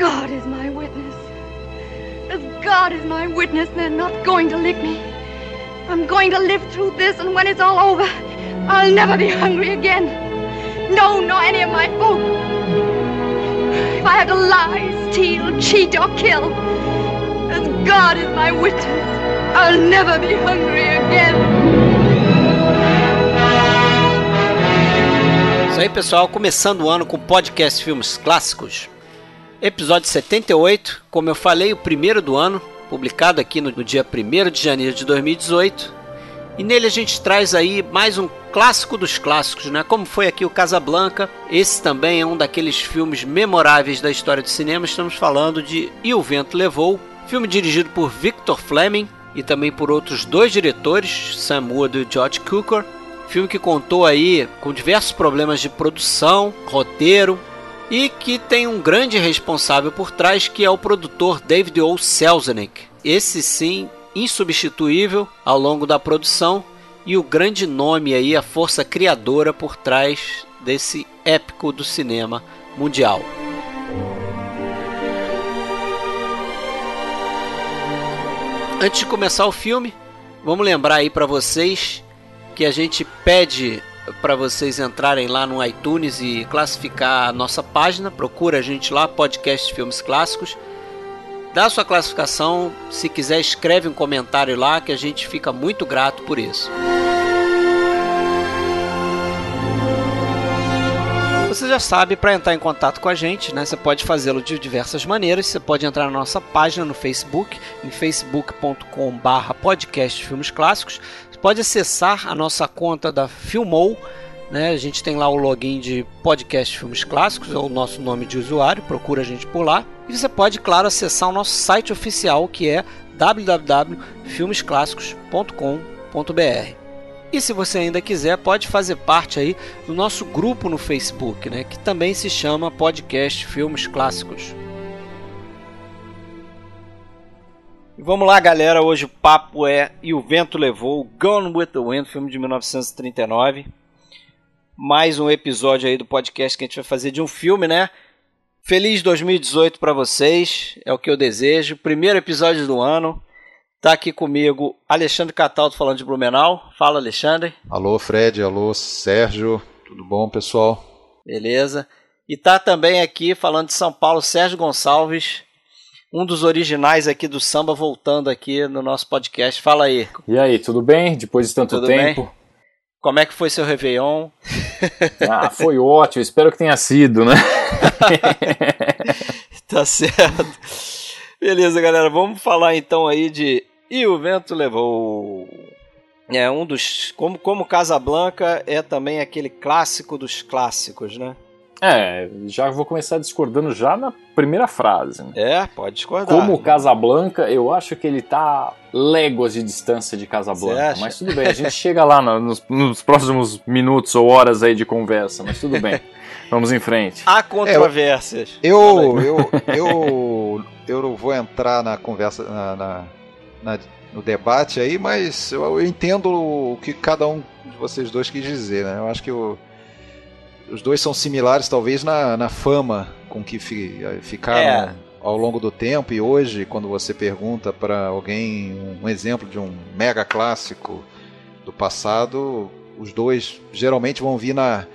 God is my witness. As God is my witness, they're not going to lick me. I'm going to live through this, and when it's all over, I'll never be hungry again. No, nor any of my folk. If I have to lie, steal, cheat, or kill, as God is my witness, I'll never be hungry again. Isso aí, pessoal, começando o ano com podcast Filmes Clássicos. Episódio 78, como eu falei, o primeiro do ano, publicado aqui no, dia 1 de janeiro de 2018. E nele a gente traz aí mais um clássico dos clássicos, né? Como foi aqui o Casablanca. Esse também é um daqueles filmes memoráveis da história do cinema. Estamos falando de E o Vento Levou, filme dirigido por Victor Fleming e também por outros dois diretores, Sam Wood e George Cukor. Filme que contou aí com diversos problemas de produção, roteiro, e que tem um grande responsável por trás que é o produtor David O. Selznick. Esse sim, insubstituível ao longo da produção e o grande nome aí, a força criadora por trás desse épico do cinema mundial. Antes de começar o filme, vamos lembrar aí para vocês que a gente pede para vocês entrarem lá no iTunes e classificar a nossa página. Procura a gente lá, podcast Filmes Clássicos. Dá sua classificação, se quiser escreve um comentário lá que a gente fica muito grato por isso. Você já sabe, para entrar em contato com a gente, né, você pode fazê-lo de diversas maneiras. Você pode entrar na nossa página no Facebook, em facebook.com/barra podcast Filmes Clássicos pode acessar a nossa conta da Filmou. Né? A gente tem lá o login de podcast Filmes Clássicos, é o nosso nome de usuário, procura a gente por lá. E você pode, claro, acessar o nosso site oficial que é www.filmesclassicos.com.br. E se você ainda quiser, pode fazer parte aí do nosso grupo no Facebook, né, que também se chama Podcast Filmes Clássicos. Vamos lá, galera. Hoje o papo é E o Vento Levou, Gone with the Wind, filme de 1939. Mais um episódio aí do podcast que a gente vai fazer de um filme, né? Feliz 2018 para vocês, é o que eu desejo. Primeiro episódio do ano. Tá aqui comigo Alexandre Cataldo falando de Blumenau. Fala, Alexandre. Alô, Fred. Alô, Sérgio. Tudo bom, pessoal? Beleza. E tá também aqui falando de São Paulo, Sérgio Gonçalves um dos originais aqui do samba voltando aqui no nosso podcast. Fala aí. E aí, tudo bem? Depois de tanto tudo tempo? Bem? Como é que foi seu Réveillon? Ah, foi ótimo, espero que tenha sido, né? tá certo. Beleza, galera, vamos falar então aí de E o Vento Levou. É um dos. Como, como Casablanca é também aquele clássico dos clássicos, né? É, já vou começar discordando já na primeira frase. Né? É, pode discordar. Como Casablanca, eu acho que ele tá léguas de distância de Casablanca. Mas tudo bem, a gente chega lá nos, nos, próximos minutos ou horas aí de conversa, mas tudo bem. Vamos em frente. Há controvérsias. É, eu, eu, eu, eu, não vou entrar na conversa, na, na, na, no debate aí, mas eu, eu entendo o que cada um de vocês dois quis dizer, né? Eu acho que o os dois são similares, talvez, na, na fama com que fi, ficaram é. ao longo do tempo. E hoje, quando você pergunta para alguém um exemplo de um mega clássico do passado, os dois geralmente vão vir na,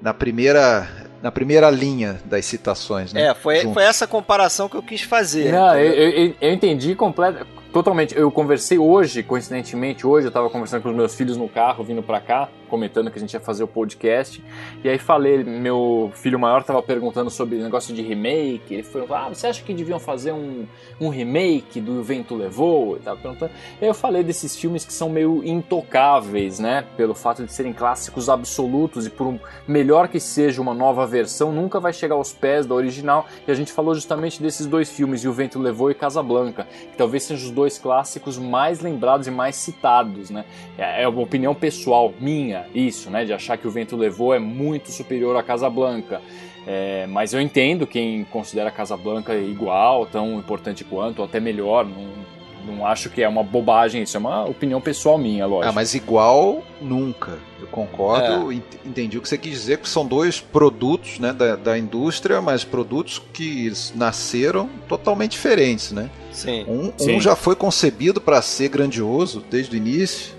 na primeira na primeira linha das citações, né? É, foi, foi essa comparação que eu quis fazer. Não, eu, eu, eu, entendi completo, totalmente. Eu conversei hoje, coincidentemente, hoje eu estava conversando com os meus filhos no carro, vindo para cá, comentando que a gente ia fazer o podcast. E aí falei, meu filho maior estava perguntando sobre negócio de remake. Ele foi, ah, você acha que deviam fazer um, um remake do O Vento Levou? E tava perguntando. E eu falei desses filmes que são meio intocáveis, né? Pelo fato de serem clássicos absolutos e por um, melhor que seja uma nova versão, nunca vai chegar aos pés da original. E a gente falou justamente desses dois filmes, E o Vento Levou e Casablanca, que talvez sejam os dois clássicos mais lembrados e mais citados, né? É, é uma opinião pessoal minha isso, né? De achar que o vento levou é muito superior à Casa Blanca. É, mas eu entendo quem considera a Casa Blanca igual, tão importante quanto, ou até melhor. Não, Não acho que é uma bobagem, isso é uma opinião pessoal minha, lógico. Ah, mas igual nunca. Eu concordo, é. entendi o que você quis dizer, que são dois produtos né, da, da indústria, mas produtos que nasceram totalmente diferentes, né? Sim. Um, Sim. um já foi concebido para ser grandioso desde o início,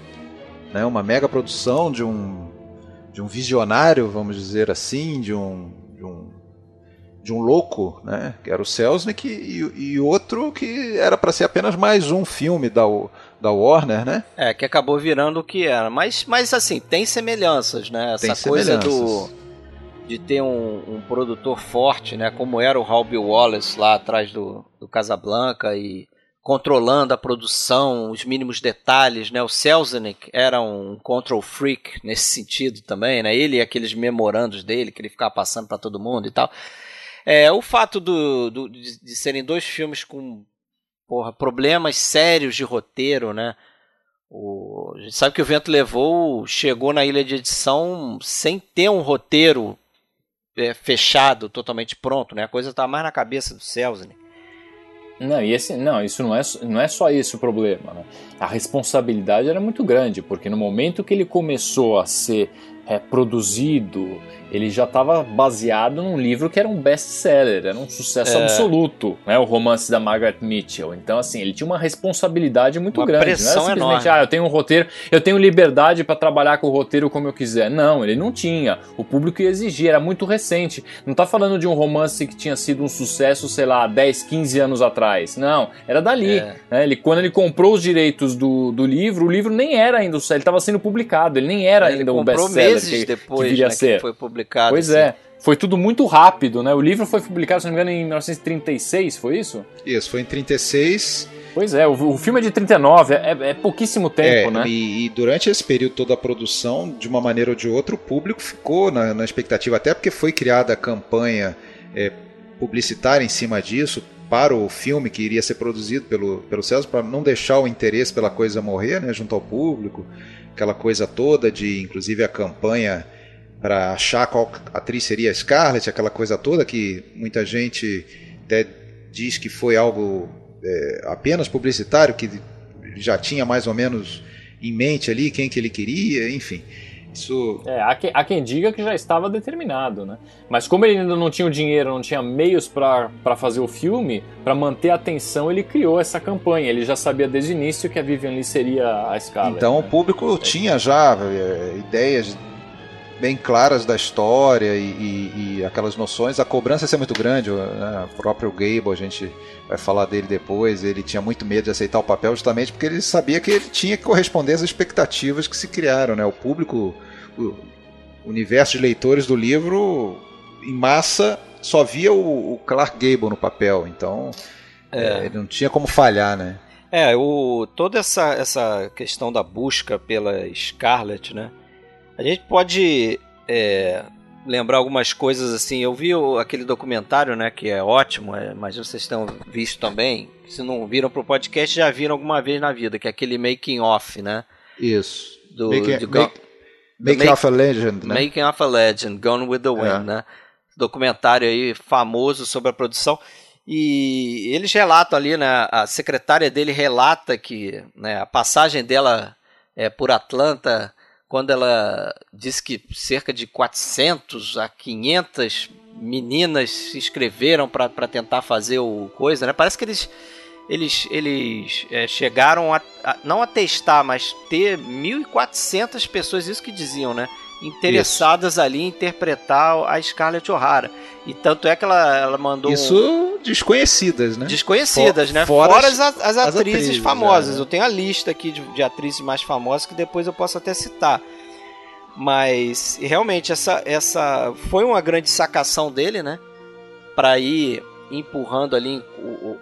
né? Uma mega produção de um de um visionário, vamos dizer assim, de um de um, de um louco, né? Que era o Selznick e, e outro que era para ser apenas mais um filme da da Warner, né? É, que acabou virando o que era. Mas, mas assim, tem semelhanças, né? Essa tem coisa do de ter um, um, produtor forte, né? Como era o Hal Wallace lá atrás do, do Casablanca e controlando a produção, os mínimos detalhes, né? O Selznick era um control freak nesse sentido também, né? Ele e aqueles memorandos dele que ele ficava passando para todo mundo e tal. É, o fato do, do de, de, serem dois filmes com porra, problemas sérios de roteiro, né? O, a gente sabe que o Vento Levou chegou na ilha de edição sem ter um roteiro é, fechado, totalmente pronto, né? A coisa tá mais na cabeça do Selznick. Não, e esse, não, isso não é, não é só esse o problema. Né? A responsabilidade era muito grande, porque no momento que ele começou a ser é, produzido, ele já estava baseado num livro que era um best-seller, era um sucesso é. absoluto, né? O romance da Margaret Mitchell. Então, assim, ele tinha uma responsabilidade muito uma grande. Pressão não era simplesmente, enorme. ah, eu tenho um roteiro, eu tenho liberdade para trabalhar com o roteiro como eu quiser. Não, ele não tinha. O público ia exigir, era muito recente. Não tá falando de um romance que tinha sido um sucesso, sei lá, 10, 15 anos atrás. Não, era dali. É. Né? Ele, quando ele comprou os direitos do, do livro, o livro nem era ainda, ele estava sendo publicado, ele nem era ele ainda um best-seller que, depois, que viria né, ser. Que foi publicado. Pois assim. é. Foi tudo muito rápido, né? O livro foi publicado, se não me engano, em 1936, foi isso? Isso, foi em 36. Pois é, o, o filme é de 39, é, é pouquíssimo tempo, é, né? E, e, durante esse período toda a produção, de uma maneira ou de outra, o público ficou na, na expectativa, até porque foi criada a campanha é, publicitária em cima disso, para o filme que iria ser produzido pelo, pelo Celso, para não deixar o interesse pela coisa morrer né, junto ao público, aquela coisa toda de, inclusive, a campanha para achar qual atriz seria a Scarlett, aquela coisa toda que muita gente até diz que foi algo é, apenas publicitário, que já tinha mais ou menos em mente ali quem que ele queria, enfim. Isso... É, há quem, há quem diga que já estava determinado, né? Mas como ele ainda não tinha o dinheiro, não tinha meios para fazer o filme, para manter a atenção, ele criou essa campanha. Ele já sabia desde o início que a Vivian Lee seria a Scarlett. Então né? o público tinha já é, ideias bem claras da história e, e, e, aquelas noções. A cobrança ia ser muito grande. Né? O próprio Gable, a gente vai falar dele depois, ele tinha muito medo de aceitar o papel justamente porque ele sabia que ele tinha que corresponder às expectativas que se criaram. Né? O público, o universo de leitores do livro, em massa, só via o, o Clark Gable no papel. Então, é. ele não tinha como falhar, né? É, o, toda essa, essa questão da busca pela Scarlett, né? A gente pode é, lembrar algumas coisas assim. Eu vi o, aquele documentário, né, que é ótimo, é, mas vocês estão visto também. Se não viram pro podcast, já viram alguma vez na vida, que é aquele making off, né? Isso. Do, making, do, make, making make, of a Legend, né? Making of a Legend, Gone with the Wind, é. né? Documentário aí famoso sobre a produção. E eles relatam ali, né? A secretária dele relata que né, a passagem dela é, por Atlanta quando ela disse que cerca de 400 a 500 meninas se inscreveram para tentar fazer o coisa, né? Parece que eles eles, eles é, chegaram a, a, não a testar, mas ter 1.400 pessoas, isso que diziam, né? Interessadas isso. ali em interpretar a Scarlett O'Hara. E tanto é que ela, ela mandou. Isso um... desconhecidas, né? Desconhecidas, For, né? Fora, fora as, as, as, atrizes, atrizes famosas. É. Eu tenho a lista aqui de, de, atrizes mais famosas que depois eu posso até citar. Mas realmente essa, essa foi uma grande sacação dele, né? Para ir empurrando ali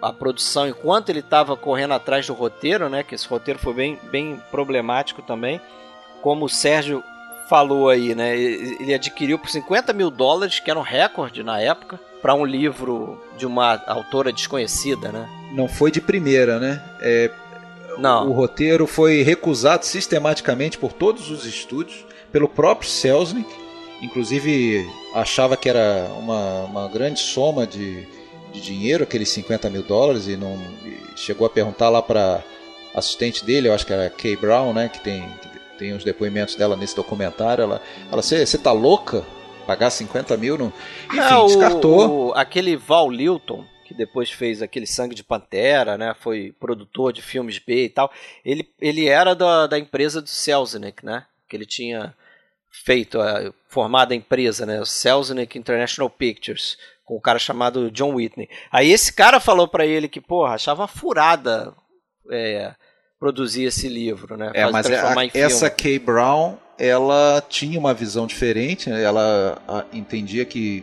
a produção enquanto ele estava correndo atrás do roteiro, né? Que esse roteiro foi bem, bem problemático também. Como o Sérgio falou aí, né? Ele adquiriu por 50 mil dólares, que era um recorde na época, para um livro de uma autora desconhecida, né? Não foi de primeira, né? É, Não. O roteiro foi recusado sistematicamente por todos os estúdios, pelo próprio Selznick. Inclusive achava que era uma, uma grande soma de, de dinheiro, aqueles 50 mil dólares, e não e chegou a perguntar lá para assistente dele, eu acho que era Kay Brown, né? Que tem, que tem os depoimentos dela nesse documentário. Ela fala: Você tá louca? Pagar 50 mil? Não... Enfim, o- descartou. o- aquele Val Lilton, que depois fez aquele Sangue de Pantera, né? Foi produtor de filmes B e tal. Ele, ele era da, da empresa do Selznick, né? Que ele tinha feito, a, formado a empresa, né? O Selznick International Pictures, com um cara chamado John Whitney. Aí esse cara falou pra ele que, porra, achava furada é, produzir esse livro, né? É, mas transformar a- em filme. essa Kay Brown, ela tinha uma visão diferente, né? ela a, entendia que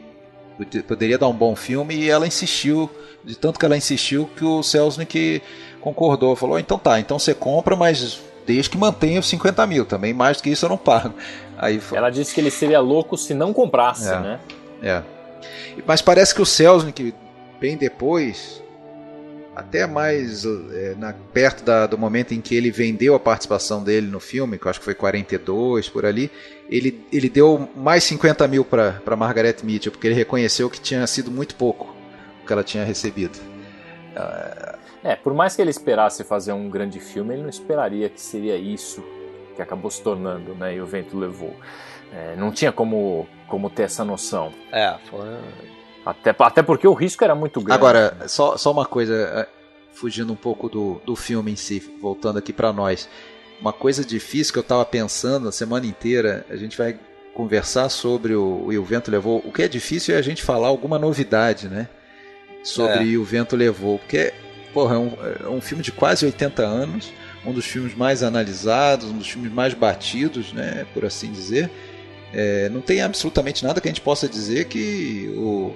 pod- poderia dar um bom filme e ela insistiu, de tanto que ela insistiu que o Selznick concordou, falou, então tá, então você compra, mas desde que mantenha os 50 mil, também mais do que isso eu não pago. Aí foi- Ela disse que ele seria louco se não comprasse, É. né? É. Mas parece que o Selznick, bem depois, até mais é, na- perto da- do momento em que ele vendeu a participação dele no filme, que eu acho que foi 42 por ali, ele, ele deu mais 50 mil para Margaret Mitchell, porque ele reconheceu que tinha sido muito pouco o que ela tinha recebido. É, por mais que ele esperasse fazer um grande filme, ele não esperaria que seria isso que acabou se tornando, né? E o vento levou. É, não tinha como, como ter essa noção. É, foi... Até, até porque o risco era muito grande. Agora, só, só uma coisa, é, fugindo um pouco do, do filme em si, voltando aqui para nós. Uma coisa difícil que eu estava pensando a semana inteira, a gente vai conversar sobre o, e o Vento Levou. O que é difícil é a gente falar alguma novidade, né? Sobre o Vento Levou. Porque, porra, é um, é um filme de quase 80 anos, um dos filmes mais analisados, um dos filmes mais batidos, né? Por assim dizer. É, não tem absolutamente nada que a gente possa dizer que o,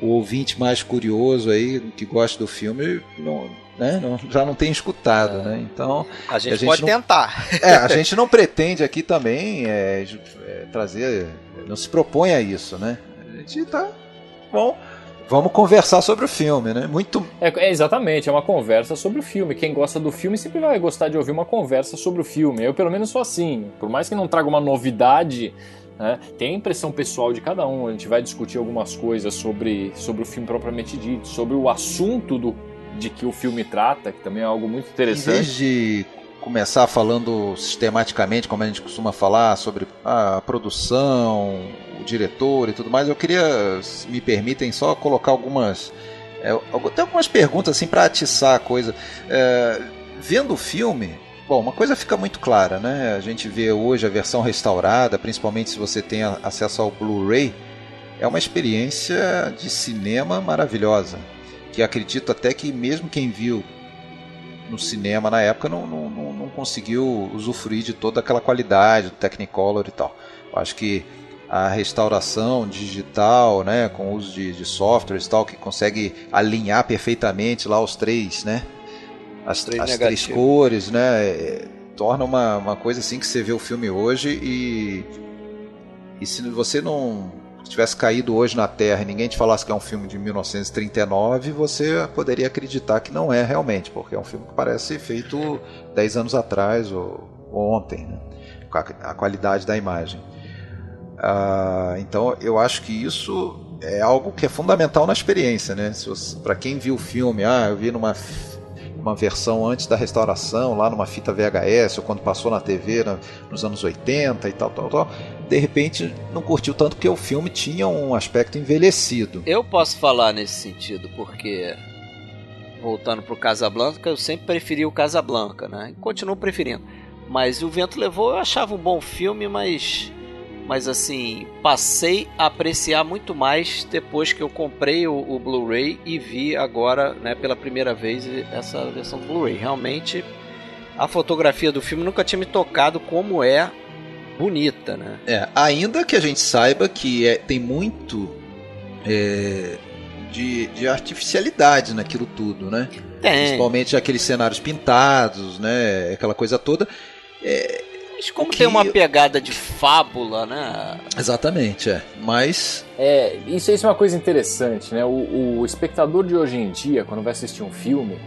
o ouvinte mais curioso aí, que gosta do filme, não, né, não- já não tem escutado, né? Então, A gente, A gente pode não- tentar. é, a gente não pretende aqui também é, é, trazer, não se propõe a isso, né? A gente tá bom. Vamos conversar sobre o filme, né? Muito É, é, exatamente, é uma conversa sobre o filme. Quem gosta do filme sempre vai gostar de ouvir uma conversa sobre o filme. Eu, pelo menos, sou assim. Por mais que não traga uma novidade, né, tem a impressão pessoal de cada um. A gente vai discutir algumas coisas sobre, sobre o filme propriamente dito, sobre o assunto do, de que o filme trata, que também é algo muito Em interessante. vez de começar falando sistematicamente, como a gente costuma falar, sobre a produção, o diretor e tudo mais, eu queria, se me permitem, só colocar algumas. É, tem algumas perguntas assim para atiçar a coisa. É, vendo o filme, bom, uma coisa fica muito clara, né? A gente vê hoje a versão restaurada, principalmente se você tem acesso ao Blu-ray, é uma experiência de cinema maravilhosa. Que acredito até que mesmo quem viu no cinema na época não, não, não, não conseguiu usufruir de toda aquela qualidade do Technicolor e tal. Eu acho que a restauração digital, né, com o uso de, de softwares e tal, que consegue alinhar perfeitamente lá os três, né, as, Três as três cores, né, é, torna uma, uma coisa assim que você vê o filme hoje e e se você não tivesse caído hoje na Terra e ninguém te falasse que é um filme de 1939, você poderia acreditar que não é realmente, porque é um filme que parece feito 10 anos atrás ou, ou ontem, né? a, qualidade da imagem. Ah, então eu acho que isso é algo que é fundamental na experiência, né? Para quem viu o filme, ah, eu vi numa uma versão antes da restauração, lá numa fita VHS, ou quando passou na TV na- nos anos 80 e tal, tal, tal, de repente não curtiu tanto porque o filme tinha um aspecto envelhecido. Eu posso falar nesse sentido, porque voltando pro Casablanca, eu sempre preferi o Casablanca, né? E continuo preferindo. Mas o Vento Levou eu achava um bom filme, mas mas assim, passei a apreciar muito mais depois que eu comprei o, o Blu-ray e vi agora, né, pela primeira vez essa versão do Blu-ray. Realmente a fotografia do filme nunca tinha me tocado como é bonita, né? É, ainda que a gente saiba que é, tem muito é, de, de artificialidade naquilo tudo, né? Tem. Principalmente aqueles cenários pintados, né? Aquela coisa toda. Mas como que- tem uma pegada de fábula, né? Exatamente, é. Mas É, isso, isso é uma coisa interessante, né? O, o espectador de hoje em dia, quando vai assistir um filme,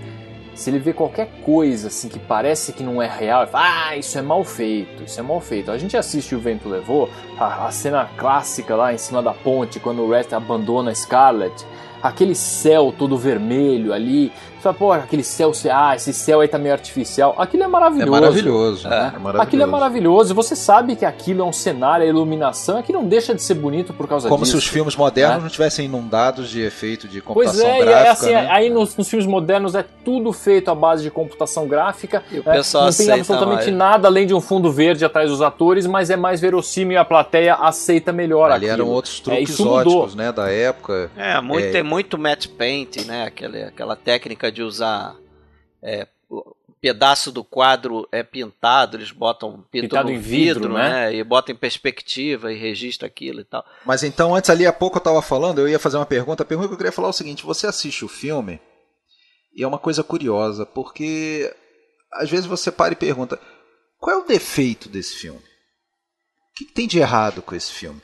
se ele vê qualquer coisa assim que parece que não é real, ele fala, ah, isso é mal feito, isso é mal feito. A gente assiste O Vento Levou, a, a cena clássica lá em cima da ponte, quando o Red abandona a Scarlett, aquele céu todo vermelho ali. Você fala, pô, aquele céu, ah, esse céu aí tá meio artificial. Aquilo é maravilhoso. É maravilhoso. né? É maravilhoso. Aquilo é maravilhoso. E você sabe que aquilo é um cenário, a iluminação, é que não deixa de ser bonito por causa Como disso. se os filmes modernos É. não tivessem inundados de efeito de Pois computação é, e gráfica. é assim, né? aí nos, nos filmes modernos é tudo feito à base de computação gráfica. E o É, pessoal não tem absolutamente mais. nada além de um fundo verde atrás dos atores, mas é mais verossímil e a plateia aceita melhor Ali aquilo. eram outros É, truques mudou. óticos, né, da época. É, muito, É. tem muito matte painting, né? Aquela, aquela técnica de usar é, o pedaço do quadro é pintado, eles botam pintam Pintado no em vidro, vidro, né? E botam em perspectiva e registra aquilo e tal. Mas então, antes ali, há pouco eu estava falando, eu ia fazer uma pergunta. A pergunta que eu queria falar é o seguinte: você assiste o filme e é uma coisa curiosa, porque às vezes você para e pergunta: qual é o defeito desse filme? O que que tem de errado com esse filme?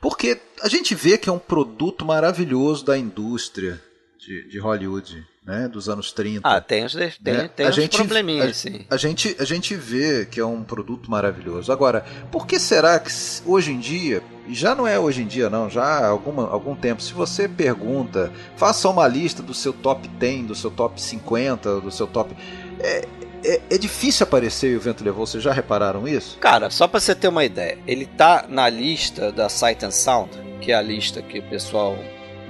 Porque a gente vê que é um produto maravilhoso da indústria de, de Hollywood, né, dos anos 30. Ah, tem uns, de- tem, É, tem a gente- probleminhas, sim. A gente, a gente vê que é um produto maravilhoso. Agora, por que será que hoje em dia, e já não é hoje em dia não, já há alguma, algum tempo, se você pergunta, faça uma lista do seu top 10, do seu top 50, do seu top... É, é, é difícil aparecer e o vento levou, vocês já repararam isso? Cara, só pra você ter uma ideia, ele tá na lista da Sight and Sound, que é a lista que o pessoal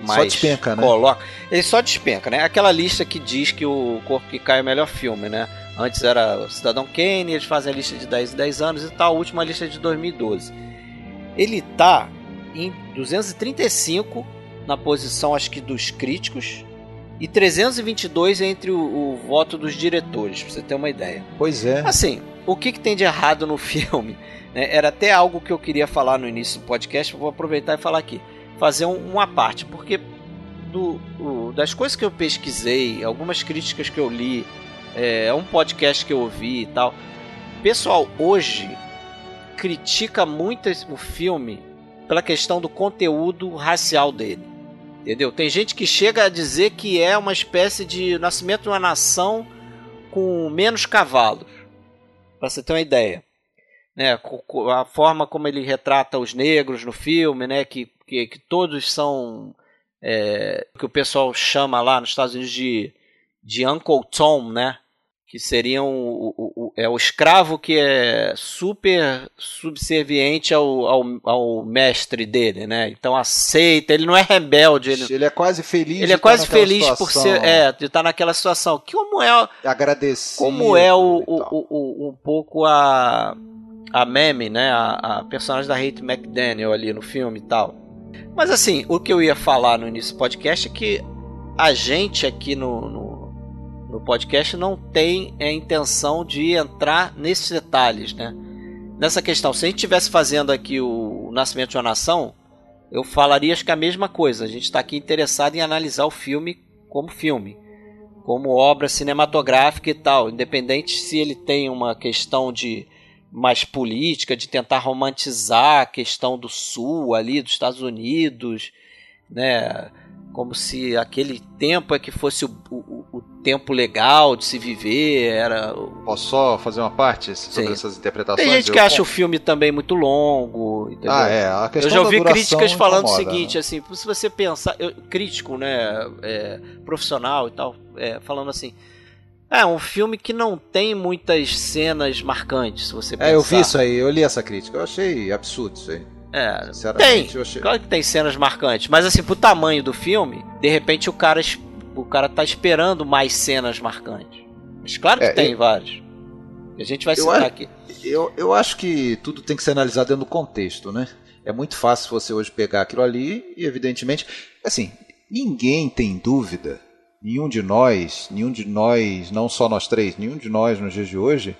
mais despenca, né? coloca. Ele só despenca, né? Aquela lista que diz que o Corpo que Cai é o melhor filme, né? Antes era o Cidadão Kane, eles fazem a lista de 10 e 10 anos e tal, a última lista é de 2012. Ele tá em 235 na posição, acho que dos críticos, e 322 entre o, o voto dos diretores, pra você ter uma ideia. Pois é. Assim, o que, que tem de errado no filme? né? Era até algo que eu queria falar no início do podcast, vou aproveitar e falar aqui. Fazer um, uma parte, porque do, o- das coisas que eu pesquisei, algumas críticas que eu li, é, um podcast que eu ouvi e tal. Pessoal, hoje critica muito o filme pela questão do conteúdo racial dele. Entendeu? Tem gente que chega a dizer que é uma espécie de nascimento de uma nação com menos cavalos. Pra você ter uma ideia. Né? A forma como ele retrata os negros no filme, né? Que, que, que todos são. É, que o pessoal chama lá nos Estados Unidos de, de Uncle Tom, né? Que seriam o, o, o- é o escravo que é super subserviente ao, ao, ao mestre dele, né? Então aceita, ele não é rebelde, ele, Ele é quase feliz ele é estar quase feliz por situação, ser, é, de estar naquela situação. Como é, agradecido como é o, o, o- um pouco a a Meme, né, a, a personagem da Kate McDaniel ali no filme e tal. Mas assim, o que eu ia falar no início do podcast é que a gente aqui no, no, no podcast não tem a intenção de entrar nesses detalhes, né? Nessa questão, se a gente estivesse fazendo aqui o Nascimento de uma Nação, eu falaria acho que a mesma coisa. A gente está aqui interessado em analisar o filme como filme, como obra cinematográfica e tal, independente se ele tem uma questão de mais política, de tentar romantizar a questão do Sul ali, dos Estados Unidos, né? Como se aquele tempo é que fosse o, o, o tempo legal de se viver, era o- Posso só fazer uma parte sobre Sim. essas interpretações? tem gente Eu- que acha o filme também muito longo, entendeu? Ah, é. A questão Eu já ouvi críticas falando o incomoda, seguinte, né? assim, se você pensar, eu- crítico, né, é, profissional e tal, é, falando assim, é um filme que não tem muitas cenas marcantes, se você pensar. É, eu vi isso aí, eu li essa crítica. Eu achei absurdo isso aí. É, tem. eu achei. Claro que tem cenas marcantes, mas assim, pro tamanho do filme, de repente o cara, o cara tá esperando mais cenas marcantes. Mas claro que É, tem eu- vários. A gente vai Eu citar acho- aqui. Eu, eu acho que tudo tem que ser analisado dentro do contexto, né? É muito fácil você hoje pegar aquilo ali e, evidentemente, assim, ninguém tem dúvida, nenhum de nós, nenhum de nós, não só nós três, nenhum de nós nos dias de hoje,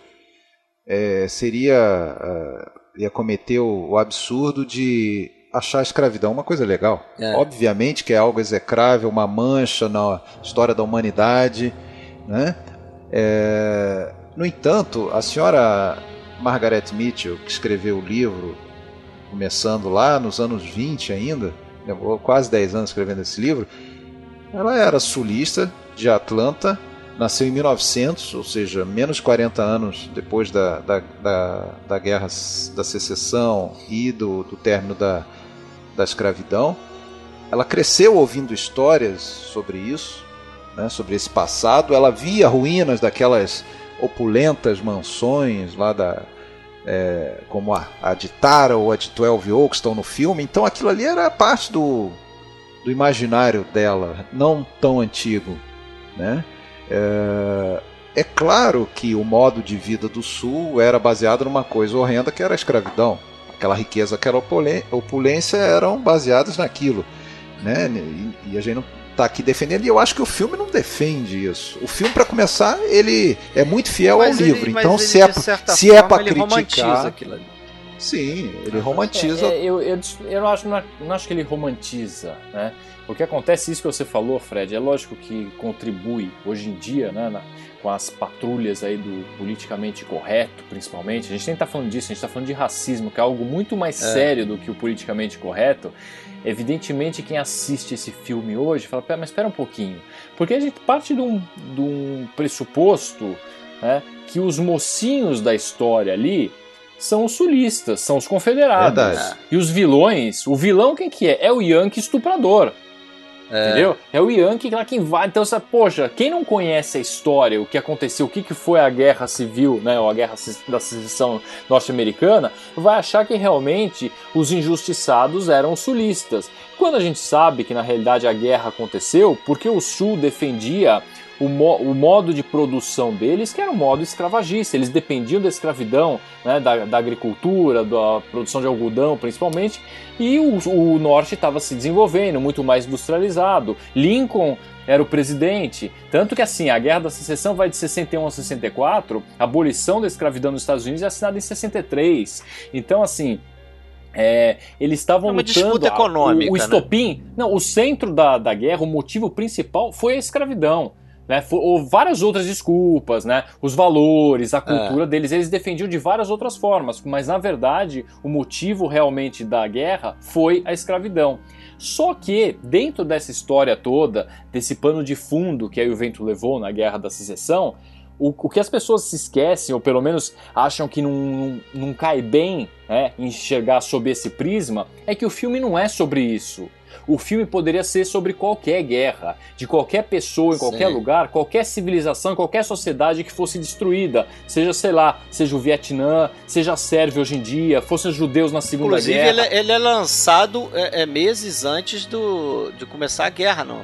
é, seria. ah, ia cometer o, o absurdo de achar a escravidão uma coisa legal. É. Obviamente que é algo execrável, uma mancha na história da humanidade, né? É, no entanto, a senhora Margaret Mitchell, que escreveu o livro, começando lá nos anos 20 ainda, levou quase 10 anos escrevendo esse livro, ela era sulista de Atlanta, nasceu em 1900, ou seja, menos de 40 anos depois da, da, da, da guerra da secessão e do, do término da, da escravidão. ela cresceu ouvindo histórias sobre isso, né, sobre esse passado. Ela via ruínas daquelas opulentas mansões lá da é, como a, a de Tara ou a de Twelve Oaks estão no filme. Então aquilo ali era parte do, do imaginário dela, não tão antigo, né? É, é claro que o modo de vida do Sul era baseado numa coisa horrenda que era a escravidão. Aquela riqueza, aquela opulência eram baseadas naquilo. Né? E, a gente não está aqui defendendo, e eu acho que o filme não defende isso. O filme, para começar, ele é muito fiel mas ao ele, livro. Então, se ele, é, se é para criticar. Sim, ele romantiza. É, é, eu, eu, eu não, acho, não, não acho que ele romantiza, né? O que acontece, isso que você falou, Fred, é lógico que contribui hoje em dia, né, na, com as patrulhas aí do politicamente correto, principalmente. A gente nem está falando disso, a gente está falando de racismo, que é algo muito mais é. sério do que o politicamente correto. Evidentemente, quem assiste esse filme hoje fala, mas espera um pouquinho, porque a gente parte de um, de um pressuposto né, que os mocinhos da história ali são os sulistas, são os confederados. Verdade. E os vilões, o vilão quem que é? É o Yankee estuprador. É. Entendeu? É o Yankee lá quem vai. Então, poxa, quem não conhece a história, o que aconteceu, o que, que foi a guerra civil, né, ou a guerra da secessão norte-americana, vai achar que realmente os injustiçados eram os sulistas. Quando a gente sabe que na realidade a guerra aconteceu porque o Sul defendia o, mo o, modo de produção deles, que era um modo escravagista. Eles dependiam da escravidão, né, da, da, agricultura, da produção de algodão principalmente, e o, o norte estava se desenvolvendo, muito mais industrializado. Lincoln era o presidente. Tanto que assim, a Guerra da Secessão vai de 61 a 64, a abolição da escravidão nos Estados Unidos é assinada em 63. Então, assim, é, eles estavam é uma lutando. Disputa econômica, o, o né? estopim. Né? Não, o centro da, da guerra, o motivo principal foi a escravidão né? Ou várias outras desculpas, né? Os valores, a é. cultura é. deles, eles defendiam de várias outras formas, mas na verdade o motivo realmente da guerra foi a escravidão. Só que, dentro dessa história toda, desse pano de fundo que aí o vento levou na Guerra da Secessão, o, o, que as pessoas se esquecem, ou pelo menos acham que não, não, não cai bem né, enxergar sob esse prisma, é que o filme não é sobre isso. O filme poderia ser sobre qualquer guerra, de qualquer pessoa, em qualquer Sim. lugar, qualquer civilização, qualquer sociedade que fosse destruída. Seja, sei lá, seja o Vietnã, seja a Sérvia hoje em dia, fossem os judeus na Segunda Inclusive, Guerra. Inclusive, ele, ele, é lançado é, é, meses antes do, de começar a guerra no,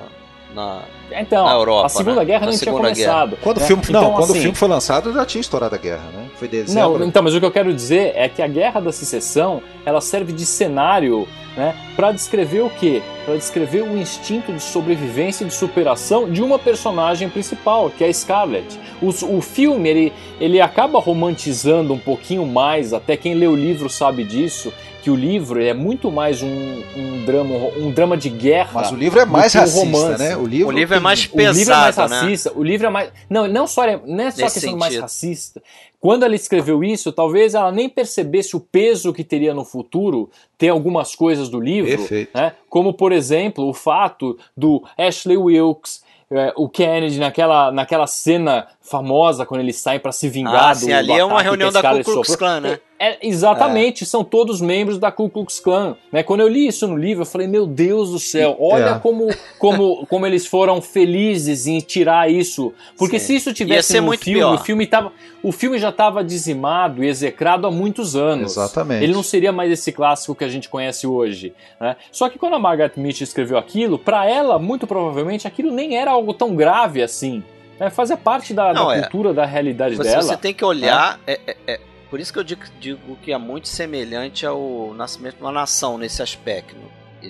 na, então, na Europa. A Segunda né? Guerra nem tinha começado. Guerra. Quando, né? o filme, então, não, quando assim, o filme foi lançado já tinha estourado a guerra, né? Foi dezembro. Não, então, mas o que eu quero dizer é que a Guerra da Secessão ela serve de cenário né, para descrever o quê? Para descrever o instinto de sobrevivência e de superação de uma personagem principal, que é a Scarlett. O, o filme ele, ele acaba romantizando um pouquinho mais, até quem lê o livro sabe disso, que o livro é muito mais um, um, drama, um drama de guerra. Mas o livro é mais racista, romance. né? O livro, o livro é mais pesado, O livro é mais né? racista. Né? O livro é mais... Não, não, só é, não é só Nesse questão sentido. mais racista. Quando ela escreveu isso, talvez ela nem percebesse o peso que teria no futuro ter algumas coisas do livro, né? como por exemplo o fato do Ashley Wilkes é, o Kennedy naquela, naquela cena famosa quando eles saem para se vingar ah, do, sim, ali do é uma reunião da Ku Klux Klan, né? É, exatamente, é. são todos membros da Ku Klux Klan. Né? Quando eu li isso no livro, eu falei, meu Deus do céu, olha é. como, como, como eles foram felizes em tirar isso. Porque Sim. se isso tivesse no filme, pior. o filme, tava, o filme já estava dizimado e execrado há muitos anos. Exatamente. Ele não seria mais esse clássico que a gente conhece hoje. Né? Só que quando a Margaret Mitchell escreveu aquilo, para ela, muito provavelmente, aquilo nem era algo tão grave assim. Né? Fazia parte da, não, da é. cultura, da realidade você, dela. Você tem que olhar. Né? É, é, por isso que eu digo, digo, que é muito semelhante ao nascimento de uma nação nesse aspecto.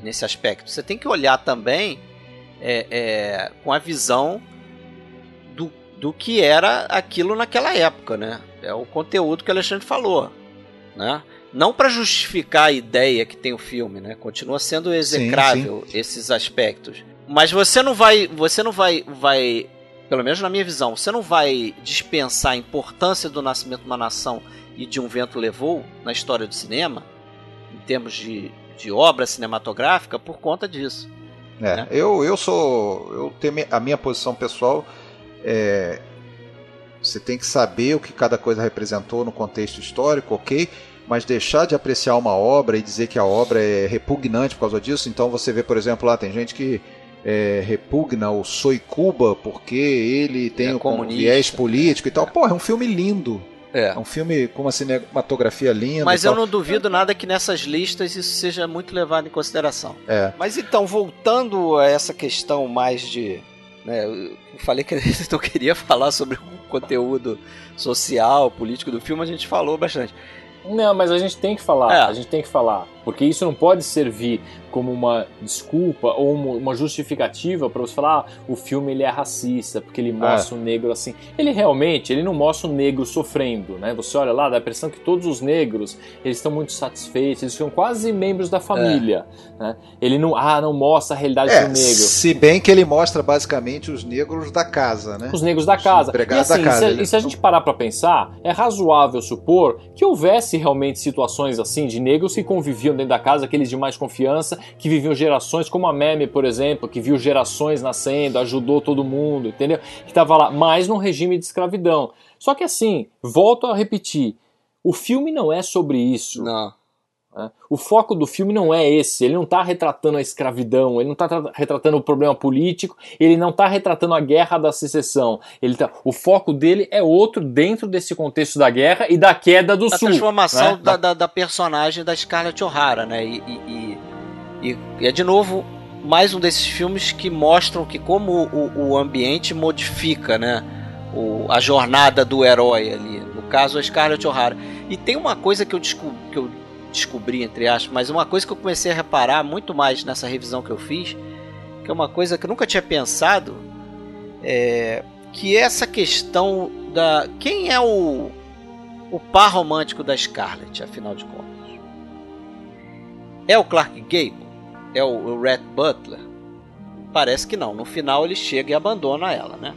Nesse aspecto. Você tem que olhar também é, é, com a visão do, do que era aquilo naquela época, né? É o conteúdo que o Alexandre falou, né? Não para justificar a ideia que tem o filme, né? Continua sendo execrável sim, sim. esses aspectos. Mas você não vai, você não vai, vai, pelo menos na minha visão, você não vai dispensar a importância do nascimento de uma nação e de Um Vento Levou na história do cinema, em termos de, de obra cinematográfica, por conta disso. É, né? eu, eu sou. Eu tenho a minha posição pessoal. É, você tem que saber o que cada coisa representou no contexto histórico, ok? mas deixar de apreciar uma obra e dizer que a obra é repugnante por causa disso. Então você vê, por exemplo, lá tem gente que é, repugna o Soikuba porque ele tem É o comunista. viés político e tal. Porra, é um filme lindo. É. É um filme com uma cinematografia linda. Mas eu não duvido nada que nessas listas isso seja muito levado em consideração. É. Mas então, voltando a essa questão mais de. Né, eu falei que eu queria falar sobre o conteúdo social, político do filme, a gente falou bastante. Não, mas a gente tem que falar, É. a gente tem que falar, porque isso não pode servir como uma desculpa ou uma justificativa para você falar, ah, o filme ele é racista, porque ele mostra o negro assim. Ele realmente, ele não mostra o negro sofrendo, né? Você olha lá, dá a impressão que todos os negros, eles estão muito satisfeitos, eles são quase membros da família, né? Ele não, ah, não mostra a realidade É, do negro. se bem que ele mostra basicamente os negros da casa, né? os negros da casa. E assim, da casa, se, e se a gente parar pra pensar, é razoável supor que houvesse realmente situações assim de negros que conviviam dentro da casa, aqueles de mais confiança, que viviam gerações, como a Meme, por exemplo, que viu gerações nascendo, ajudou todo mundo, entendeu? Que tava lá, mais num regime de escravidão. Só que assim, volto a repetir, o filme não é sobre isso. Não. Né? O foco do filme não é esse, ele não está retratando a escravidão, ele não está retratando o problema político, ele não está retratando a guerra da secessão. Ele tá, o foco dele é outro dentro desse contexto da guerra e da queda do A sul. transformação né? da, da, da personagem da Scarlett O'Hara, né? E, e, e- e- é de novo mais um desses filmes que mostram que como o, o ambiente modifica, né? O, a jornada do herói ali. No caso, a Scarlett O'Hara. E tem uma coisa que eu, desco- que eu descobri, entre aspas, mas uma coisa que eu comecei a reparar muito mais nessa revisão que eu fiz, que é uma coisa que eu nunca tinha pensado, é que é essa questão da. Quem é o, o par romântico da Scarlett, afinal de contas? É o Clark Gable? É o, o Rhett Butler? Parece que não. No final ele chega e abandona ela, né?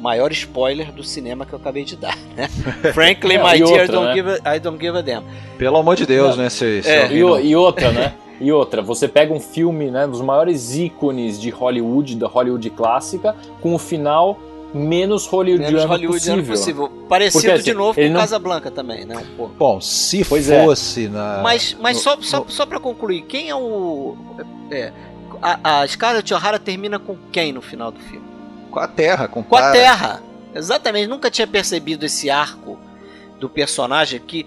Maior spoiler do cinema que eu acabei de dar, né? Frankly, É, my dear, outra, don't né? give a, I don't give a damn. Pelo amor de Deus, Não. né? Se, se É, E, o- e outra, né? E outra, você pega um filme, né, dos maiores ícones de Hollywood, da Hollywood clássica, com o final menos hollywoodiano, Menos hollywoodiano possível. possível. Parecido Porque, assim, de novo com não- Casablanca também, né? Um pouco. Bom, se Pois é. fosse na. Mas, mas no- só, só, no- só pra concluir, quem é o. É, a, a Scarlett O'Hara termina com quem no final do filme? Com a Terra, com, Com a. Terra! Exatamente, nunca tinha percebido esse arco do personagem que.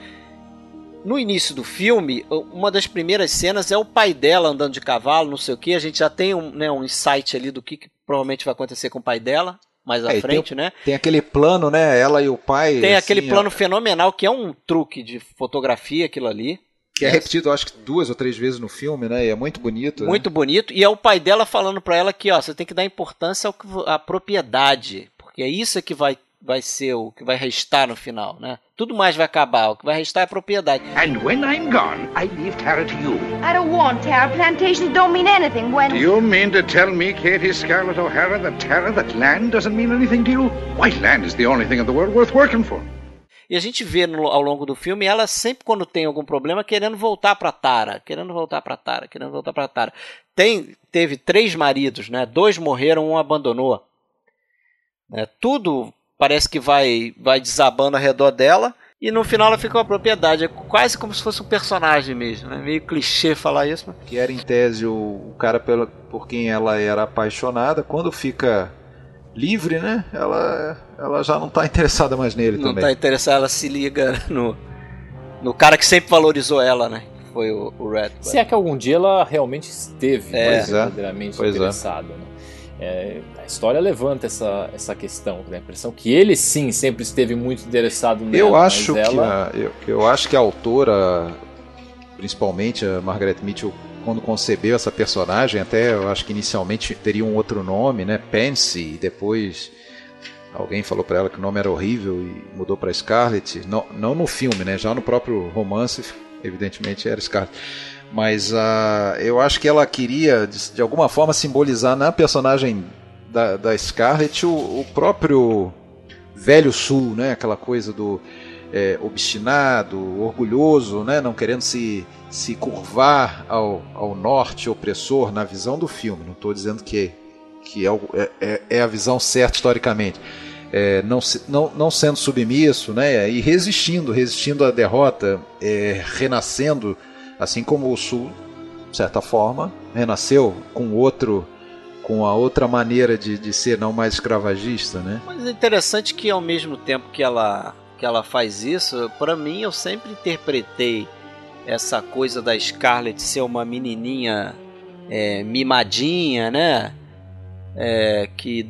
No início do filme, uma das primeiras cenas é o pai dela andando de cavalo, não sei o que. A gente já tem um, né, um insight ali do que, que provavelmente vai acontecer com o pai dela mais à É, e tem frente, né? Tem aquele plano, né? Ela e o pai. Tem assim, aquele ó, plano fenomenal que é um truque de fotografia, aquilo ali. Que é repetido, acho que duas ou três vezes no filme, né? E é muito bonito. né? Muito bonito. E é o pai dela falando pra ela que, ó, você tem que dar importância ao que vo- à propriedade, porque é isso que vai, vai ser o que vai restar no final, né? Tudo mais vai acabar, o que vai restar é a propriedade. And when I'm gone, I leave Tara to you. I don't want Tara. Plantations don't mean anything when. Do you mean to tell me, Katie Scarlett O'Hara, that Tara, that land doesn't mean anything to you? Why, land is the only thing in the world worth working for. E a gente vê no- ao longo do filme ela sempre quando tem algum problema querendo voltar pra Tara, querendo voltar pra Tara, querendo voltar pra Tara. Tem, teve três maridos, né? Dois morreram, um abandonou. Né? Tudo parece que vai vai desabando ao redor dela e no final ela fica com a propriedade. É quase como se fosse um personagem mesmo, né? Meio clichê falar isso, mas Que era em tese o, o cara pela, por quem ela era apaixonada. Quando fica livre, né? Ela, ela já não tá interessada mais nele não também. tá interessada, ela se liga no no cara que sempre valorizou ela, né? Que Foi o, o Red. Se é que algum dia ela realmente esteve É. né, Pois é. verdadeiramente Pois é. interessada. né? É, a história levanta essa, essa questão, né? a impressão que ele sim sempre esteve muito interessado nela. Eu mas acho, ela... que a, eu, eu acho que a autora, principalmente a Margaret Mitchell, quando concebeu essa personagem, até eu acho que inicialmente teria um outro nome, né? Pansy, e depois alguém falou para ela que o nome era horrível e mudou para Scarlett. Não, não no filme, né? Já no próprio romance, evidentemente era Scarlett. Mas ah, eu acho que ela queria, de, de alguma forma, simbolizar na personagem da, da Scarlett o, o próprio velho sul, né? Aquela coisa do é, obstinado, orgulhoso, né? Não querendo se, se curvar ao, ao norte opressor na visão do filme. Não estou dizendo que, que é, é- é- é a visão certa historicamente. é, não, não, não sendo submisso, né? E resistindo, resistindo à derrota, é, renascendo, assim como o Sul, de certa forma, renasceu com outro com a outra maneira de, de ser não mais escravagista, né? Mas é interessante que ao mesmo tempo que ela que ela faz isso, para mim eu sempre interpretei essa coisa da Scarlett ser uma menininha é, mimadinha, né? É, que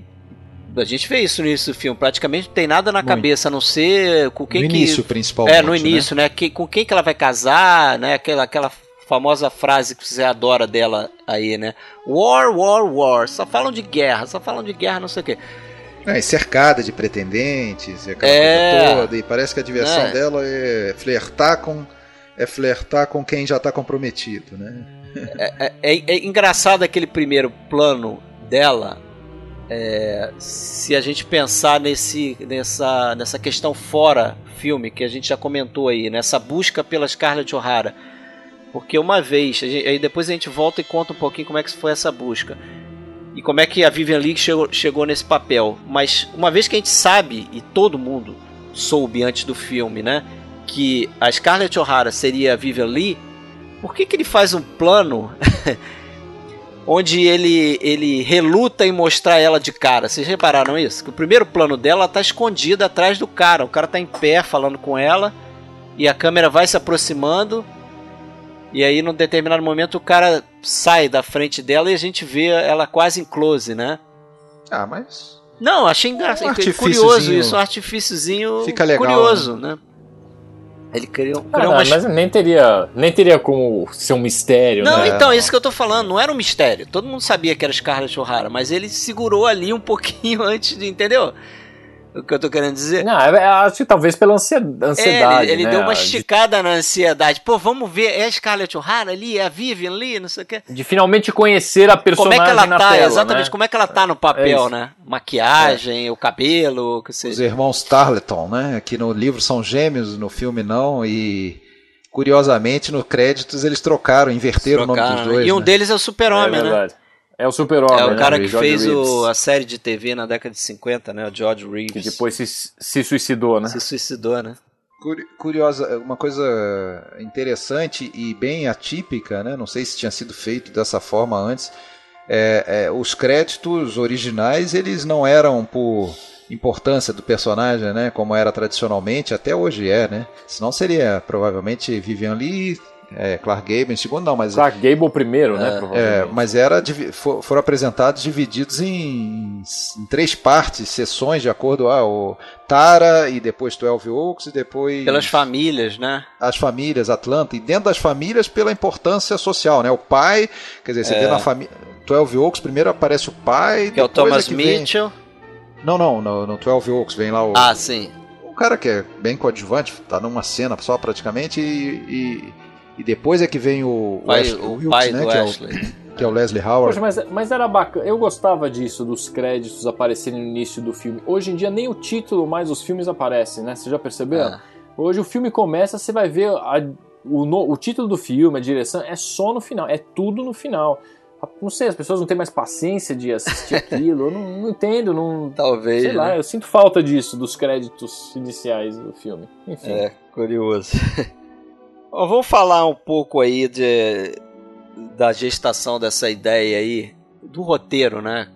a gente vê isso no início do filme, praticamente não tem nada na Muito. cabeça, a não ser com quem no que... início, principalmente. É, no início, né? né? Que, com quem que ela vai casar, né? Aquela, aquela famosa frase que você adora dela aí, né? War, war, war. Só falam de guerra, só falam de guerra, não sei o quê. É, cercada de pretendentes, aquela é... coisa toda, e parece que a diversão é. dela é flertar com é flertar com quem já está comprometido, né? É, é, é, é, engraçado aquele primeiro plano dela, é, se a gente pensar nesse, nessa, nessa questão fora filme que a gente já comentou aí, nessa busca pela Scarlett O'Hara, porque uma vez, gente, aí depois a gente volta e conta um pouquinho como é que foi essa busca e como é que a Vivian Leigh chegou, chegou nesse papel. Mas uma vez que a gente sabe e todo mundo soube antes do filme, né? Que a Scarlett O'Hara seria a Vivian Lee, por que, que ele faz um plano onde ele, ele reluta em mostrar ela de cara? Vocês repararam isso? Que o primeiro plano dela está escondida atrás do cara. O cara está em pé falando com ela e a câmera vai se aproximando. E aí, num determinado momento, o cara sai da frente dela e a gente vê ela quase em close, né? Ah, mas. Não, achei engraçado. Um curioso isso, um artifíciozinho Fica legal, curioso, né? né? Ele criou, criou ah, uma... Mas nem teria, nem teria como ser um mistério, Não, né? então, isso que eu tô falando, não era um mistério. Todo mundo sabia que era Scarlett O'Hara, mas ele segurou ali um pouquinho antes de, entendeu? O que eu tô querendo dizer. Não, é, é, acho que talvez pela ansiedade. É, ele, ele né? deu uma esticada de... na ansiedade. Pô, vamos ver, é a Scarlett O'Hara ali, é a Vivian ali, não sei o quê. De finalmente conhecer a personagem Como é que ela tá, tela, exatamente, né? como é que ela tá no papel, é né? Maquiagem, é. o cabelo, o que seja. Os irmãos Tarleton, né? Que no livro são gêmeos, no filme não, e curiosamente no créditos eles trocaram, inverteram trocaram, o nome dos dois. E um né? deles é o Super-Homem, é né? É o super-homem. É o cara né? que fez o, a série de TV na década de 50, né? O George Reeves. Que depois se, se suicidou, né? Se suicidou, né? Curiosa, uma coisa interessante e bem atípica, né? Não sei se tinha sido feito dessa forma antes. É, é, os créditos originais eles não eram por importância do personagem, né? Como era tradicionalmente, até hoje é, né? Senão seria provavelmente Vivian Lee, é, Clark Gable em segundo, não, mas. Clark Gable primeiro, né? É, é mas era, for, foram apresentados divididos em, em, três partes, sessões, de acordo a o Tara e depois 12 Oaks e depois. Pelas famílias, né? As famílias, Atlanta, e dentro das famílias pela importância social, né? O pai, quer dizer, você vê é. na família. 12 Oaks, primeiro aparece o pai. Que é o Thomas é Mitchell. Vem... Não, não, no, no 12 Oaks vem lá o. Ah, sim. Um cara que é bem coadjuvante, tá numa cena só praticamente e, e e depois é que vem o, pai, Wesley, o, Wilkes, pai né, do que, é o, que é o Leslie Howard. Poxa, mas, mas era bacana. Eu gostava disso, dos créditos aparecerem no início do filme. Hoje em dia nem o título mais os filmes aparecem, né? Você já percebeu? É. Hoje o filme começa, você vai ver a, o, no, o título do filme, a direção, é só no final, é tudo no final. Não sei, as pessoas não têm mais paciência de assistir aquilo. Eu não, não, entendo, não. Talvez. Sei né? lá, eu sinto falta disso, dos créditos iniciais do filme. Enfim. É, curioso. vamos falar um pouco aí de, da gestação dessa ideia aí, do roteiro, né?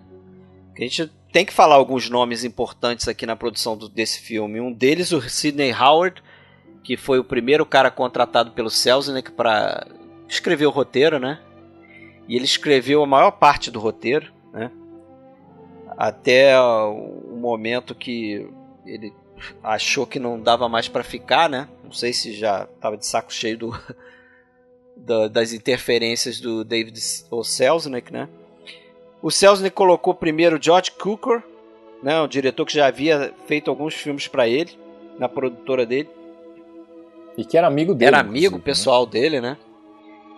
a gente tem que falar alguns nomes importantes aqui na produção do, desse filme. Um deles, o Sidney Howard, que foi o primeiro cara contratado pelo Selznick para escrever o roteiro, né? E ele escreveu a maior parte do roteiro, né? Até o momento que ele achou que não dava mais para ficar, né? Não sei se já estava de saco cheio do, do, das interferências do David o Selznick, né? O Selznick colocou primeiro George Cukor, né? Um diretor que já havia feito alguns filmes para ele, na produtora dele. E que era amigo dele. Era amigo né? pessoal né? dele, né?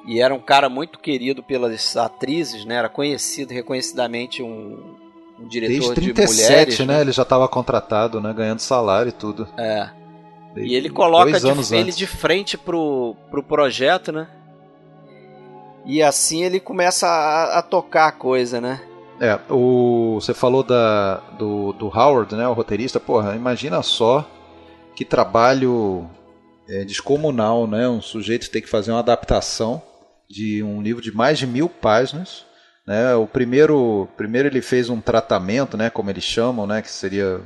E era um cara muito querido pelas atrizes, né? Era conhecido, reconhecidamente um, um diretor Desde 37, de mulheres, né? né? Ele já estava contratado, né? Ganhando salário e tudo. É. Desde e ele coloca de, ele de frente pro, pro projeto, né? E assim ele começa a, a, tocar a coisa, né? É, o, você falou da, do, do Howard, né, o roteirista. Porra, imagina só que trabalho é, descomunal, né? Um sujeito tem que fazer uma adaptação de um livro de mais de mil páginas. Né? O primeiro, primeiro ele fez um tratamento, né, como eles chamam, né, que seria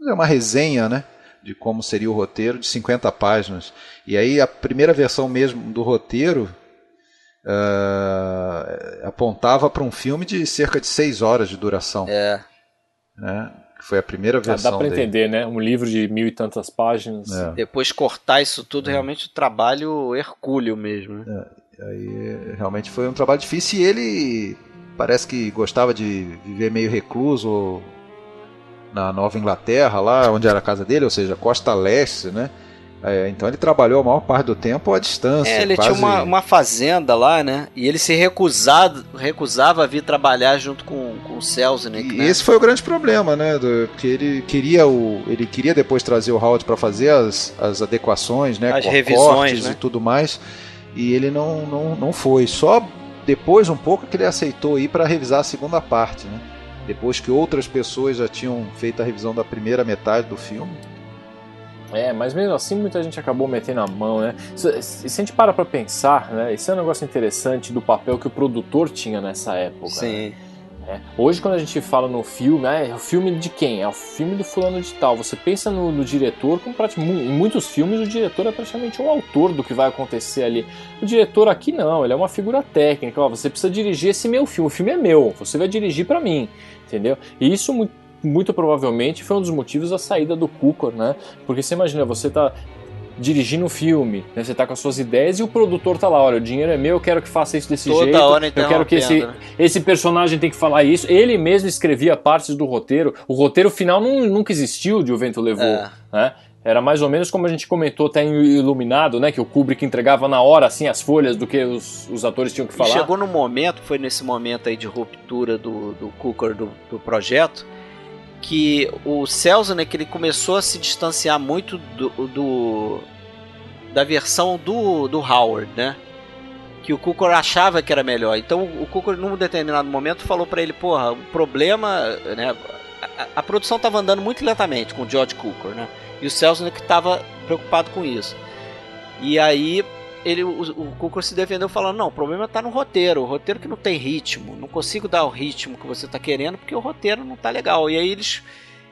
uma resenha, né, de como seria o roteiro de 50 páginas. E aí a primeira versão mesmo do roteiro uh, apontava para um filme de cerca de 6 horas de duração. É. Né? Foi a primeira versão. Ah, dá para entender, né? Um livro de mil e tantas páginas. É. Depois cortar isso tudo, é. realmente o trabalho hercúleo mesmo. Né? É. Aí realmente foi um trabalho difícil e ele parece que gostava de viver meio recluso na Nova Inglaterra, lá onde era a casa dele, ou seja, costa leste, né? É, então ele trabalhou a maior parte do tempo à distância. É, ele quase... tinha uma, uma fazenda lá, né? E ele se recusado, recusava a vir trabalhar junto com, com o Selznick. E né? esse foi o grande problema, né? Do, porque ele queria o, ele queria depois trazer o Howard para fazer as, as adequações, né? As revisões, né? e tudo mais. E ele não, não, não foi. Só depois um pouco que ele aceitou ir para revisar a segunda parte, né? Depois que outras pessoas já tinham feito a revisão da primeira metade do filme. É, mas mesmo assim muita gente acabou metendo a mão, né? Se, se a gente para pra pensar, né? Esse é um negócio interessante do papel que o produtor tinha nessa época. Sim. Né? É. Hoje, quando a gente fala no filme, ah, é o filme de quem? É o filme do fulano de tal. Você pensa no, no diretor, como em muitos filmes o diretor é praticamente o autor do que vai acontecer ali. O diretor aqui não, ele é uma figura técnica. Ó, você precisa dirigir esse meu filme, o filme é meu, você vai dirigir para mim, entendeu? E isso muito muito provavelmente foi um dos motivos da saída do Cukor, né? Porque você imagina, você tá dirigindo um filme, né? Você tá com as suas ideias e o produtor tá lá, olha, o dinheiro é meu, eu quero que faça isso desse Toda jeito. hora eu quero que esse, né? esse personagem tem que falar isso. Ele mesmo escrevia partes do roteiro. O roteiro final não, nunca existiu de O Vento Levou, É. né? Era mais ou menos como a gente comentou até em Iluminado, né? Que o Kubrick entregava na hora, assim, as folhas do que os, os atores tinham que E falar. chegou no momento, foi nesse momento aí de ruptura do, do Cooker do, do projeto, que o Selznick ele começou a se distanciar muito do, do- da versão do, do Howard, né? Que o Cooker achava que era melhor. Então o Cooker, num determinado momento, falou pra ele: Porra, o problema. Né, a, a produção tava andando muito lentamente com o George Cooker, né? E o Selznick tava preocupado com isso. E aí ele, o, o se defendeu falando: Não, o problema tá no roteiro. O roteiro que não tem ritmo. Não consigo dar o ritmo que você tá querendo porque o roteiro não tá legal. E aí eles.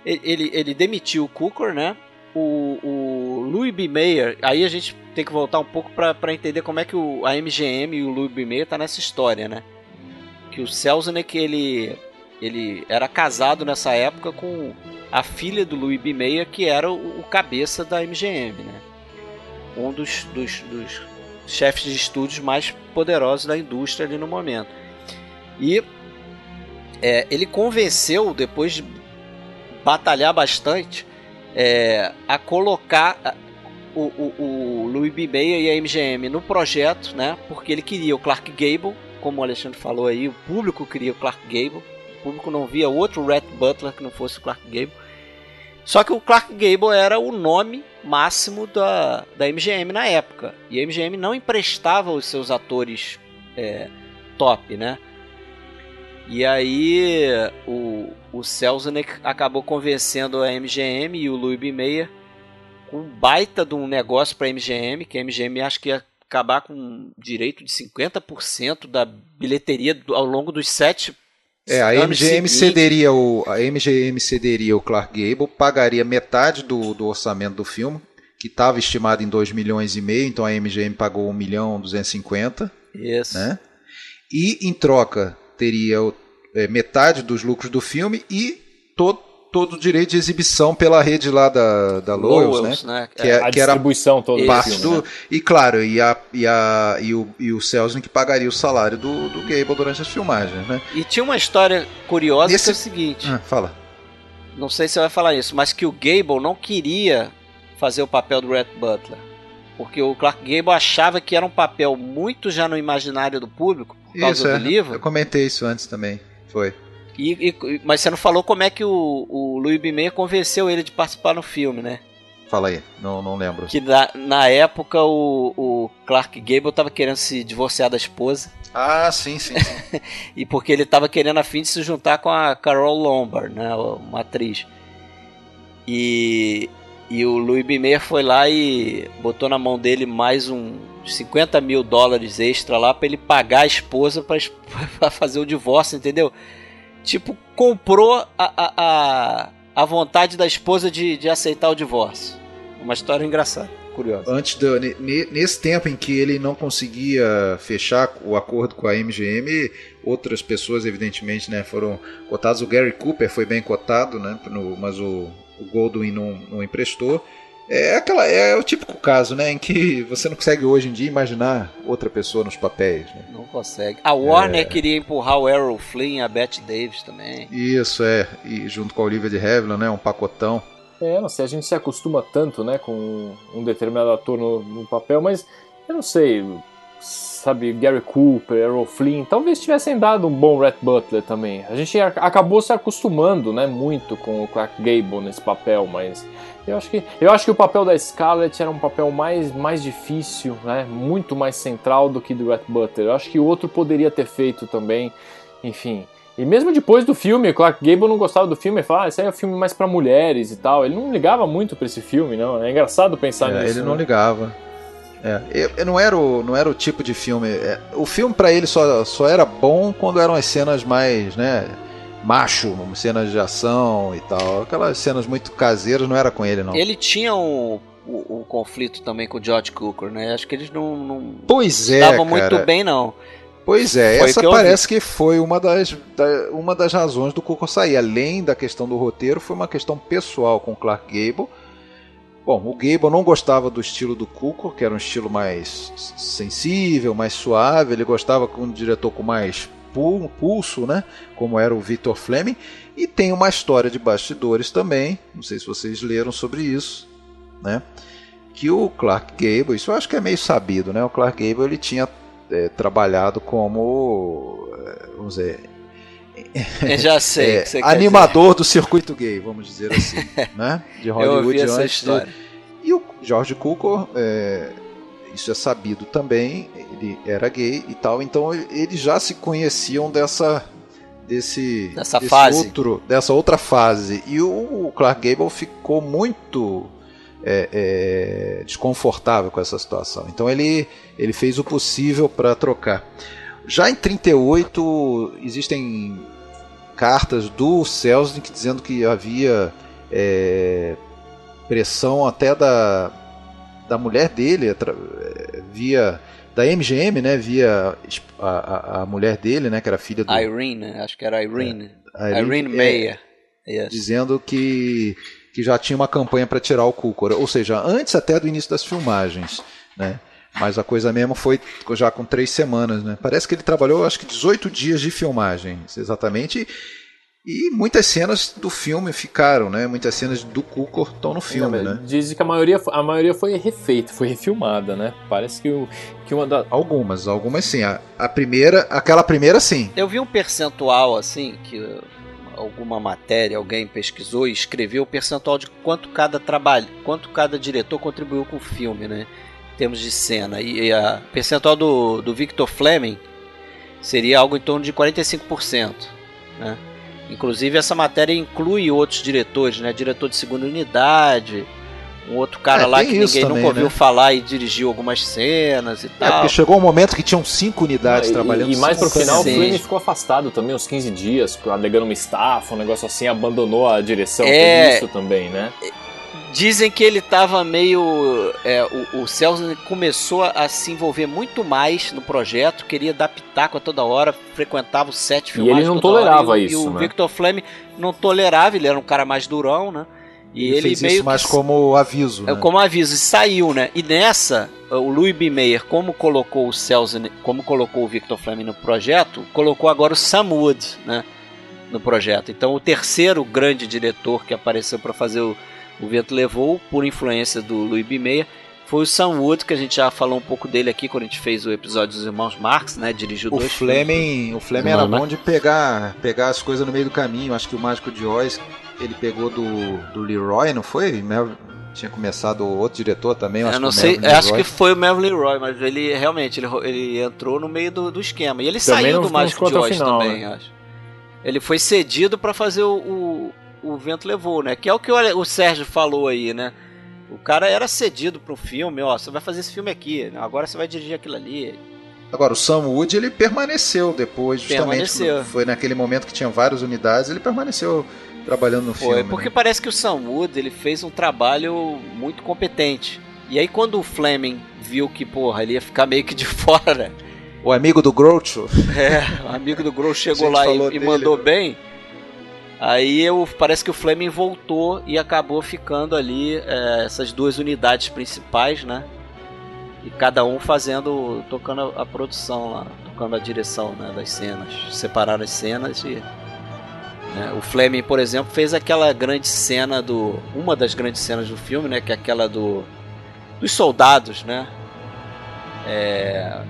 Ele, ele, demitiu o Cooker, né? O, o Louis B. Mayer, aí a gente tem que voltar um pouco para entender como é que o, a MGM e o Louis B. Mayer tá nessa história, né? Que o Selznick, ele, ele era casado nessa época com a filha do Louis B. Mayer, que era o, o cabeça da MGM, né? Um dos, dos, dos chefes de estúdios mais poderosos da indústria ali no momento. E é, ele convenceu, depois de batalhar bastante, é, a colocar o, o, o Louis B. Mayer e a MGM no projeto, né? Porque ele queria o Clark Gable, como o Alexandre falou aí, o público queria o Clark Gable, o público não via outro Rhett Butler que não fosse o Clark Gable. Só que o Clark Gable era o nome máximo da, da MGM na época. E a MGM não emprestava os seus atores é, top, né? E aí o, o Selznick acabou convencendo a MGM e o Louis B. Mayer com um baita de um negócio para a MGM, que a MGM acho que ia acabar com direito de 50% da bilheteria ao longo dos sete É, a MGM cederia o a MGM cederia o Clark Gable, pagaria metade do, do orçamento do filme, que estava estimado em 2 milhões e meio, então a MGM pagou 1 milhão 250, Isso. né? E em troca teria é, metade dos lucros do filme e todo, todo o direito de exibição pela rede lá da, da Lowells, Lowells, né? né? Que, é, a que distribuição toda parte filme, do. né? E claro, e, a, e, a, e, o, e o Selznick pagaria o salário do, do Gable durante as filmagens, né? E tinha uma história curiosa Esse- que é o seguinte. Ah, fala. Não sei se você vai falar isso, mas que o Gable não queria fazer o papel do Rhett Butler. Porque o Clark Gable achava que era um papel muito já no imaginário do público, por causa Isso, do é. livro. Eu comentei isso antes também. Foi. E, e- mas você não falou como é que o, o Louis B. Mayer convenceu ele de participar no filme, né? Fala aí, não, não lembro. Que na, na época o, o Clark Gable tava querendo se divorciar da esposa. Ah, sim, sim. sim. e porque ele estava querendo a fim de se juntar com a Carol Lombard, né, uma atriz. E, e o Louis B. Mayer foi lá e botou na mão dele mais um 50 mil dólares extra lá para ele pagar a esposa para fazer o divórcio, entendeu? Tipo, comprou a, a, a, vontade da esposa de, de aceitar o divórcio. Uma história engraçada curiosa. Antes do, nesse tempo em que ele não conseguia fechar o acordo com a MGM, outras pessoas, evidentemente, né, foram cotadas. O Gary Cooper foi bem cotado, né, no, mas o, o Goldwyn não, não emprestou. É, aquela, é o típico caso, né, em que você não consegue hoje em dia imaginar outra pessoa nos papéis. Né? Não consegue. A Warner é... queria empurrar o Errol Flynn e a Bette Davis também. Isso, é. E junto com a Olivia de Havilland, né, um pacotão. É, não sei, a gente se acostuma tanto, né, com um determinado ator no, no papel, mas eu não sei, sabe, Gary Cooper, Errol Flynn, talvez tivessem dado um bom Red Butler também. A gente acabou se acostumando, né, muito com o Clark Gable nesse papel, mas eu acho que eu acho que o papel da Scarlett era um papel mais mais difícil, né, muito mais central do que do Red Butler. Eu acho que o outro poderia ter feito também, enfim. E mesmo depois do filme, Clark Gable não gostava do filme, ele falava, ah, esse aí é um filme mais para mulheres e tal. Ele não ligava muito para esse filme, não. É engraçado pensar é, nisso. Ele não né? ligava. É, não, era o, não era o tipo de filme. É, o filme para ele só, só era bom quando eram as cenas mais, né? Macho, cenas de ação e tal. Aquelas cenas muito caseiras não era com ele, não. Ele tinha um, o, o, conflito também com o George Cooker, né? Acho que eles não, não pois é, estavam muito bem, não. Pois é, foi essa que parece que foi uma das, da, uma das razões do Cuco sair. Além da questão do roteiro, foi uma questão pessoal com Clark Gable. Bom, o Gable não gostava do estilo do Cuco, que era um estilo mais sensível, mais suave. Ele gostava de um diretor com mais pulso, né? Como era o Victor Fleming. E tem uma história de bastidores também. Não sei se vocês leram sobre isso, né? Que o Clark Gable, isso eu acho que é meio sabido, né? O Clark Gable ele tinha é, trabalhado como, é, vamos dizer, eu já sei. É, animador do circuito gay, vamos dizer assim, né? De Hollywood essa história. De... E o George Cukor, é, isso é sabido também, ele era gay e tal, então eles já se conheciam dessa desse, dessa desse fase. outro, dessa outra fase. E o Clark Gable ficou muito é, é, desconfortável com essa situação. Então ele, ele fez o possível para trocar. Já em 38 existem cartas do Selznick dizendo que havia é, pressão até da, da mulher dele é, via da MGM, né, via a, a, a, mulher dele, né, que era filha do Irene, acho que era Irene, é, Irene, Irene Meyer, yes. dizendo que que já tinha uma campanha para tirar o Kukor, ou seja, antes até do início das filmagens, né? Mas a coisa mesmo foi já com três semanas, né? Parece que ele trabalhou, acho que 18 dias de filmagens, exatamente. E muitas cenas do filme ficaram, né? Muitas cenas do Kukor estão no filme, Não, né? Dizem que a maioria, a maioria foi refeita, foi refilmada, né? Parece que, o, que uma das... Algumas, algumas sim. A, a primeira, aquela primeira sim. Eu vi um percentual, assim, que alguma matéria, alguém pesquisou e escreveu o percentual de quanto cada trabalho, quanto cada diretor contribuiu com o filme, né? Em termos de cena. E a percentual do, do Victor Fleming seria algo em torno de 45%, né? Inclusive essa matéria inclui outros diretores, né? Diretor de segunda unidade, um outro cara é, lá que ninguém também, nunca ouviu né? falar e dirigiu algumas cenas e tal. É, porque chegou um momento que tinham cinco unidades e, trabalhando. E, mais pro final, Sim. o Fleming ficou afastado também, uns 15 dias, alegando uma estafa, um negócio assim, abandonou a direção é, isso também, né? Dizem que ele tava meio. É, o, o Celso começou a se envolver muito mais no projeto, queria dar pitaco a toda hora, frequentava o set filmagem. E ele não tolerava hora, e, isso. E o né? Victor Fleming não tolerava, ele era um cara mais durão, né? E ele, ele fez meio isso mais que, como aviso, é, né? Como aviso, e saiu, né? E nessa, o Louis B. Mayer, como colocou o Selznick, como colocou o Victor Fleming no projeto, colocou agora o Sam Wood, né? No projeto. Então, o terceiro grande diretor que apareceu para fazer o, o Vento Levou, por influência do Louis B. Mayer, foi o Sam Wood, que a gente já falou um pouco dele aqui quando a gente fez o episódio dos Irmãos Marx, né? Dirigiu o dois Fleming, filmes. O Fleming era bom de pegar, pegar as coisas no meio do caminho. Acho que o Mágico de Oz ele pegou do, do Leroy, não foi? tinha começado outro diretor também. Eu não sei, acho que foi o Melvin Leroy, mas ele realmente ele, ele entrou no meio do, do esquema. E ele também saiu do Mágico de Oz final, também, né? acho. Ele foi cedido para fazer o, o, o, Vento Levou, né? Que é o que o, Sérgio falou aí, né? O cara era cedido para um filme, ó, você vai fazer esse filme aqui, né? agora você vai dirigir aquilo ali. Agora, o Sam Wood, ele permaneceu depois, justamente. Permaneceu. Foi naquele momento que tinha várias unidades, ele permaneceu trabalhando no Foi, filme. Porque né? parece que o Sam Wood ele fez um trabalho muito competente. E aí quando o Fleming viu que, porra, ele ia ficar meio que de fora. O amigo do Groucho. É, o amigo do Groucho chegou lá e, e mandou né? bem. Aí eu, parece que o Fleming voltou e acabou ficando ali é, essas duas unidades principais, né? E cada um fazendo, tocando a, produção lá, tocando a direção né, das cenas. Separaram as cenas e né? O Fleming, por exemplo, fez aquela grande cena do. Uma das grandes cenas do filme, né? Que é aquela do. Dos soldados, né? É,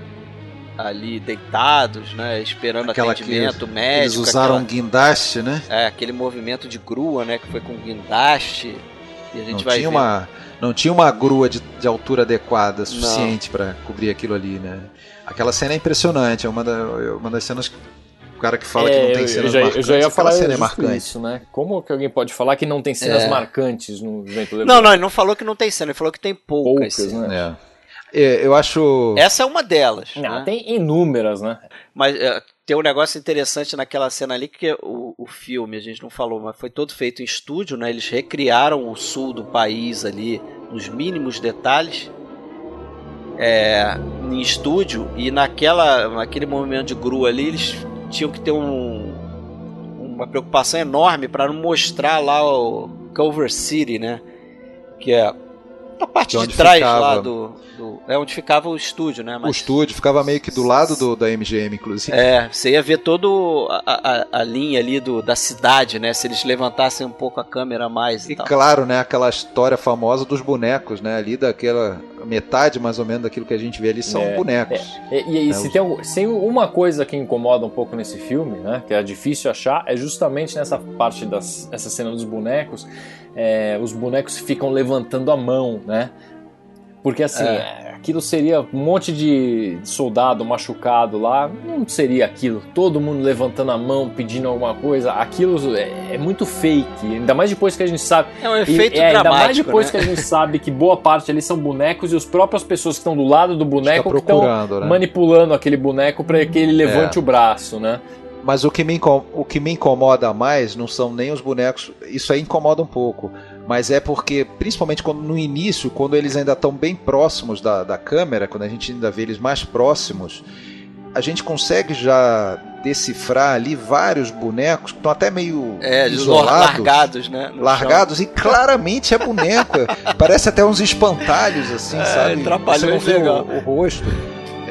ali deitados, né? Esperando Aquela atendimento que médico. Eles usaram aquela, guindaste, né? É, aquele movimento de grua, né? Que foi com guindaste. E a gente não vai tinha ver. uma Não tinha uma grua de, de altura adequada suficiente para cobrir aquilo ali, né? Aquela cena é impressionante, é uma, da, uma das cenas o cara que fala é, que não tem cenas eu já, marcantes. Eu já ia falar cena é marcante. isso, né? Como que alguém pode falar que não tem cenas é. marcantes no Vento Levou? Não, não, ele não falou que não tem cena, ele falou que tem poucas. poucas né? É. é. Eu acho. Essa é uma delas. Não, né? tem inúmeras, né? Mas é, tem um negócio interessante naquela cena ali que o, o filme, a gente não falou, mas foi todo feito em estúdio, né? Eles recriaram o sul do país ali, nos mínimos detalhes. É, em estúdio e naquela naquele movimento de grua ali eles tinham que ter um, uma preocupação enorme para não mostrar lá o Culver City, né? Que é a parte de, de trás ficava... lá do, do, É onde ficava o estúdio, né? Mas... O estúdio ficava meio que do lado do, da MGM, inclusive. É, você ia ver toda a, a, linha ali do, da cidade, né? Se eles levantassem um pouco a câmera mais. E, e tal. claro, né? Aquela história famosa dos bonecos, né? Ali daquela. Metade mais ou menos daquilo que a gente vê ali são é, bonecos. É. E, e, né? se, tem, se uma coisa que incomoda um pouco nesse filme, né? Que é difícil achar, é justamente nessa parte das. essa cena dos bonecos é, os bonecos ficam levantando a mão, né? Porque assim, é. aquilo seria um monte de soldado machucado lá, não seria aquilo. Todo mundo levantando a mão, pedindo alguma coisa. Aquilo é, é muito fake. Ainda mais depois que a gente sabe. É um efeito e, é, Ainda mais depois né? que a gente sabe que boa parte ali são bonecos e as próprias pessoas que estão do lado do boneco que estão né? manipulando aquele boneco para que ele levante é. o braço, né? Mas o que, me o que me incomoda mais não são nem os bonecos, isso aí incomoda um pouco. Mas é porque, principalmente quando, no início, quando eles ainda estão bem próximos da, da câmera, quando a gente ainda vê eles mais próximos, a gente consegue já decifrar ali vários bonecos que estão até meio é, isolados, largados, né? Largados chão. e claramente é boneco. Parece até uns espantalhos assim, é, sabe? Você não vê o, o rosto.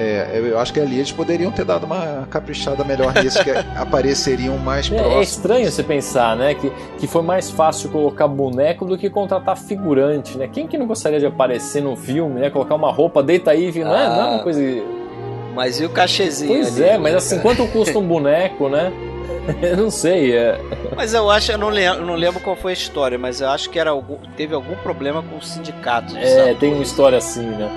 É, eu acho que ali eles poderiam ter dado uma caprichada melhor nisso, que apareceriam mais é, é próximos. É estranho você pensar, né, que, que foi mais fácil colocar boneco do que contratar figurante, né? Quem que não gostaria de aparecer no filme, né? Colocar uma roupa, deita aí, não, ah, é, não é uma coisa... Mas e o cachezinho Pois ali, é, mas assim, quanto custa um boneco, né? eu não sei. É... Mas eu acho, eu não, lembro, eu não lembro qual foi a história, mas eu acho que era algum, teve algum problema com o sindicato. É, tem uma história assim, né?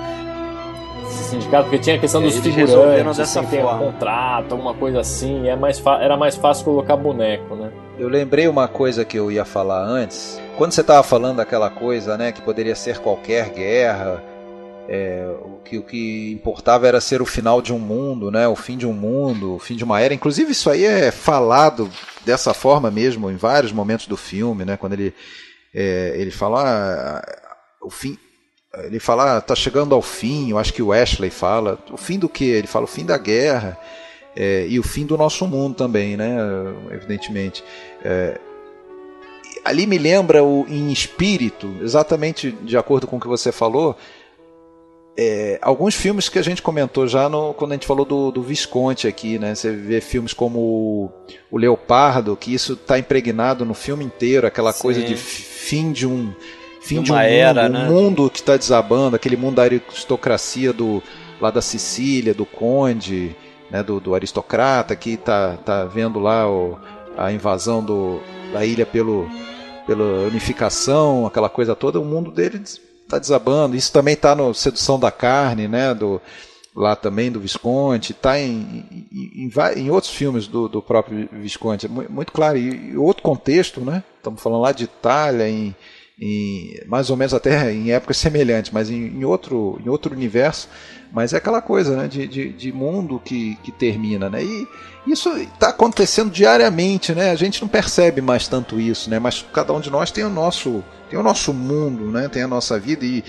Esse sindicato, porque tinha a questão dos figurantes, dessa assim, tem um contrato, alguma coisa assim, é mais era mais fácil colocar boneco, né? Eu lembrei uma coisa que eu ia falar antes. Quando você estava falando daquela coisa, né, que poderia ser qualquer guerra, é, o, que, o que importava era ser o final de um mundo, né, o fim de um mundo, o fim de uma era. Inclusive isso aí é falado dessa forma mesmo em vários momentos do filme, né, quando ele é, ele fala ah, o fim ele fala, ah, tá chegando ao fim, eu acho que o Ashley fala, o fim do que? Ele fala o fim da guerra é, e o fim do nosso mundo também, né? Evidentemente. É, ali me lembra o em espírito, exatamente de acordo com o que você falou, é, alguns filmes que a gente comentou já no, quando a gente falou do, do Visconti aqui, né? Você vê filmes como o, o Leopardo, que isso está impregnado no filme inteiro, aquela Sim. coisa de fim de um fim de, de um era, mundo, né? um mundo que está desabando, aquele mundo da aristocracia do lá da Sicília, do conde, né, do, do aristocrata que está tá vendo lá o, a invasão do, da ilha pelo pela unificação, aquela coisa toda, o mundo dele está desabando. Isso também está no Sedução da Carne, né? Do, lá também do Visconti, está em, em, em, em, outros filmes do, do próprio Visconti, é muito claro. E, outro contexto, né? Estamos falando lá de Itália, em, em, mais ou menos até em épocas semelhantes, mas em, em, outro, em outro universo. Mas é aquela coisa né, de, de, de mundo que, que termina. Né? E isso está acontecendo diariamente, né? a gente não percebe mais tanto isso, né? mas cada um de nós tem o nosso, tem o nosso mundo, né? tem a nossa vida. E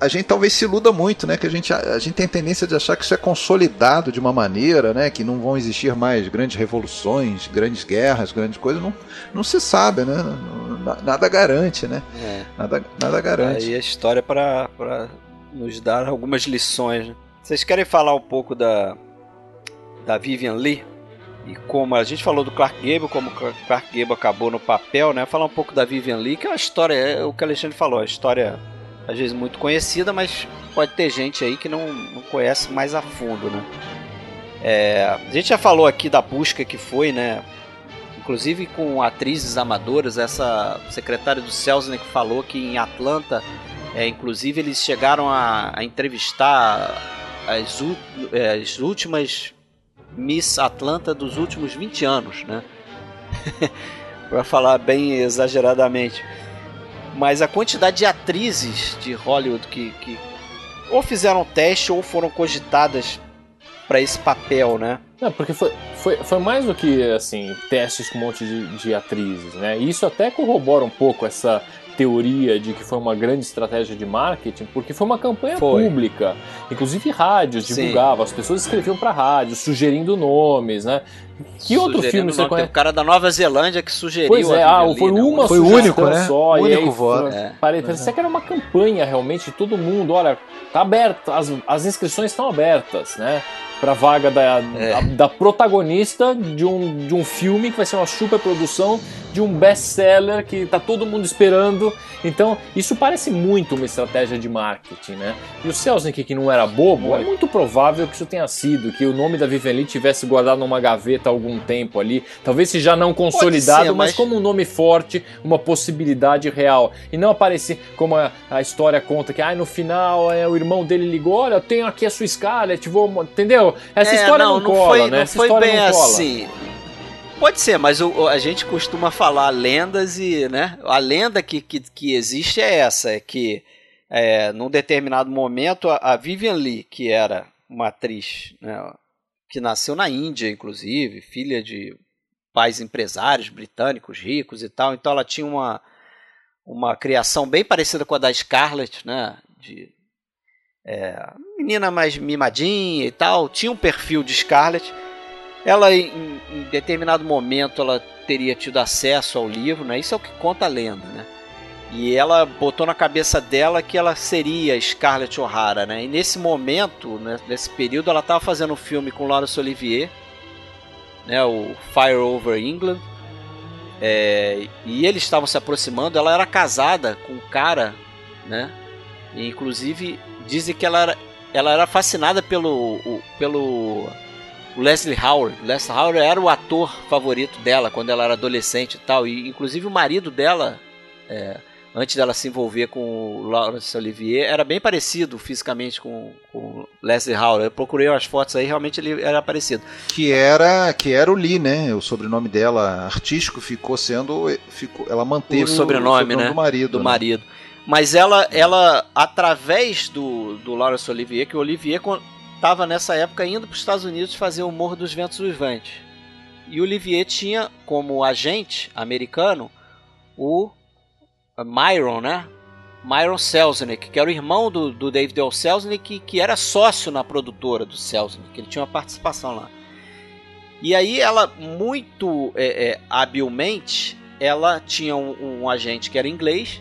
a gente talvez se iluda muito, né? Que a gente, a, gente tem a tendência de achar que isso é consolidado de uma maneira, né? Que não vão existir mais grandes revoluções, grandes guerras, grandes coisas. Não, não se sabe, né? Nada garante, né? É. Nada, nada garante. Aí a história para nos dar algumas lições. Né? Vocês querem falar um pouco da, da Vivian Lee? E como a gente falou do Clark Gable, como Clark Gable acabou no papel, né? Falar um pouco da Vivian Lee, que é uma história, é o que o Alexandre falou, a história às vezes muito conhecida, mas pode ter gente aí que não, não conhece mais a fundo, né? É, a gente já falou aqui da busca que foi, né? Inclusive com atrizes amadoras, essa secretária do Selznick falou que em Atlanta, é, inclusive eles chegaram a, a entrevistar as, é, as últimas Miss Atlanta dos últimos 20 anos, né? para falar bem exageradamente mas a quantidade de atrizes de Hollywood que, que ou fizeram teste ou foram cogitadas para esse papel, né? Não, porque foi, foi, foi mais do que assim testes com um monte de, de atrizes, né? E isso até corrobora um pouco essa teoria de que foi uma grande estratégia de marketing, porque foi uma campanha foi. pública. Inclusive rádios divulgavam, as pessoas escreviam para rádios, sugerindo nomes, né? Que outro filme você conhece? o cara da Nova Zelândia que sugeriu. Pois é, ah, foi né? uma foi o único, né? Só, o único aí, voto. É. Parecia que era uma campanha realmente de todo mundo. Olha, tá aberto, as, as inscrições estão abertas, né? Pra vaga da, é. da, da, protagonista de um, de um filme que vai ser uma super produção de um best-seller que tá todo mundo esperando. Então, isso parece muito uma estratégia de marketing, né? E o Selznick, que não era bobo, é muito provável que isso tenha sido, que o nome da Vivian tivesse guardado numa gaveta há algum tempo ali. Talvez se já não consolidado, ser, mas... mas... como um nome forte, uma possibilidade real. E não aparecer como a, a história conta, que ah, no final é, o irmão dele ligou, olha, eu tenho aqui a sua Scarlett, vou... Entendeu? Essa é, história não, não, cola, foi, né? Não Essa foi bem assim. Pode ser, mas o, a gente costuma falar lendas e, né? A lenda que, que, que existe é essa, é que é, num determinado momento a, a, Vivian Lee, que era uma atriz né, que nasceu na Índia, inclusive, filha de pais empresários britânicos ricos e tal, então ela tinha uma, uma criação bem parecida com a da Scarlett, né? De é, menina mais mimadinha e tal, tinha um perfil de Scarlett ela, em, em, determinado momento, ela teria tido acesso ao livro, né? Isso é o que conta a lenda, né? E ela botou na cabeça dela que ela seria Scarlett O'Hara, né? E nesse momento, né, nesse período, ela estava fazendo um filme com Laurence Olivier, né? O Fire Over England. É, e eles estavam se aproximando. Ela era casada com um cara, né? E, inclusive dizem que ela era, ela era fascinada pelo, o, pelo Leslie Howard. Leslie Howard era o ator favorito dela quando ela era adolescente e tal. E inclusive o marido dela, é, antes dela se envolver com o Laurence Olivier, era bem parecido fisicamente com, o Leslie Howard. Eu procurei as fotos aí, realmente ele era parecido. Que era, que era o Lee, né? O sobrenome dela artístico ficou sendo, ficou, ela manteve o sobrenome, o sobrenome né? do marido. Do né? marido. Mas ela, ela através do, do Laurence Olivier, que o Olivier estava nessa época indo para os Estados Unidos fazer o Morro dos Ventos Uivantes. E o Olivier tinha como agente americano o Myron, né? Myron Selznick, que era o irmão do, do David L. Selznick, que, que era sócio na produtora do Selznick, ele tinha uma participação lá. E aí ela, muito é, é, habilmente, ela tinha um, um agente que era inglês,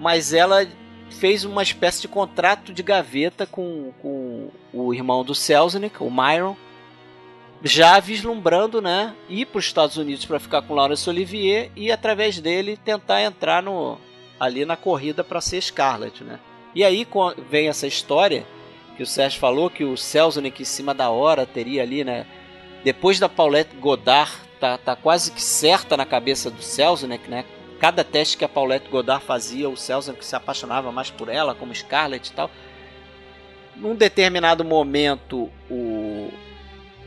mas ela fez uma espécie de contrato de gaveta com, com o irmão do Selznick, o Myron, já vislumbrando, né, ir para os Estados Unidos para ficar com Laurence Olivier e através dele tentar entrar no ali na corrida para ser Scarlett, né? E aí vem essa história que o Sérgio falou que o Selznick em cima da hora teria ali, né, depois da Paulette Godard tá, tá quase que certa na cabeça do Selznick, né, cada teste que a Paulette Goddard fazia, o Selznick se apaixonava mais por ela, como Scarlett e tal. Num determinado momento, o...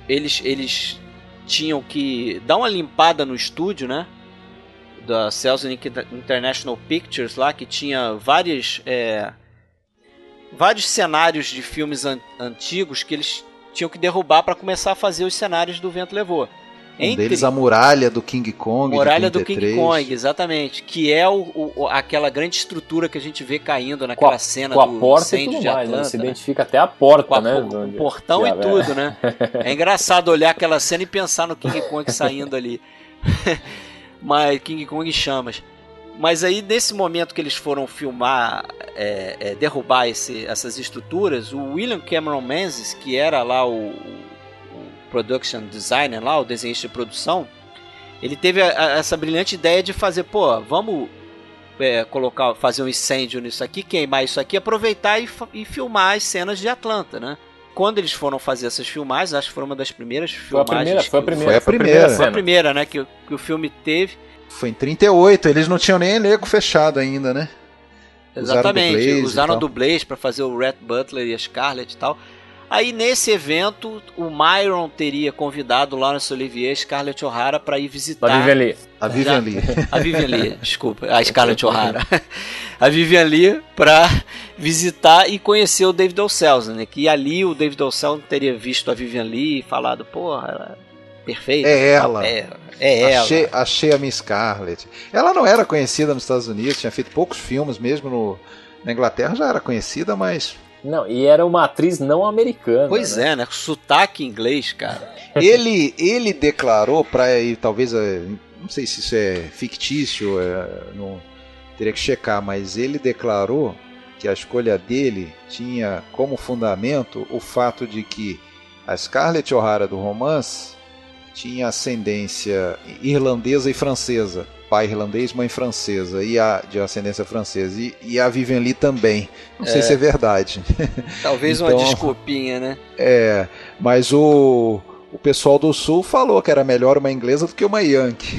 eles, eles tinham que dar uma limpada no estúdio, né? Da Selznick International Pictures lá, que tinha várias, é... vários cenários de filmes an antigos que eles tinham que derrubar para começar a fazer os cenários do Vento Levou. Um Entre... deles a muralha do King Kong. Muralha do King Kong, exatamente. Que é o, o, aquela grande estrutura que a gente vê caindo naquela a, cena com do a porta incêndio e tudo de mais, Atlanta. Né? Você identifica até a porta, a, né? O, o portão e tudo, né? É engraçado olhar aquela cena e pensar no King Kong saindo ali. Mas King Kong em chamas. Mas aí, nesse momento que eles foram filmar, é, é, derrubar esse, essas estruturas, o William Cameron Menzies, que era lá o production designer, lá, o desenhista de produção, ele teve a, a, essa brilhante ideia de fazer, pô, vamos é, colocar, fazer um incêndio nisso aqui, queimar isso aqui, aproveitar e, e, filmar as cenas de Atlanta, né? Quando eles foram fazer essas filmagens, acho que foi uma das primeiras foi filmagens. Foi a primeira, foi a primeira. Foi a primeira, foi a primeira né? Que, que o filme teve. Foi em 38, eles não tinham nem elenco fechado ainda, né? Exatamente, usaram dublês para fazer o Rhett Butler e a Scarlett e tal. Aí nesse evento, o Myron teria convidado Laurence Olivier e Scarlett O'Hara para ir visitar. A Vivian Lee. A Vivian Lee. A Vivian Lee, desculpa. A Scarlett O'Hara. A Vivian Lee para visitar e conhecer o David O. Selznick. E ali o David O. Selznick teria visto a Vivian Lee e falado, porra, ela é perfeita. É ela. É, é achei, ela. Achei a Miss Scarlett. Ela não era conhecida nos Estados Unidos, tinha feito poucos filmes mesmo no, na Inglaterra, já era conhecida, mas não, e era uma atriz não americana. Pois né? é, né? Sotaque inglês, cara. ele, ele declarou para ir, talvez, não sei se isso é fictício, é, não, teria que checar, mas ele declarou que a escolha dele tinha como fundamento o fato de que a Scarlett O'Hara do romance tinha ascendência irlandesa e francesa pai irlandês, mãe francesa, e a, de ascendência francesa, e, e a Vivian Lee também. Não é. sei se é verdade. Talvez então, uma desculpinha, né? É, mas o, o pessoal do Sul falou que era melhor uma inglesa do que uma Yankee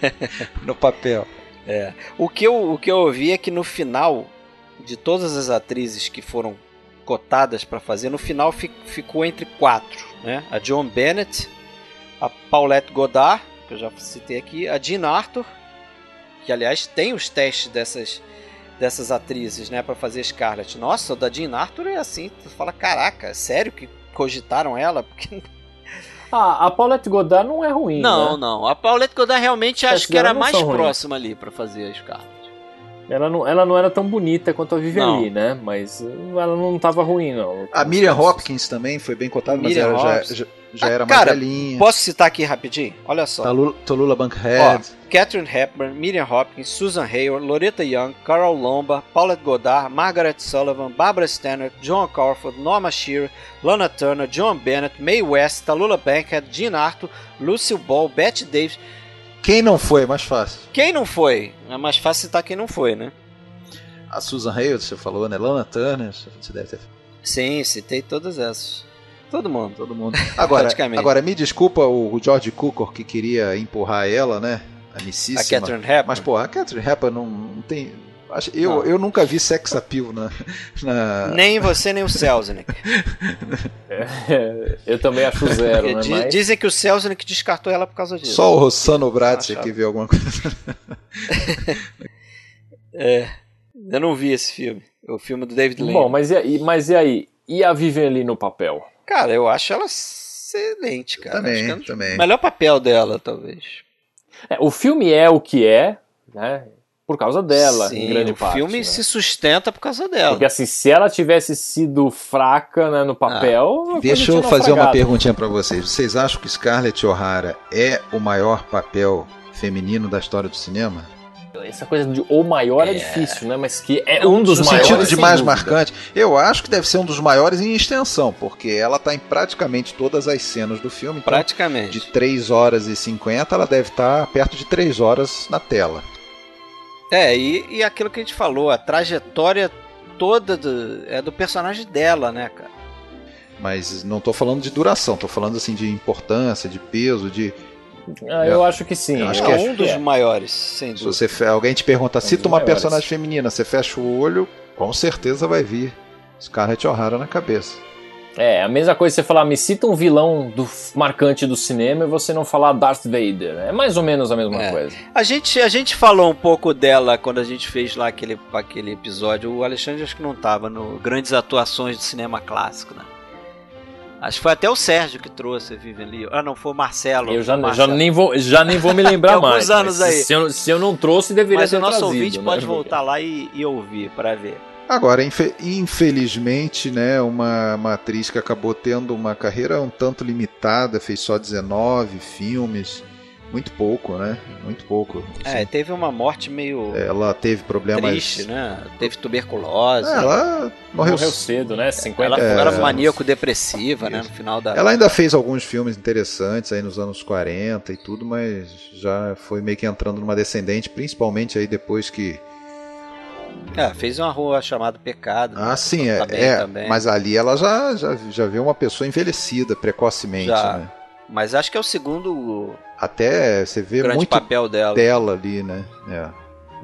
no papel. É. O que, eu, o que eu ouvi é que no final, de todas as atrizes que foram cotadas para fazer, no final ficou entre quatro, né? A Joan Bennett, a Paulette Goddard, que eu já citei aqui, a Jean Arthur, que aliás tem os testes dessas dessas atrizes, né, para fazer Scarlett. Nossa, o da Jean Arthur é assim, tu fala, caraca, sério que cogitaram ela? Porque ah, a Paulette Goddard não é ruim, Não, né? não. A Paulette Goddard realmente acho que era mais próxima ali para fazer a Scarlett. Ela não, ela não era tão bonita quanto a Vivian Lee, né? Mas ela não estava ruim, não. A Miriam Hopkins também foi bem cotada, mas ela já, já, já ah, era cara, mais velhinha. Posso citar aqui rapidinho? Olha só. Talula, Talula Bankhead. Ó, Catherine Hepburn, Miriam Hopkins, Susan Hayward, Loretta Young, Carol Lomba, Paulette Goddard, Margaret Sullivan, Barbara Stanwyck, John Crawford, Norma Shearer, Lana Turner, John Bennett, Mae West, Talula Bankhead, Jean Arthur, Lucille Ball, Bette Davis. Quem não foi? Mais fácil. Quem não foi? É mais fácil citar quem não foi, né? A Susan Hayward, você falou, né? Lana Turner, você deve ter. Sim, citei todas essas. Todo mundo. Todo mundo. Agora, agora me desculpa o George Cukor que queria empurrar ela, né? A Missíssima. A Catherine Hepburn. Mas, porra, a Catherine Hepburn não, não tem... Eu, não. eu nunca vi sex appeal na, na... Nem você, nem o Selznick. é, eu também acho zero, né? Mas... Dizem que o Selznick descartou ela por causa disso. Só o Rossano Bratz que viu alguma coisa. é... Eu não vi esse filme. O filme do David Lane. Bom, mas e, aí, mas e aí? E a Vivian Lee no papel? Cara, eu acho ela excelente, cara. Também, é também. O melhor papel dela, talvez. É, o filme é o que é, né? Por causa dela, Sim, em grande o parte. O filme né? se sustenta por causa dela. Porque assim, se ela tivesse sido fraca né, no papel. Ah, deixa eu fazer uma perguntinha para vocês. Vocês acham que Scarlett O'Hara é o maior papel feminino da história do cinema? Essa coisa de o maior é, é difícil, né? Mas que é um dos no maiores. No sentido de mais dúvida. marcante, eu acho que deve ser um dos maiores em extensão, porque ela está em praticamente todas as cenas do filme. Então, praticamente. De 3 horas e 50, ela deve estar perto de 3 horas na tela. É, e, e aquilo que a gente falou, a trajetória toda do, é do personagem dela, né, cara? Mas não estou falando de duração, estou falando assim de importância, de peso, de eu acho que sim. Eu acho é que é- um dos maiores, sem Se dúvida. você fe- alguém te pergunta, cita dos uma maiores. personagem feminina, você fecha o olho, com certeza vai vir Scarlett O'Hara na cabeça. É, a mesma coisa você falar, me cita um vilão do, marcante do cinema e você não falar Darth Vader. É mais ou menos a mesma É. coisa. A gente, a gente falou um pouco dela quando a gente fez lá aquele, aquele episódio. O Alexandre acho que não tava no Grandes Atuações do Cinema Clássico, né? Acho que foi até o Sérgio que trouxe a Vivian Lee. Ah, não, foi o Marcelo. Eu já, foi o já, Marcelo. nem vou, já nem vou me lembrar Tem alguns mais. anos mas aí. Se eu, se eu não trouxe, deveria Mas ter o nosso trazido, ouvinte né? pode voltar lá e, e ouvir para ver. Agora, infe- infelizmente, né, uma, uma atriz que acabou tendo uma carreira um tanto limitada, fez só 19 filmes, muito pouco, né? Muito pouco. É, assim. teve uma morte meio Ela teve problemas. triste, né? Teve tuberculose. É, ela morreu. Morreu cedo, né? 50 Ela É. era maníaco-depressiva, né? No final da. Ela ainda fez alguns filmes interessantes aí nos anos 40 e tudo, mas já foi meio que entrando numa descendente, principalmente aí depois que. É, fez uma rua chamada Pecado. Ah, sim, é. Tá é, também. mas ali ela já, já, já viu uma pessoa envelhecida precocemente, Já. né? Mas acho que é o segundo Até você vê grande muito papel dela. dela ali, né? É.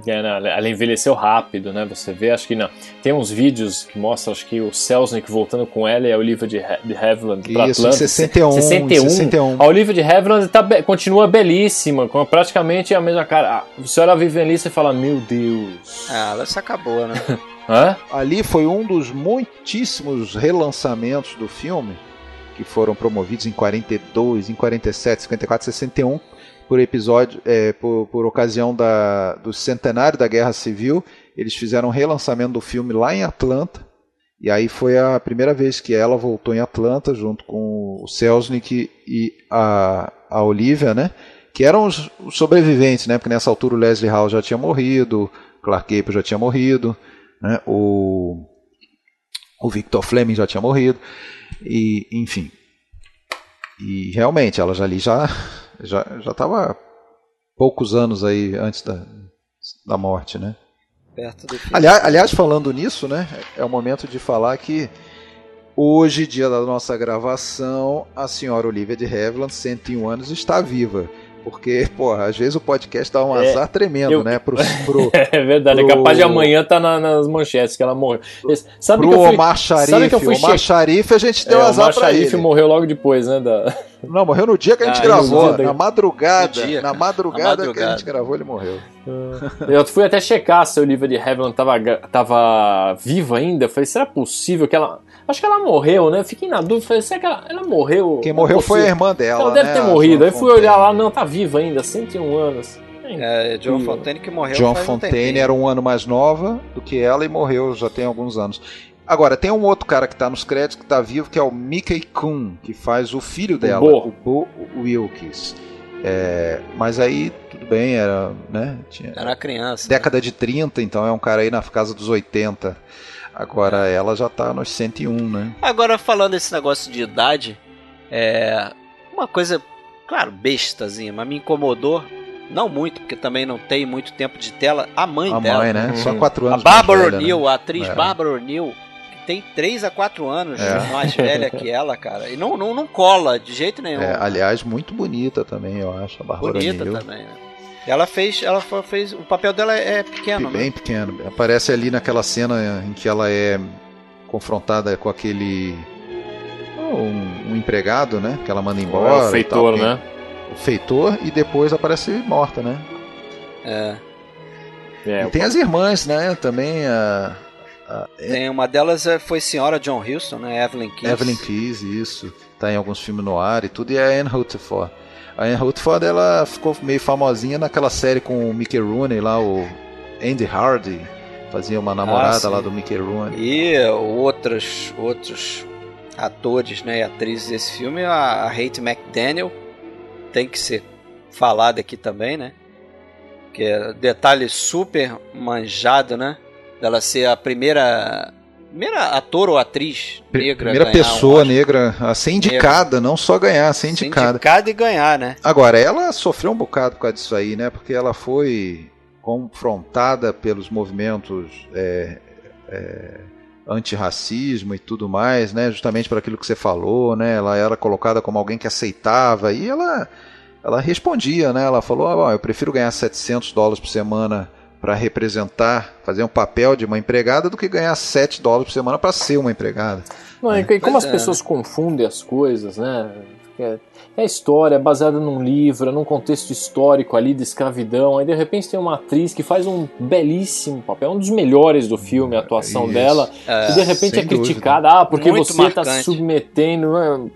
É, não, ela envelheceu rápido, né? Você vê, acho que não. Tem uns vídeos que mostram, acho que o Selznick voltando com ela e a Olivia de, He- de Havilland pra Isso, Atlanta. 61, 61. em 61. A Olivia de Havilland tá be- continua belíssima, com praticamente a mesma cara. Você olha a Vivian Lee e você fala, meu Deus. Ah, ela se acabou, né? Hã? Ali foi um dos muitíssimos relançamentos do filme que foram promovidos em 42, em 47, 54, 61 por episódio, é, por, por ocasião da, do centenário da Guerra Civil. Eles fizeram um relançamento do filme lá em Atlanta. E aí foi a primeira vez que ela voltou em Atlanta junto com o Selznick e a, a Olivia, né? Que eram os, sobreviventes, né? Porque nessa altura o Leslie Howell já tinha morrido, Clark Gable já tinha morrido, né? O, o Victor Fleming já tinha morrido, e enfim. E realmente, ela já ali já já já estava poucos anos aí antes da, da morte, né? Perto do. Aliás, aliás, falando nisso, né? É o momento de falar que hoje, dia da nossa gravação, a senhora Olivia de Havilland, 101 anos, está viva. Porque, porra, às vezes o podcast dá um É, azar tremendo, eu- né? Pro, pro, É verdade, é Pro- capaz de amanhã tá na- nas manchetes que ela morreu. Sabe pro que eu fui, Omar sabe Sharif. que eu fui O Omar che- Sharif a gente deu é, o azar Omar pra Sharif ele. morreu logo depois, né? Da... Não, morreu no dia que a gente Ah, gravou. Na madrugada. Dia, na madrugada, Na que a madrugada. gente gravou, ele morreu. Eu fui até checar se a Olivia de Havilland tava, tava viva ainda. Eu falei, será possível que ela. Acho que ela morreu, né? Eu fiquei na dúvida. Falei, será que ela, ela morreu? Quem é morreu foi a irmã dela. Ela deve né, ter morrido. Aí fui olhar lá, não, tá viva ainda, 101 anos. É, John Fontaine que morreu John faz um Fontaine tempinho. era um ano mais nova do que ela e morreu já tem alguns anos. Agora, tem um outro cara que tá nos créditos que tá vivo, que é o Mickey Kuhn, que faz o filho dela, Bo. o Bo Wilkes. É, mas aí, tudo bem, era, né, tinha, Era criança. década de 30, então é um cara aí na casa dos 80. Agora ela já tá nos 101, né? Agora, falando desse negócio de idade, é. Uma coisa, claro, bestazinha, mas me incomodou. Não muito, porque também não tem muito tempo de tela. A mãe A dela. mãe, né? Hum. Só 4 A anos. Barbara velha, né? O'Neill, a atriz É. Barbara O'Neill, tem 3 a 4 anos É. mais velha que ela, cara. E não, não, não cola de jeito nenhum. É, aliás, muito bonita também, eu acho, a Barbara Bonita O'Neill. também, né? Ela fez, ela fez, o papel dela é pequeno, né? Bem pequeno. Aparece ali naquela cena em que ela é confrontada com aquele. Um, um empregado, né? Que ela manda embora. É o e feitor, tal, né? O feitor e depois aparece morta, né? É. É, e tem as irmãs, né? Também a. a Tem uma delas é, foi senhora John Huston, né? Evelyn Keyes. Evelyn Keyes, isso. Tá em alguns filmes no ar e tudo. E a Anne Rutherford. A Anne Rutherford, ela ficou meio famosinha naquela série com o Mickey Rooney lá, o Andy Hardy. Fazia uma namorada sim. lá do Mickey Rooney. E outros, outros atores né, e atrizes desse filme, a, a Kate McDaniel tem que ser falada aqui também, né? Que é detalhe super manjado, né? Dela ser a primeira, primeira ator ou atriz negra. Primeira um pessoa Oscar. negra a ser indicada, não só ganhar, a ser Ser indicada. indicada e ganhar, né? Agora, ela sofreu um bocado por causa disso aí, né? Porque ela foi confrontada pelos movimentos é, é, antirracismo e tudo mais, né? Justamente por aquilo que você falou, né? Ela era colocada como alguém que aceitava e ela ela respondia, né? Ela falou: ah, bom, eu prefiro ganhar 700 dólares por semana para representar, fazer um papel de uma empregada do que ganhar 7 dólares por semana para ser uma empregada. Não, e como as pessoas confundem as coisas, né? É, é história, é baseada num livro, é num contexto histórico ali de escravidão. Aí de repente tem uma atriz que faz um belíssimo papel, um dos melhores do filme, a atuação Isso. dela, É, e de repente é criticada, ah, porque Muito você está submetendo. né?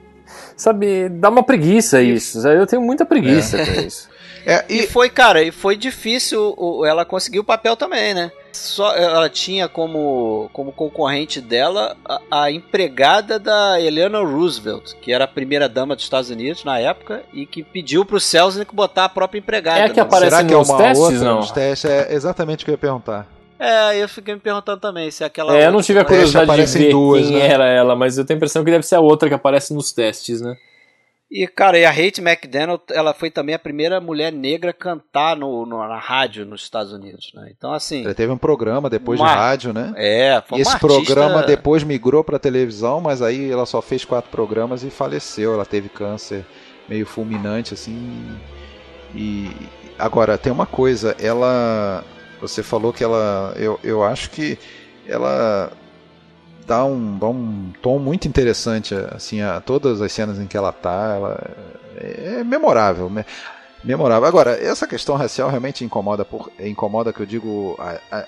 Sabe, dá uma preguiça isso. Eu tenho muita preguiça com isso. É, E e foi, cara, e foi difícil o- ela conseguir o papel também, né? Só ela tinha como, como concorrente dela a, a empregada da Eleanor Roosevelt, que era a primeira dama dos Estados Unidos na época e que pediu pro Selznick botar a própria empregada. É que né? aparece será que é nos uma testes, outra não? nos testes? É exatamente o que eu ia perguntar. É, eu fiquei me perguntando também se é aquela. É, eu não tive a curiosidade de ver duas, quem né? era ela, mas eu tenho a impressão que deve ser a outra que aparece nos testes, né? E, cara, e a Kate McDaniel, ela foi também a primeira mulher negra a cantar no, no- na rádio nos Estados Unidos, né? Então, assim. Ele teve um programa depois Uma- de rádio, né? É, foi E esse artista- programa depois migrou para televisão, mas aí ela só fez quatro programas e faleceu. Ela teve câncer meio fulminante, assim. E agora tem uma coisa, ela, você falou que ela, eu, eu acho que ela dá um, dá um tom muito interessante, assim, a todas as cenas em que ela tá, ela é, é memorável, me- memorável. Agora essa questão racial realmente incomoda, por, incomoda que eu digo a- a- a-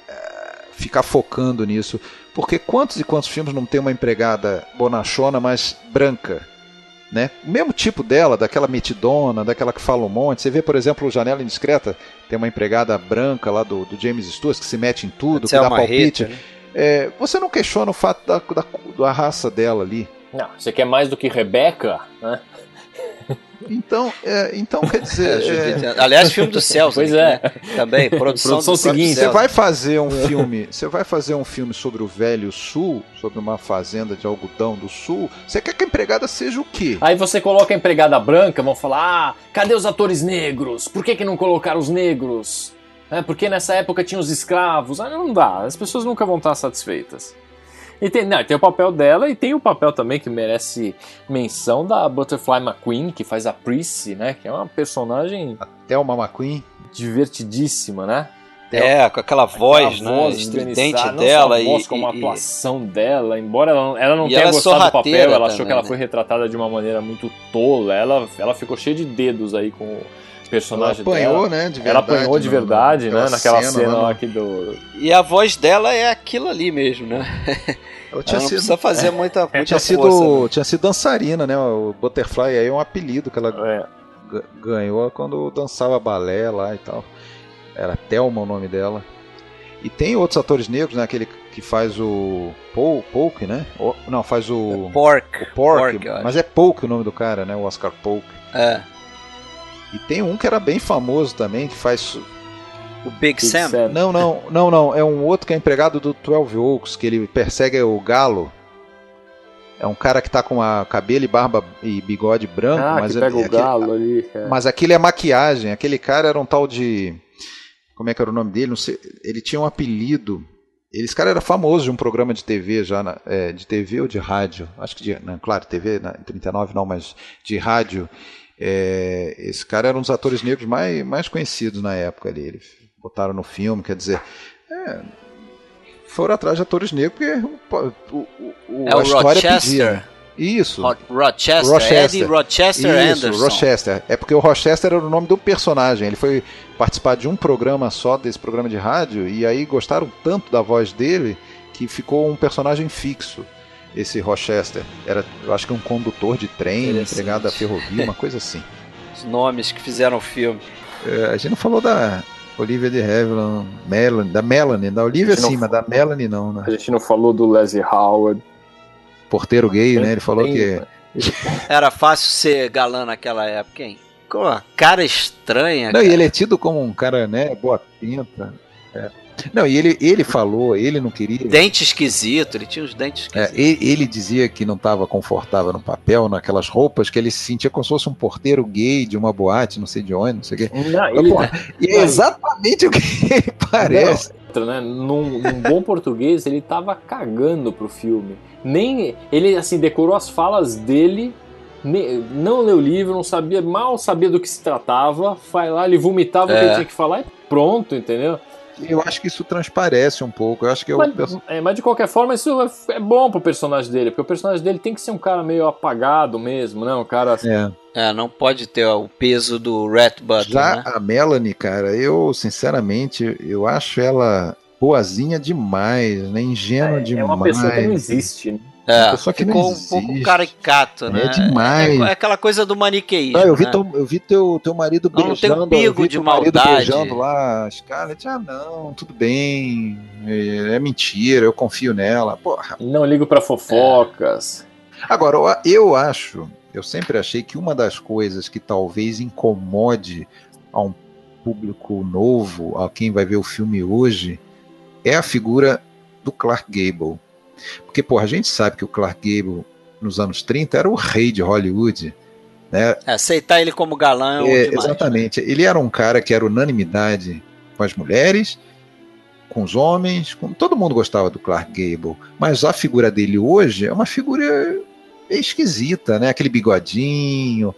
ficar focando nisso. Porque quantos e quantos filmes não tem uma empregada bonachona, mas branca? Né? O mesmo tipo dela, daquela metidona, daquela que fala um monte. Você vê, por exemplo, o Janela Indiscreta, tem uma empregada branca lá do, do James Stewart que se mete em tudo, que dá palpite. Né? É, você não questiona o fato da, da, da raça dela ali. Não, você quer mais do que Rebeca, né? Então, é, então quer dizer. Judith- é, Aliás, filme do Celso. Pois é. Também, produção, Produção do seguinte. Você vai fazer um filme, você vai fazer um filme sobre o velho sul, sobre uma fazenda de algodão do sul. Você quer que a empregada seja o quê? Aí você coloca a empregada branca, vão falar: ah, cadê os atores negros? Por que, que não colocaram os negros? É, porque nessa época tinha os escravos. Ah, não dá, as pessoas nunca vão estar satisfeitas. E tem, não, tem o papel dela e tem o papel também que merece menção da Butterfly McQueen, que faz a Prissy, né? Que é uma personagem Thelma McQueen. divertidíssima, né? É, com aquela voz, Aquela né? voz estridente dela não só a voz, e, como a e- atuação dela, embora ela, não- ela não E tenha ela é gostado do papel, ela achou também, que ela né? foi retratada de uma maneira muito tola, ela, ela ficou cheia de dedos aí com o Ela personagem apanhou, dela. né? De verdade, ela apanhou de no- verdade, naquela né? Naquela cena, no- lá que do. e a voz dela é aquilo ali mesmo, né? Ela Ela tinha não sido, precisa fazer muita, muita tinha, sido, força. né? tinha sido dançarina, né? O Butterfly aí é um apelido que ela É, ga- ganhou quando dançava balé lá e tal. Era Thelma o nome dela. E tem outros atores negros, né? Aquele que faz o Paul, Polk, né? O- não, faz o, Pork. o Pork, Pork, eu mas é Polk o nome do cara, né? O Oscar Polk. É. E tem um que era bem famoso também, que faz O Big Big Sam. Sam. Não, não, não, não. É um outro que é empregado do 12 Oaks, que ele persegue o galo. É um cara que tá com a cabelo e barba e bigode branco, Ah, mas que é- pega é o aquele- galo ali. é. mas aquilo é maquiagem. Aquele cara era um tal de. Como é que era o nome dele? Não sei. Ele tinha um apelido. Ele- Esse cara era famoso de um programa de TV já, na- é, de TV ou de rádio? Acho que de, não, claro, TV na, em 39 não, mas de rádio. É, esse cara era um dos atores negros mais, mais conhecidos na época ali. Eles botaram no filme, quer dizer. é, foram atrás de atores negros porque o, o, o, É a o história Rochester. pedia. Isso. Ro- Rochester. Rochester. Eddie Rochester Isso, Anderson. Rochester. É porque o Rochester era o nome do personagem. Ele foi participar de um programa só, desse programa de rádio, e aí gostaram tanto da voz dele que ficou um personagem fixo. Esse Rochester. Era, eu acho que um condutor de trem, empregado da ferrovia, uma coisa assim. Os nomes que fizeram o filme. É, a gente não falou da Olivia de Havilland, Melanie, da Melanie, da Olivia sim, mas da Melanie não, né? A gente não falou do Leslie Howard. Porteiro gay, né? Ele falou que Era fácil ser galã naquela época, hein? Com uma cara estranha. Não, cara. e ele é tido como um cara, né, boa pinta. É. Não, e ele, ele falou, ele não queria. Dente esquisito, ele tinha os dentes É, esquisitos. ele, ele dizia que não estava confortável no papel, naquelas roupas, que ele se sentia como se fosse um porteiro gay de uma boate, não sei de onde, não sei o quê. Não, ele, Pô, E é exatamente o que ele parece. Não, né? Num, num bom português, ele tava cagando pro filme. Nem ele assim decorou as falas dele não leu o livro, não sabia, mal sabia do que se tratava, vai lá, ele vomitava é. o que ele é. tinha que falar e pronto, entendeu? Eu acho que isso transparece um pouco. Eu acho que mas, eu... é, mas de qualquer forma, isso é, é bom pro personagem dele, porque o personagem dele tem que ser um cara meio apagado mesmo, né? Um cara. Assim... É. é não pode ter ó, o peso do Rat Butler. Já né? a Melanie, cara, eu sinceramente eu acho ela boazinha demais, né? Ingênua é, demais. É uma pessoa que não existe, né? É, só que ficou um pouco caricato, é né? É demais. É, é aquela coisa do maniqueísmo. Ah, eu vi, né? teu, eu vi teu, teu marido não, beijando. Não tem um de maldade. beijando lá a Scarlett. Ah, não, tudo bem. É, é, mentira, eu confio nela. Porra. Não ligo para fofocas. É. Agora, eu acho, eu sempre achei que uma das coisas que talvez incomode a um público novo, a quem vai ver o filme hoje, é a figura do Clark Gable porque, pô, a gente sabe que o Clark Gable, nos anos 30, era o rei de Hollywood. Né? É, aceitar ele como galã é, é demais, Exatamente. Né? Ele era um cara que era unanimidade com as mulheres, com os homens, com... todo mundo gostava do Clark Gable. Mas a figura dele hoje é uma figura esquisita, né? Aquele bigodinho,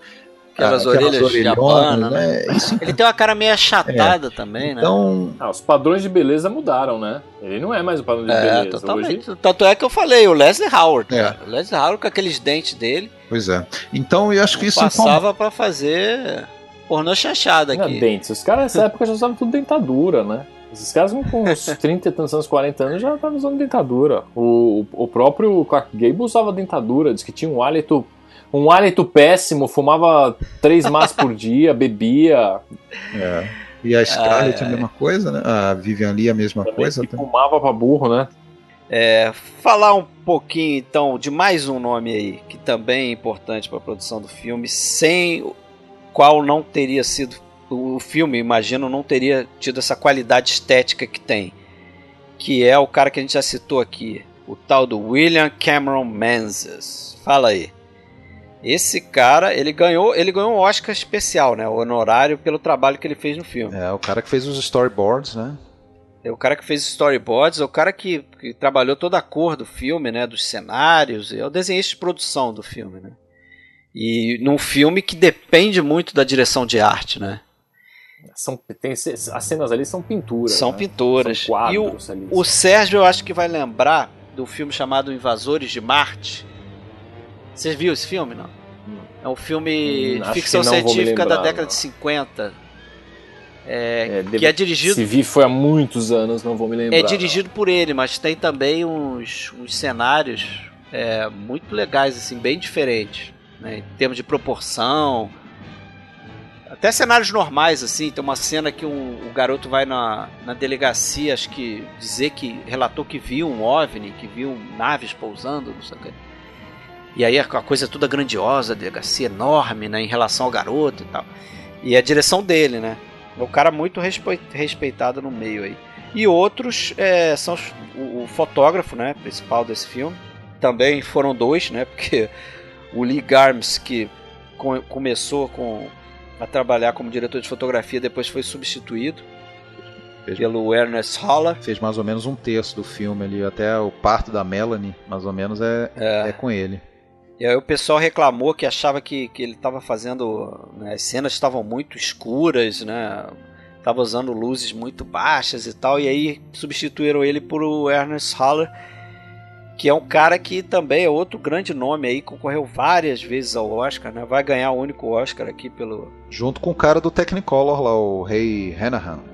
Aquelas, orelhas de abana, né? né? Isso... Ele tem uma cara meio achatada é. também, né? então... Ah, os padrões de beleza mudaram, né? Ele não é mais o padrão de é, beleza. Totalmente. Hoje... Tanto é que eu falei, o Leslie Howard. É. O Leslie Howard com aqueles dentes dele. Pois é. Então eu acho que isso passava para fazer pornô chanchada aqui. Não, dentes. Os caras nessa época já usavam tudo dentadura, né? Esses caras com uns 30 e tantos anos, 40 anos já estavam usando dentadura. O, o próprio Clark Gable usava dentadura, diz que tinha um hálito um hálito péssimo, fumava três maços por dia, bebia. É. E a Scarlett ah, é. a mesma coisa, né? A Vivian Lee a mesma Também coisa. Que fumava pra burro, né? É, falar um pouquinho então de mais um nome aí que também é importante para a produção do filme, sem qual não teria sido o filme, imagino, não teria tido essa qualidade estética que tem, que é o cara que a gente já citou aqui, o tal do William Cameron Menzies. Fala aí. Esse cara, ele ganhou, ele ganhou um Oscar especial, né? O honorário pelo trabalho que ele fez no filme. É, o cara que fez os storyboards, né? É o cara que fez storyboards, é o cara que, que, trabalhou toda a cor do filme, né? Dos cenários, é o desenhista de produção do filme, né? E num filme que depende muito da direção de arte, né? São, tem, as cenas ali são pinturas. São né? pinturas. São e o, ali. o Sérgio, eu acho que vai lembrar do filme chamado Invasores de Marte, você viu esse filme, não? É um filme hum, de ficção científica da década de 50. É, é, que é dirigido. Se vi foi há muitos anos, não vou me lembrar. É dirigido não. por ele, mas tem também uns, uns cenários é, muito legais, assim, bem diferentes. Né, em termos de proporção. Até cenários normais, assim. Tem uma cena que um, o garoto vai na, na delegacia, acho que dizer que relatou que viu um OVNI, que viu naves pousando, não sei o que. E aí a coisa toda grandiosa, a delegacia enorme, né, em relação ao garoto e tal. E a direção dele, né? É um cara muito respeitado no meio aí. E outros é, são o, o, fotógrafo, né, principal desse filme. Também foram dois, né? Porque o Lee Garms, que com, começou com, a trabalhar como diretor de fotografia, depois foi substituído Fez, pelo Ernest Haller. Fez mais ou menos um terço do filme ali, até o parto da Melanie, mais ou menos, é, é. é com ele. E aí o pessoal reclamou que achava que, que ele estava fazendo. Né, as cenas estavam muito escuras, né? Tava usando luzes muito baixas e tal. E aí substituíram ele por o Ernest Haller, que é um cara que também é outro grande nome aí, concorreu várias vezes ao Oscar, né? Vai ganhar o único Oscar aqui pelo. Junto com o cara do Technicolor lá, o Ray Hanahan.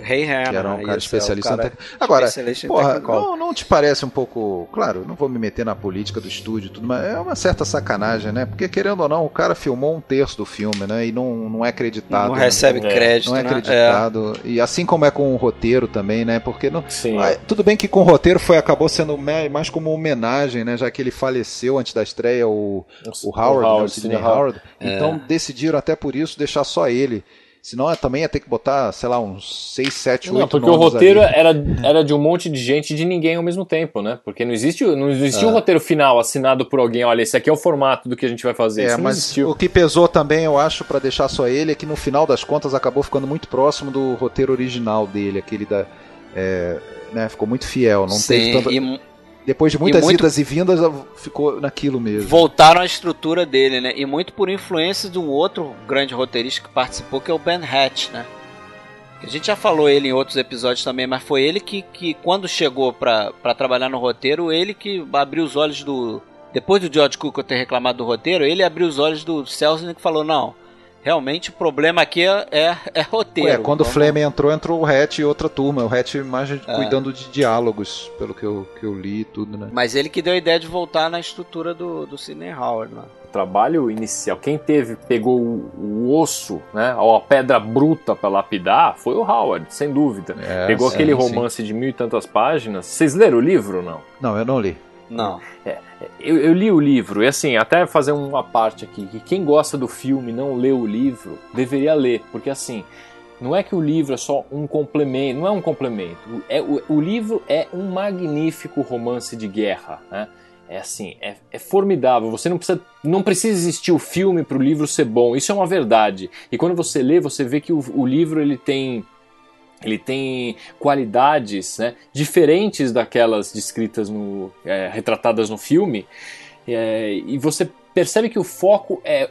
Rei Hanna. Que era um cara isso, especialista é cara tec... Agora, porra, não, não te parece um pouco. Claro, não vou me meter na política do estúdio tudo, mas é uma certa sacanagem, né? Porque querendo ou não, o cara filmou um terço do filme, né? E não, não é acreditado. Não né? recebe crédito. Não é né? acreditado. É. E assim como é com o roteiro também, né? Porque não. Sim. Ah, tudo bem que com o roteiro foi acabou sendo mais como homenagem, né? Já que ele faleceu antes da estreia, o, o Howard, o Howard, né? o Sidney Howard. Howard. É. Então decidiram até por isso deixar só ele. Senão também ia ter que botar, sei lá, uns 6, 7, 8 Não, porque o roteiro era, era de um monte de gente de ninguém ao mesmo tempo, né? Porque não existe, não existiu é. um roteiro final assinado por alguém, olha, esse aqui é o formato do que a gente vai fazer. É, Isso mas o que pesou também, eu acho, para deixar só ele, é que no final das contas acabou ficando muito próximo do roteiro original dele, aquele da. É, né, ficou muito fiel, não Sim, teve tanta... e, depois de muitas E muito- idas e vindas, ficou naquilo mesmo. Voltaram à estrutura dele, né? E muito por influência de um outro grande roteirista que participou, que é o Ben Hatch, né? A gente já falou ele em outros episódios também, mas foi ele que, que quando chegou pra, pra trabalhar no roteiro, ele que abriu os olhos do. Depois do George Cukor ter reclamado do roteiro, ele abriu os olhos do Selznick e falou: não, realmente o problema aqui é, é, é roteiro. É, quando o Flame entrou, entrou o Hatch e outra turma. O Hatch mais É. cuidando de diálogos, pelo que eu, que eu li e tudo, né? Mas ele que deu a ideia de voltar na estrutura do, do Sidney Howard, né? O trabalho inicial, quem teve, pegou o, o osso, né, ou a pedra bruta para lapidar, foi o Howard, sem dúvida. É, Pegou sim, aquele sim. romance de mil e tantas páginas. Vocês leram o livro ou não? Não, eu não li. Não. Eu, eu li o livro, e assim, até fazer uma parte aqui, que quem gosta do filme não leu o livro, deveria ler, porque assim, não é que o livro é só um complemento, não é um complemento, é, o, o livro é um magnífico romance de guerra, né? É assim, é, é formidável. Você não precisa, não precisa existir o filme para o livro ser bom. Isso é uma verdade. E quando você lê, você vê que o, o livro ele tem ele tem qualidades né, diferentes daquelas descritas no é, retratadas no filme é, e você percebe que o foco é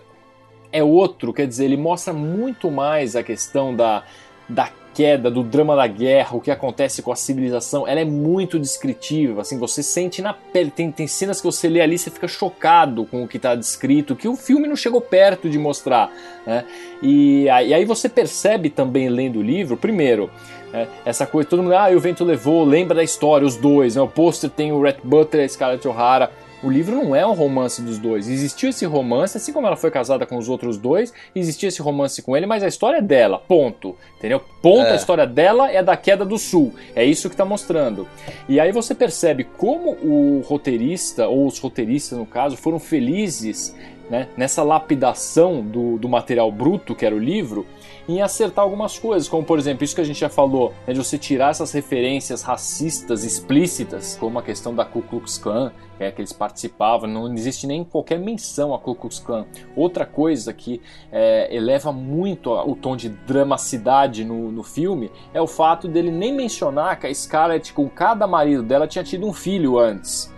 é outro quer dizer ele mostra muito mais a questão da, da queda do drama da guerra o que acontece com a civilização ela é muito descritiva assim você sente na pele tem, tem cenas que você lê ali você fica chocado com o que está descrito que o filme não chegou perto de mostrar né? e, e aí você percebe também lendo o livro primeiro é, essa coisa, todo mundo, ah, o vento levou, lembra da história, os dois, né? O pôster tem o Rhett Butler e a Scarlett O'Hara. O livro não é um romance dos dois. Existiu esse romance, assim como ela foi casada com os outros dois, existia esse romance com ele, mas a história é dela, ponto. Entendeu? Ponto, É. a história dela é da queda do sul. É isso que tá mostrando. E aí você percebe como o roteirista, ou os roteiristas no caso, foram felizes né, nessa lapidação do, do material bruto, que era o livro, em acertar algumas coisas, como por exemplo, isso que a gente já falou, né, de você tirar essas referências racistas explícitas, como a questão da Ku Klux Klan, que é que eles participavam, não existe nem qualquer menção a Ku Klux Klan. Outra coisa que é, eleva muito o tom de dramacidade no, no filme é o fato dele nem mencionar que a Scarlett, com cada marido dela, tinha tido um filho antes.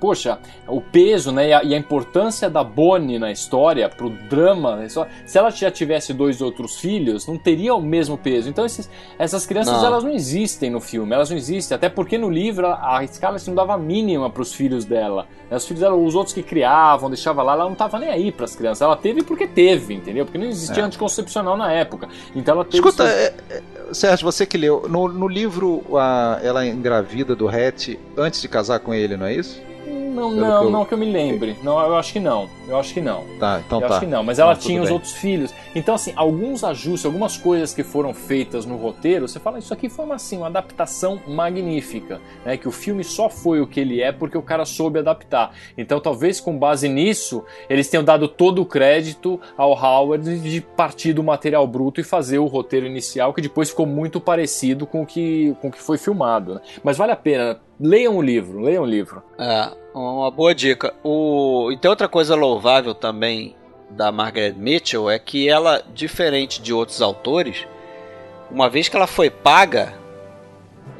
Poxa, o peso né, e, a, e a importância da Bonnie na história, pro drama, história, se ela já tivesse dois outros filhos, não teria o mesmo peso. Então esses- essas crianças Não. elas não existem no filme, elas não existem, até porque no livro a, Scarlett não dava a mínima pros filhos dela. Né, Os filhos dela, os outros que criavam, deixava lá, ela não tava nem aí pras crianças. Ela teve porque teve, entendeu? Porque não existia É. anticoncepcional na época. Então ela teve. Escuta, seus- é, é, Sérgio, você que leu, no, no livro a- ela engravida do Hatch antes de casar com ele, não é isso? Não, Pelo não, que eu- não que eu me lembre. Não, eu acho que não. Eu acho que não. Tá, então eu tá. acho que não, mas ela tudo tinha os bem. outros filhos. Então, assim, alguns ajustes, algumas coisas que foram feitas no roteiro, você fala, isso aqui foi uma, assim, uma adaptação magnífica. Né? Que o filme só foi o que ele é porque o cara soube adaptar. Então, talvez com base nisso, eles tenham dado todo o crédito ao Howard de partir do material bruto e fazer o roteiro inicial, que depois ficou muito parecido com o que, com o que foi filmado. né? Mas vale a pena. Leiam o livro, leiam o livro. É, uma boa dica. O... E tem outra coisa louvável também da Margaret Mitchell é que ela, diferente de outros autores, uma vez que ela foi paga,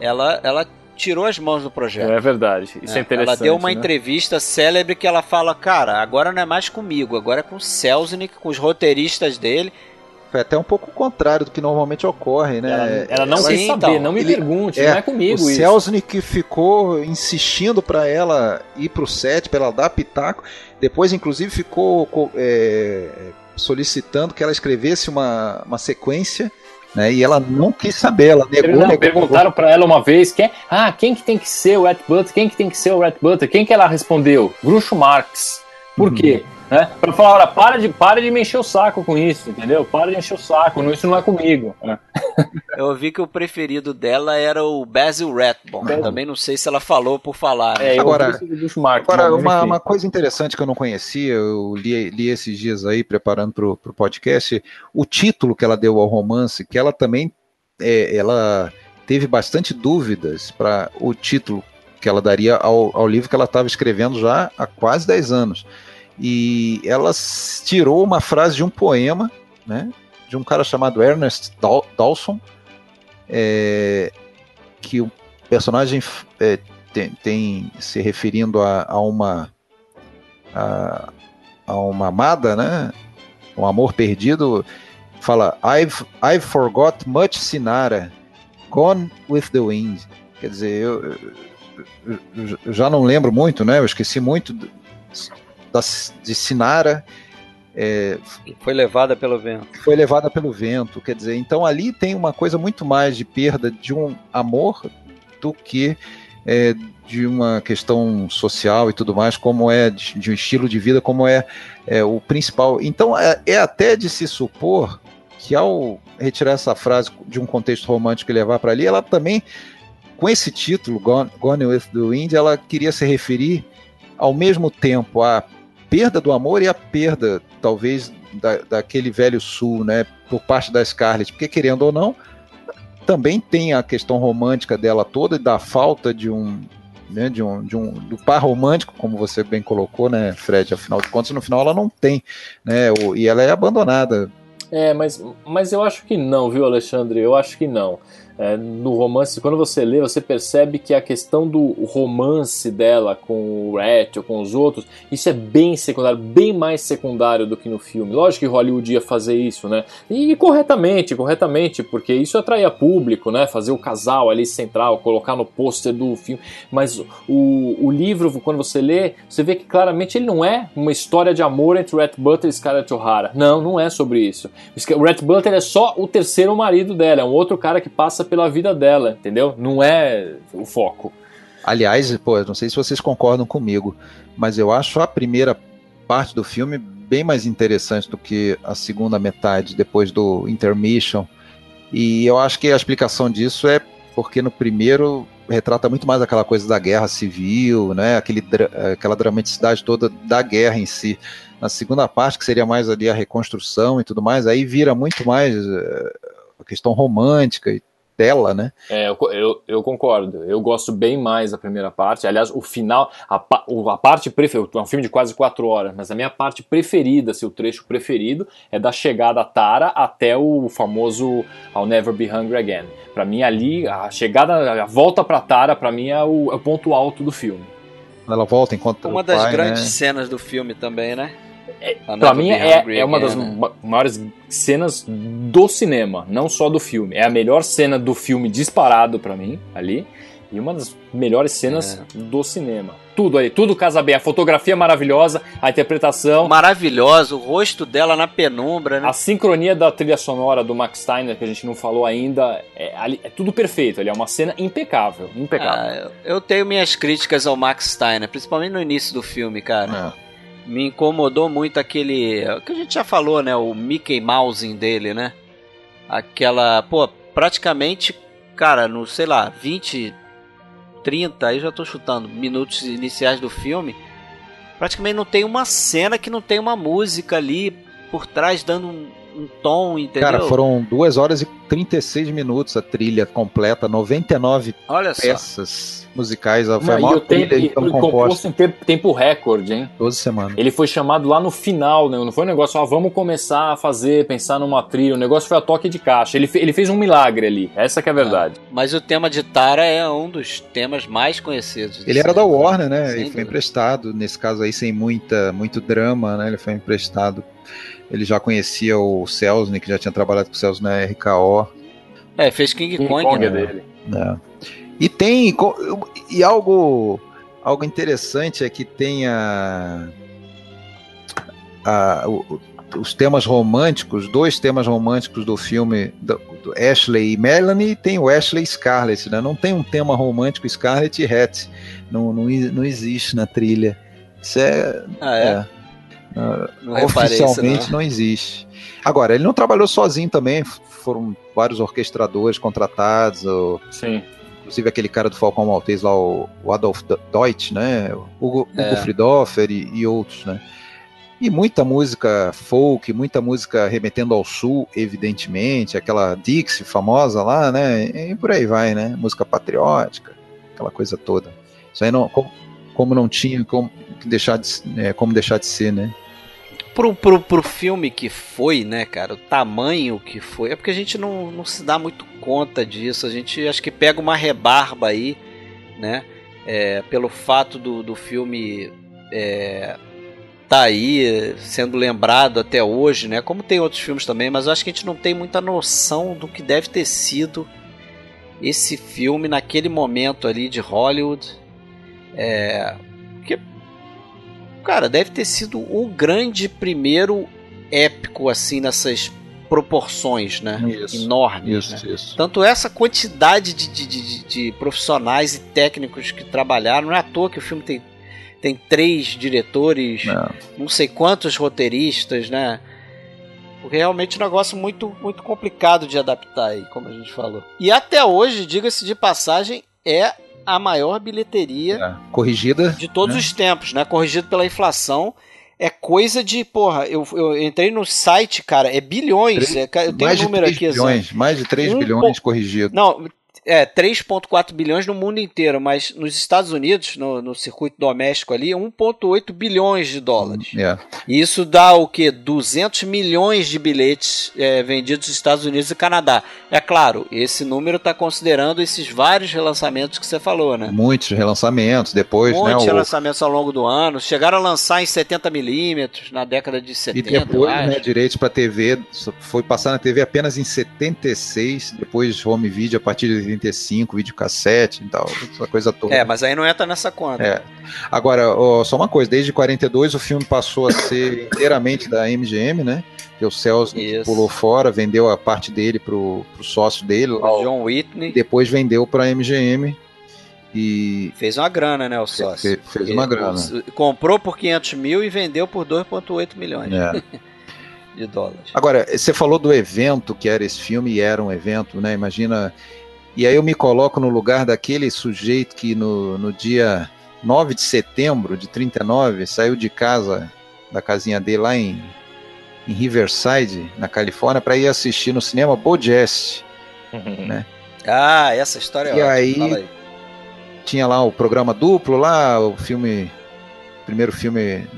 ela, ela tirou as mãos do projeto. É verdade. Isso é, É, interessante. ela deu uma né? entrevista célebre que ela fala, cara, agora não é mais comigo, agora é com o Selznick, com os roteiristas dele. Foi até um pouco o contrário do que normalmente ocorre, né? Ela, ela não Ela- quis saber, então, não me ele- pergunte, é, não é comigo o isso. Selznick ficou insistindo pra ela ir pro set, pra ela dar pitaco. Depois, inclusive, ficou co- é, solicitando que ela escrevesse uma, uma sequência, né? E ela não quis saber, ela negou, Não, negou, perguntaram pra ela uma vez quem, ah, quem que tem que ser o Red Butler? Quem que tem que ser o Red Butler? Quem que ela respondeu? Groucho Marx. Por Uhum. quê? Né? Pra falar, olha, para de, para de me encher o saco com isso, entendeu? Para de encher o saco, não, isso não é comigo. né? Eu vi que o preferido dela era o Basil Rathbone. Também não sei se ela falou por falar. né? É, Agora-. Agora, uma, uma coisa interessante que eu não conhecia, eu li, li esses dias aí, preparando para o podcast, o título que ela deu ao romance, que ela também é, ela teve bastante dúvidas para o título que ela daria ao, ao livro que ela estava escrevendo já há quase 10 anos. E ela tirou uma frase de um poema, né, de um cara chamado Ernest Daw- Dawson, é, que o personagem é, tem, tem se referindo a, a uma a, a, uma amada, né? Um amor perdido, fala I've, I've forgot much Sinara, gone with the wind. Quer dizer, eu, eu, eu já não lembro muito, né? Eu esqueci muito da, de Sinara. É, foi levada pelo vento. Foi levada pelo vento, quer dizer, então ali tem uma coisa muito mais de perda de um amor do que é, de uma questão social e tudo mais, como é de, de um estilo de vida, como é, é o principal. Então é, é, até de se supor que ao retirar essa frase de um contexto romântico e levar para ali, ela também, com esse título, Gone, Gone with the Wind, ela queria se referir ao mesmo tempo à perda do amor e à perda, talvez, da, daquele velho sul, né, por parte da Scarlett, porque querendo ou não, também tem a questão romântica dela toda e da falta de um, né, de um, de um do par romântico, como você bem colocou, né, Fred? Afinal de contas, no final ela não tem, né? O, e ela é abandonada. É, mas, mas eu acho que não, viu, Alexandre? Eu acho que não é, no romance, quando você lê, você percebe que a questão do romance dela com o Rat ou com os outros, isso é bem secundário, bem mais secundário do que no filme. Lógico que Hollywood ia fazer isso, né? E corretamente, corretamente, porque isso atraía público, né? Fazer o casal ali central, colocar no pôster do filme. Mas o, o livro, quando você lê, você vê que claramente ele não é uma história de amor entre Rat Butler e Scarlett O'Hara. Não, não é sobre isso. O Rat Butler é só o terceiro marido dela, é um outro cara que passa pela vida dela, entendeu? Não é o foco. Aliás, pô, não sei se vocês concordam comigo, mas eu acho a primeira parte do filme bem mais interessante do que a segunda metade, depois do intermission. E eu acho que a explicação disso é porque no primeiro retrata muito mais aquela coisa da guerra civil, né? Aquele, aquela dramaticidade toda da guerra em si. Na segunda parte, que seria mais ali a reconstrução e tudo mais, aí vira muito mais uh, a questão romântica e tela, né? É, eu, eu, eu, concordo. Eu gosto bem mais da primeira parte. Aliás, o final, a, a parte preferida, é um filme de quase quatro horas, mas a minha parte preferida, seu trecho preferido, é da chegada a Tara até o famoso I'll Never Be Hungry Again. Para mim, ali, a chegada, a volta pra Tara, para mim, é o, é o ponto alto do filme. Ela volta enquanto Uma das pai, grandes né? cenas do filme também, né? É, pra mim é, é uma das né? maiores cenas do cinema, não só do filme. É a melhor cena do filme disparado para mim ali e uma das melhores cenas é. do cinema. Tudo aí, tudo casa bem. A fotografia maravilhosa, a interpretação. Maravilhosa, o rosto dela na penumbra, né? A sincronia da trilha sonora do Max Steiner, que a gente não falou ainda, é, é tudo perfeito. Ali é uma cena impecável. Impecável. Ah, eu tenho minhas críticas ao Max Steiner, principalmente no início do filme, cara. É me incomodou muito aquele. que a gente já falou, né? O Mickey Mouse dele, né? Aquela. Pô, praticamente, cara, no sei lá, 20, 30, aí já tô chutando, minutos iniciais do filme. Praticamente não tem uma cena que não tem uma música ali por trás dando um, um tom, entendeu? Cara, foram 2 horas e 36 minutos a trilha completa, 99 Olha peças só. musicais. Foi Não, a maior trilha tempo, então composto em tempo, tempo recorde, hein? 12 semanas. Ele foi chamado lá no final, né? Não foi um negócio, ó, vamos começar a fazer, pensar numa trilha. O negócio foi a toque de caixa. Ele, ele fez um milagre ali. Essa que é a verdade. É. Mas o tema de Tara é um dos temas mais conhecidos. Ele era da Warner, né? Ele foi emprestado, nesse caso aí, sem muita, muito drama, né? Ele foi emprestado ele já conhecia o Selznick, já tinha trabalhado com o Selznick na RKO. É, fez King, King Kong, Kong né? dele. É. E tem e algo algo interessante é que tem a, a o, os temas românticos, dois temas românticos do filme do, do Ashley e Melanie, e tem o Ashley e Scarlett, né? Não tem um tema romântico Scarlett e Hattie. Não, não, não existe na trilha. Isso é, ah, é? é não oficialmente isso, não. não. existe. Agora, ele não trabalhou sozinho também, foram vários orquestradores contratados. Ou, Sim. Inclusive aquele cara do Falcão Maltese lá, o, Adolf Deutsch, né? Hugo, é. Hugo Friedhofer e, e outros, né? E muita música folk, muita música remetendo ao sul, evidentemente, aquela Dixie famosa lá, né? E por aí vai, né? Música patriótica, aquela coisa toda. Isso aí não, como, como não tinha como deixar de, é, como deixar de ser, né? Pro, pro, pro filme que foi, né, cara, o tamanho que foi, é porque a gente não, não se dá muito conta disso, a gente acho que pega uma rebarba aí, né? é, pelo fato do, do filme é, tá aí sendo lembrado até hoje, né? Como tem outros filmes também, mas eu acho que a gente não tem muita noção do que deve ter sido esse filme naquele momento ali de Hollywood. É, porque, cara, deve ter sido o grande primeiro épico assim nessas proporções, né? Isso, Enormes. Isso, né? isso. Tanto essa quantidade de, de, de, de profissionais e técnicos que trabalharam, não é à toa que o filme tem, tem três diretores, É. não sei quantos roteiristas, né? Porque realmente é um negócio muito, muito complicado de adaptar aí, como a gente falou. E até hoje, diga-se de passagem, é a maior bilheteria É. Corrigida. de todos os tempos, né? Corrigido pela inflação. É coisa de, porra, eu, eu entrei no site, cara, é bilhões. Três- é, ca- eu tenho mais um de número 3 aqui, exato. bilhões. Mais de 3 Um bilhões corrigido. Não, é 3,4 bilhões no mundo inteiro, mas nos Estados Unidos, no, no circuito doméstico ali, é 1,8 bilhões de dólares. É. E isso dá o quê? 200 milhões de bilhetes é, vendidos nos Estados Unidos e Canadá. É claro, esse número está considerando esses vários relançamentos que você falou, né? Muitos relançamentos depois, Um né? monte de o- lançamentos ao longo do ano. Chegaram a lançar em 70mm na década de E 70. depois, eu acho. né, direitos para TV, foi passar na TV apenas em 76, depois home video a partir de 85, videocassete e tal, essa coisa toda. É, mas aí não entra nessa conta. É. Agora, ó, só uma coisa, desde 42 o filme passou a ser inteiramente da MGM, né? Que o Celso Isso. pulou fora, vendeu a parte dele pro, pro sócio dele, lá, John Whitney depois vendeu pra MGM e fez uma grana, né, o sócio. fe- fez uma grana. Comprou por 500 mil e vendeu por 2,8 milhões É. de dólares. Agora, você falou do evento que era esse filme e era um evento, né? Imagina. E aí eu me coloco no lugar daquele sujeito que no, no dia 9 de setembro de 39 saiu de casa, da casinha dele lá em, em Riverside, na Califórnia, para ir assistir no cinema Bojest. Ah, essa história é E ótima. aí- Fala aí. Tinha lá o programa duplo lá, o filme. Primeiro filme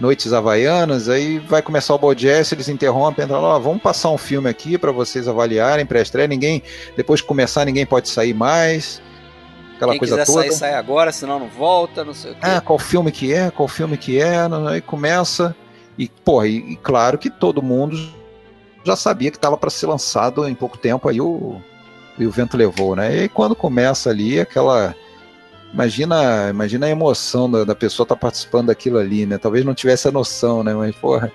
Noites Havaianas, aí vai começar o Bojess, eles interrompem, entram lá, vamos passar um filme aqui para vocês avaliarem pré-estreia, ninguém, depois que começar ninguém pode sair mais, aquela Quem coisa quiser toda. sair, sai agora, senão não volta, não sei o quê. Ah, qual filme que é, qual filme que é, aí começa, e porra, e, e claro que todo mundo já sabia que estava para ser lançado em pouco tempo, aí o, e o vento levou, né, e quando começa ali, aquela... Imagina, imagina a emoção da, da pessoa estar participando daquilo ali, né? Talvez não tivesse a noção, né? Mas, porra,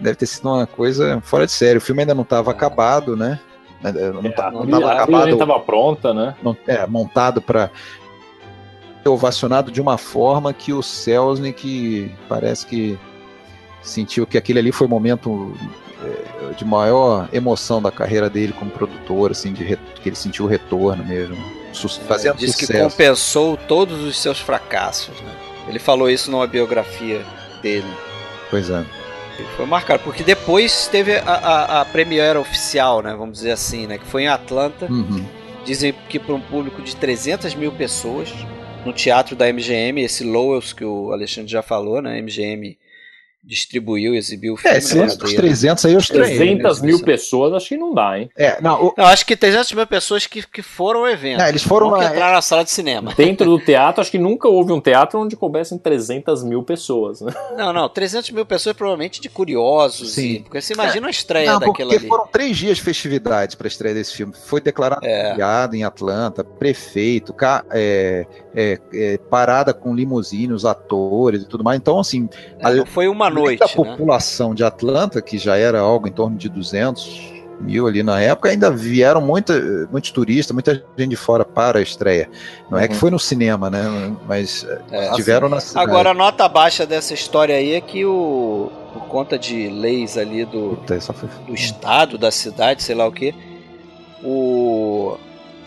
deve ter sido uma coisa fora de sério. O filme ainda não estava acabado, né? Não, tá- não a estava trilha acabado nem tava pronta, né? não- é, montado para ser ovacionado de uma forma que o Selznick parece que sentiu que aquele ali foi o momento é, de maior emoção da carreira dele como produtor, assim, de que ele sentiu o retorno mesmo, su fazendo Diz que sucesso. compensou todos os seus fracassos. Né? Ele falou isso numa biografia dele. Pois é. Ele foi marcado, porque depois teve a, a, a premiere oficial, né? Vamos dizer assim, né? Que foi em Atlanta. Uhum. Dizem que para um público de 300 mil pessoas, no teatro da MGM, esse Lowell's que o Alexandre já falou, né? MGM distribuiu e exibiu o filme. É, esse na lance dos cadeia. 300 aí eu estranhei. 300 né? mil pessoas, acho que não dá, hein? É, não, o- Não, acho que 300 mil pessoas que, que foram ao evento. não, eles foram não que na, sala de cinema. Dentro do teatro, acho que nunca houve um teatro onde coubessem 300 mil pessoas, né? Não, não, 300 mil pessoas provavelmente de curiosos. Sim. e- porque você imagina a estreia Não, daquela porque ali. foram três dias de festividades para a estreia desse filme. Foi declarado É. em Atlanta, prefeito, ca- é, é, é, parada com limusine, os atores e tudo mais. Então, assim, É, não foi uma noite, da né? população de Atlanta, que já era algo em torno de 200 mil ali na época, ainda vieram muita, muitos turistas, muita gente de fora para a estreia. Não é que Uhum. foi no cinema, né? Mas É, tiveram na cidade. Agora, a nota baixa dessa história aí é que o. Por conta de leis ali do, Puta, foi... do estado, da cidade, sei lá o que, o.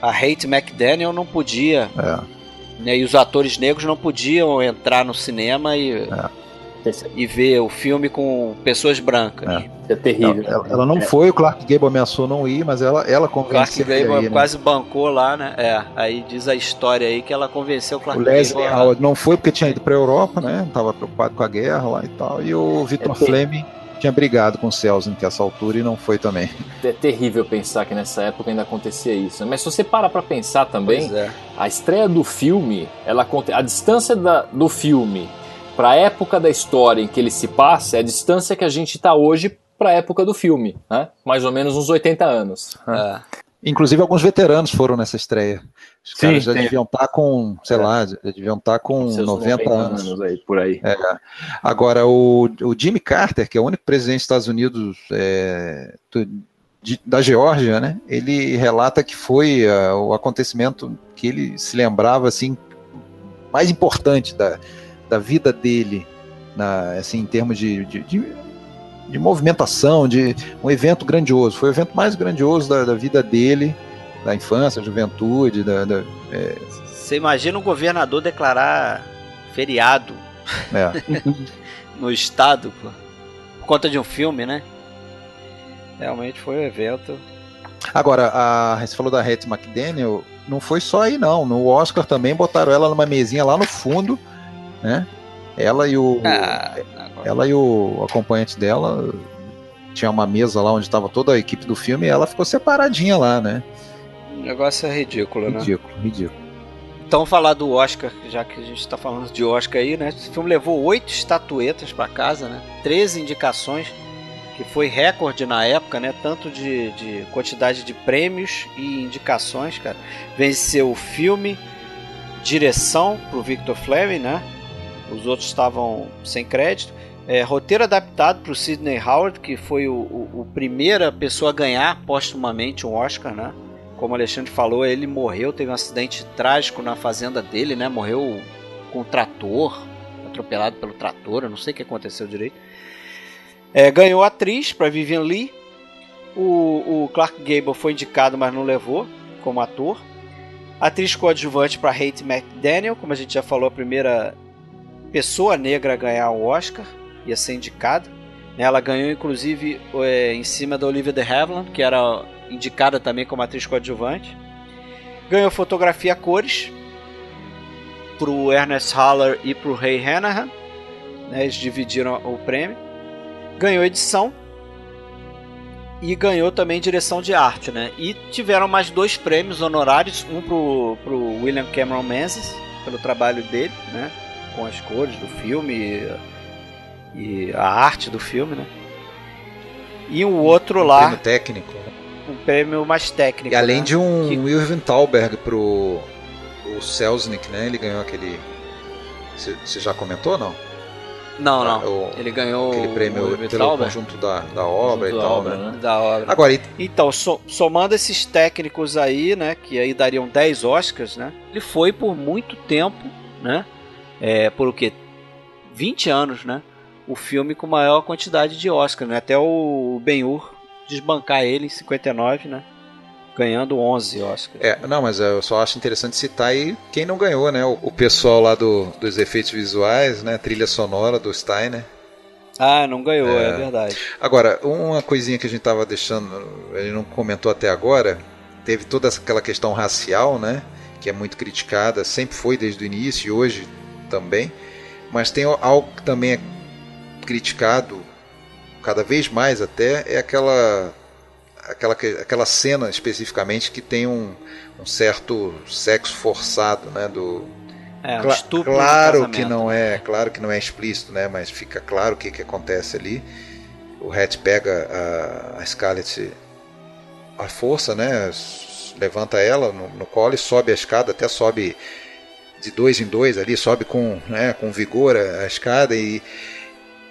A Hate McDaniel não podia, É, né, e os atores negros não podiam entrar no cinema e, E ver o filme com pessoas brancas. É. é terrível. ela, ela não foi, o Clark Gable ameaçou não ir, mas ela, ela Clark convenceu ele Gable aí, né? quase bancou lá, né? É, aí diz a história aí que ela convenceu o Clark O Leslie Gable. Howard não foi porque tinha ido para a Europa, né? Tava preocupado com a guerra lá e tal. E o Victor É, Fleming tinha brigado com o Selznick essa altura e não foi também. É terrível pensar que nessa época ainda acontecia isso. Mas se você para pra pensar também, é. a estreia do filme, ela a distância da- do filme para a época da história em que ele se passa é a distância que a gente está hoje para a época do filme, né? Mais ou menos uns 80 anos. É. Inclusive alguns veteranos foram nessa estreia. Os Sim, caras já tem. deviam estar com, sei É. lá, já deviam estar com Seus 90, anos. aí, por aí. Agora, o, o Jimmy Carter, que é o único presidente dos Estados Unidos é, do- de- da Geórgia, né? Ele relata que foi ah, o acontecimento que ele se lembrava assim mais importante da, da vida dele, na, assim, em termos de, de, de- de movimentação, de um evento grandioso. Foi o evento mais grandioso da, da vida dele, da infância, juventude, da, da- Você imagina um governador declarar feriado é. no estado pô, por conta de um filme, né? Realmente foi um evento. Agora, a, você falou da Hattie McDaniel, não foi só aí não. No Oscar também botaram ela numa mesinha lá no fundo, né? Ela e o Ah, ela e o acompanhante dela tinha uma mesa lá onde estava toda a equipe do filme e ela ficou separadinha lá, né? o negócio é ridículo, né? Ridículo, ridículo. Então falar do Oscar, já que a gente está falando de Oscar aí, né? Esse filme levou oito estatuetas para casa, né? 13 indicações, que foi recorde na época, né? Tanto de, de quantidade de prêmios e indicações, cara. Venceu o filme, direção pro Victor Fleming, né? Os outros estavam sem crédito. É, roteiro adaptado pro Sidney Howard, que foi o, o, o primeira pessoa a ganhar postumamente um Oscar, né? Como o Alexandre falou, ele morreu, teve um acidente trágico na fazenda dele, né? Morreu com um trator, atropelado pelo trator, eu não sei o que aconteceu direito. É, ganhou atriz para Vivian Lee. O, o Clark Gable foi indicado, mas não levou como ator. Atriz coadjuvante para Hate McDaniel, como a gente já falou, a primeira pessoa negra a ganhar o Oscar, ia ser indicada. Ela ganhou inclusive é, em cima da Olivia de Havilland, que era indicada também como atriz coadjuvante. Ganhou fotografia a cores pro Ernest Haller e pro Ray Hanahan. Né, eles dividiram o prêmio. Ganhou edição e ganhou também direção de arte, né? E tiveram mais dois prêmios honorários, um pro, pro William Cameron Menzies pelo trabalho dele, né? Com as cores do filme e, e a arte do filme, né? E o outro lá, Prêmio técnico. né? um prêmio mais técnico. E além né? de um Que- Irving Thalberg pro o Selznick, né? Ele ganhou aquele. Você já comentou não? Não, não. O- Ele ganhou aquele o prêmio Irving pelo conjunto da, da obra e Conjunto da tal, obra, né? né? da obra. Agora, e Então, so- somando esses técnicos aí, né, que aí dariam 10 Oscars, né? Ele foi por muito tempo, né? É, por o quê? 20 anos, né? O filme com maior quantidade de Oscars, né? Até o Ben-Hur desbancar ele em 59, né? Ganhando 11 Oscars. É, não, mas eu só acho interessante citar aí quem não ganhou, né? O, o pessoal lá do, dos efeitos visuais, né? Trilha sonora do Steiner. Ah, não ganhou, é, É. verdade. Agora, uma coisinha que a gente tava deixando, ele não comentou até agora, teve toda aquela questão racial, né? Que é muito criticada, sempre foi desde o início e hoje também. Mas tem algo que também é criticado cada vez mais até, é aquela aquela, que- aquela cena especificamente que tem um, um certo sexo forçado, né? Do, É, um Cla- claro que não é, claro que não é explícito, né? Mas fica claro o que, que acontece ali. O Hatch pega a, a Scarlett à força, né? Levanta ela no, no colo e sobe a escada, até sobe de dois em dois ali, sobe com, né, com vigor a, a escada e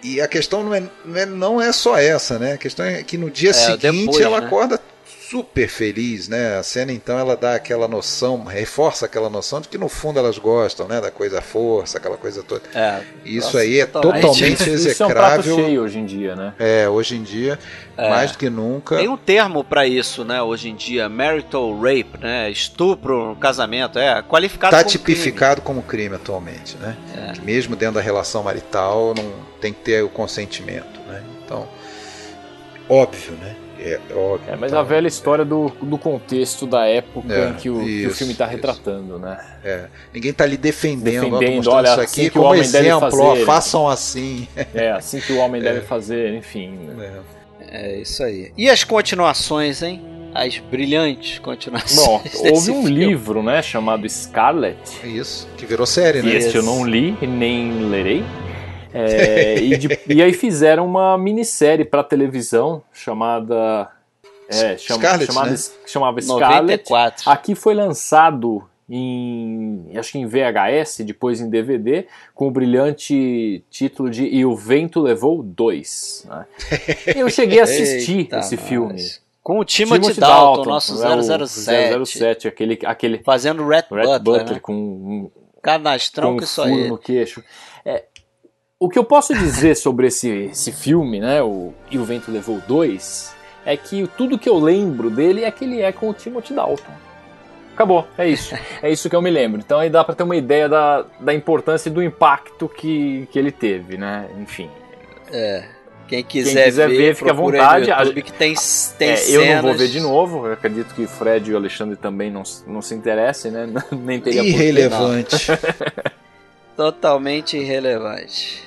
e a questão não é, não é não é só essa, né? A questão é que no dia É, seguinte depois, ela né? acorda super feliz, né? A cena então ela dá aquela noção, reforça aquela noção de que no fundo elas gostam, né? Da coisa força, aquela coisa toda. É, Isso Nossa, aí é totalmente. totalmente Isso é um prato execrável. cheio hoje em dia, né? É, hoje em dia, É. mais do que nunca. Tem um termo pra isso, né, hoje em dia, marital rape, né, estupro no casamento, é qualificado Está como tipificado como crime atualmente, né? É. Mesmo dentro da relação marital não tem que ter o consentimento, né? Então, óbvio, né? É, óbvio. É, mas então, a velha história do, do contexto da época É, em que o, que o isso, filme está isso. retratando, né? é, ninguém tá lhe defendendo, Defendendo, olha, isso assim aqui que o como homem deve exemplo, ó, fazer. façam assim. É assim que o homem deve fazer, enfim. né? É. É isso aí. E as continuações, hein? As brilhantes continuações. Bom, houve um filme. livro, né, chamado Scarlet. Isso, que virou série, né? Esse eu não li e nem lerei. É, e, de- e aí fizeram uma minissérie para televisão chamada. É, chama, Scarlet, chamada, né? chamava Scarlet. 94. Aqui foi lançado em. acho que em VHS, depois em DVD, com o brilhante título de E o Vento Levou Dois. né? Eu cheguei a assistir Eita, esse nós. filme. Com o Timothy, Dalton, nosso é o 007. 007, aquele, aquele Fazendo Red, Red Butler, Butler, né? com um Canastrão com que um só furo ele. no queixo. É, o que eu posso dizer sobre esse, esse filme, né, o E o Vento Levou Dois, é que tudo que eu lembro dele é que ele é com o Timothy Dalton. Acabou, é isso. É isso que eu me lembro. Então aí dá pra ter uma ideia da, da importância e do impacto que, que ele teve, né? Enfim. Quem quiser, quiser ver, fica à vontade. No A- YouTube, que tem, tem É, cenas... eu não vou ver de novo, eu acredito que o Fred e o Alexandre também não, não se interessem, né? Nem teria. Irrelevante. Totalmente irrelevante.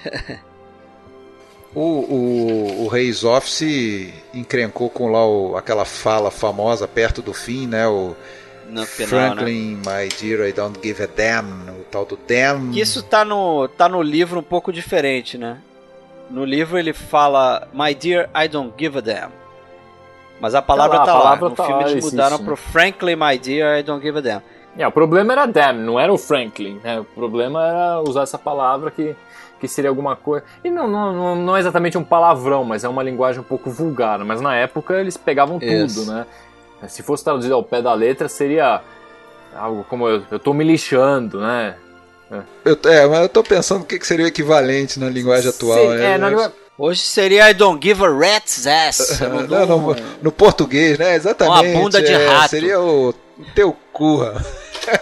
o, o, o Reis Office encrencou com lá o- aquela fala famosa perto do fim, né? O No final, né? Franklin, my dear, I don't give a damn. O tal do damn. Isso tá no, tá no livro um pouco diferente, né? No livro ele fala My dear, I don't give a damn. Mas a palavra lá, a tá palavra lá. No tá filme lá, eles mudaram né? pro Frankly, my dear, I don't give a damn. É, o problema era damn, não era o Franklin. Né? O problema era usar essa palavra que, que seria alguma coisa. E não, não, não, não é exatamente um palavrão, mas é uma linguagem um pouco vulgar. Mas na época eles pegavam Isso. tudo, né? Se fosse traduzido ao pé da letra, seria algo como eu, eu tô me lixando, né? Eu, é, mas eu tô pensando o que que seria o equivalente na linguagem atual, Sei- né? é, na Hoje seria I don't give a rat's ass. Não Não, no, português, né? Exatamente. Uma bunda de é, rato. Seria o teu cu.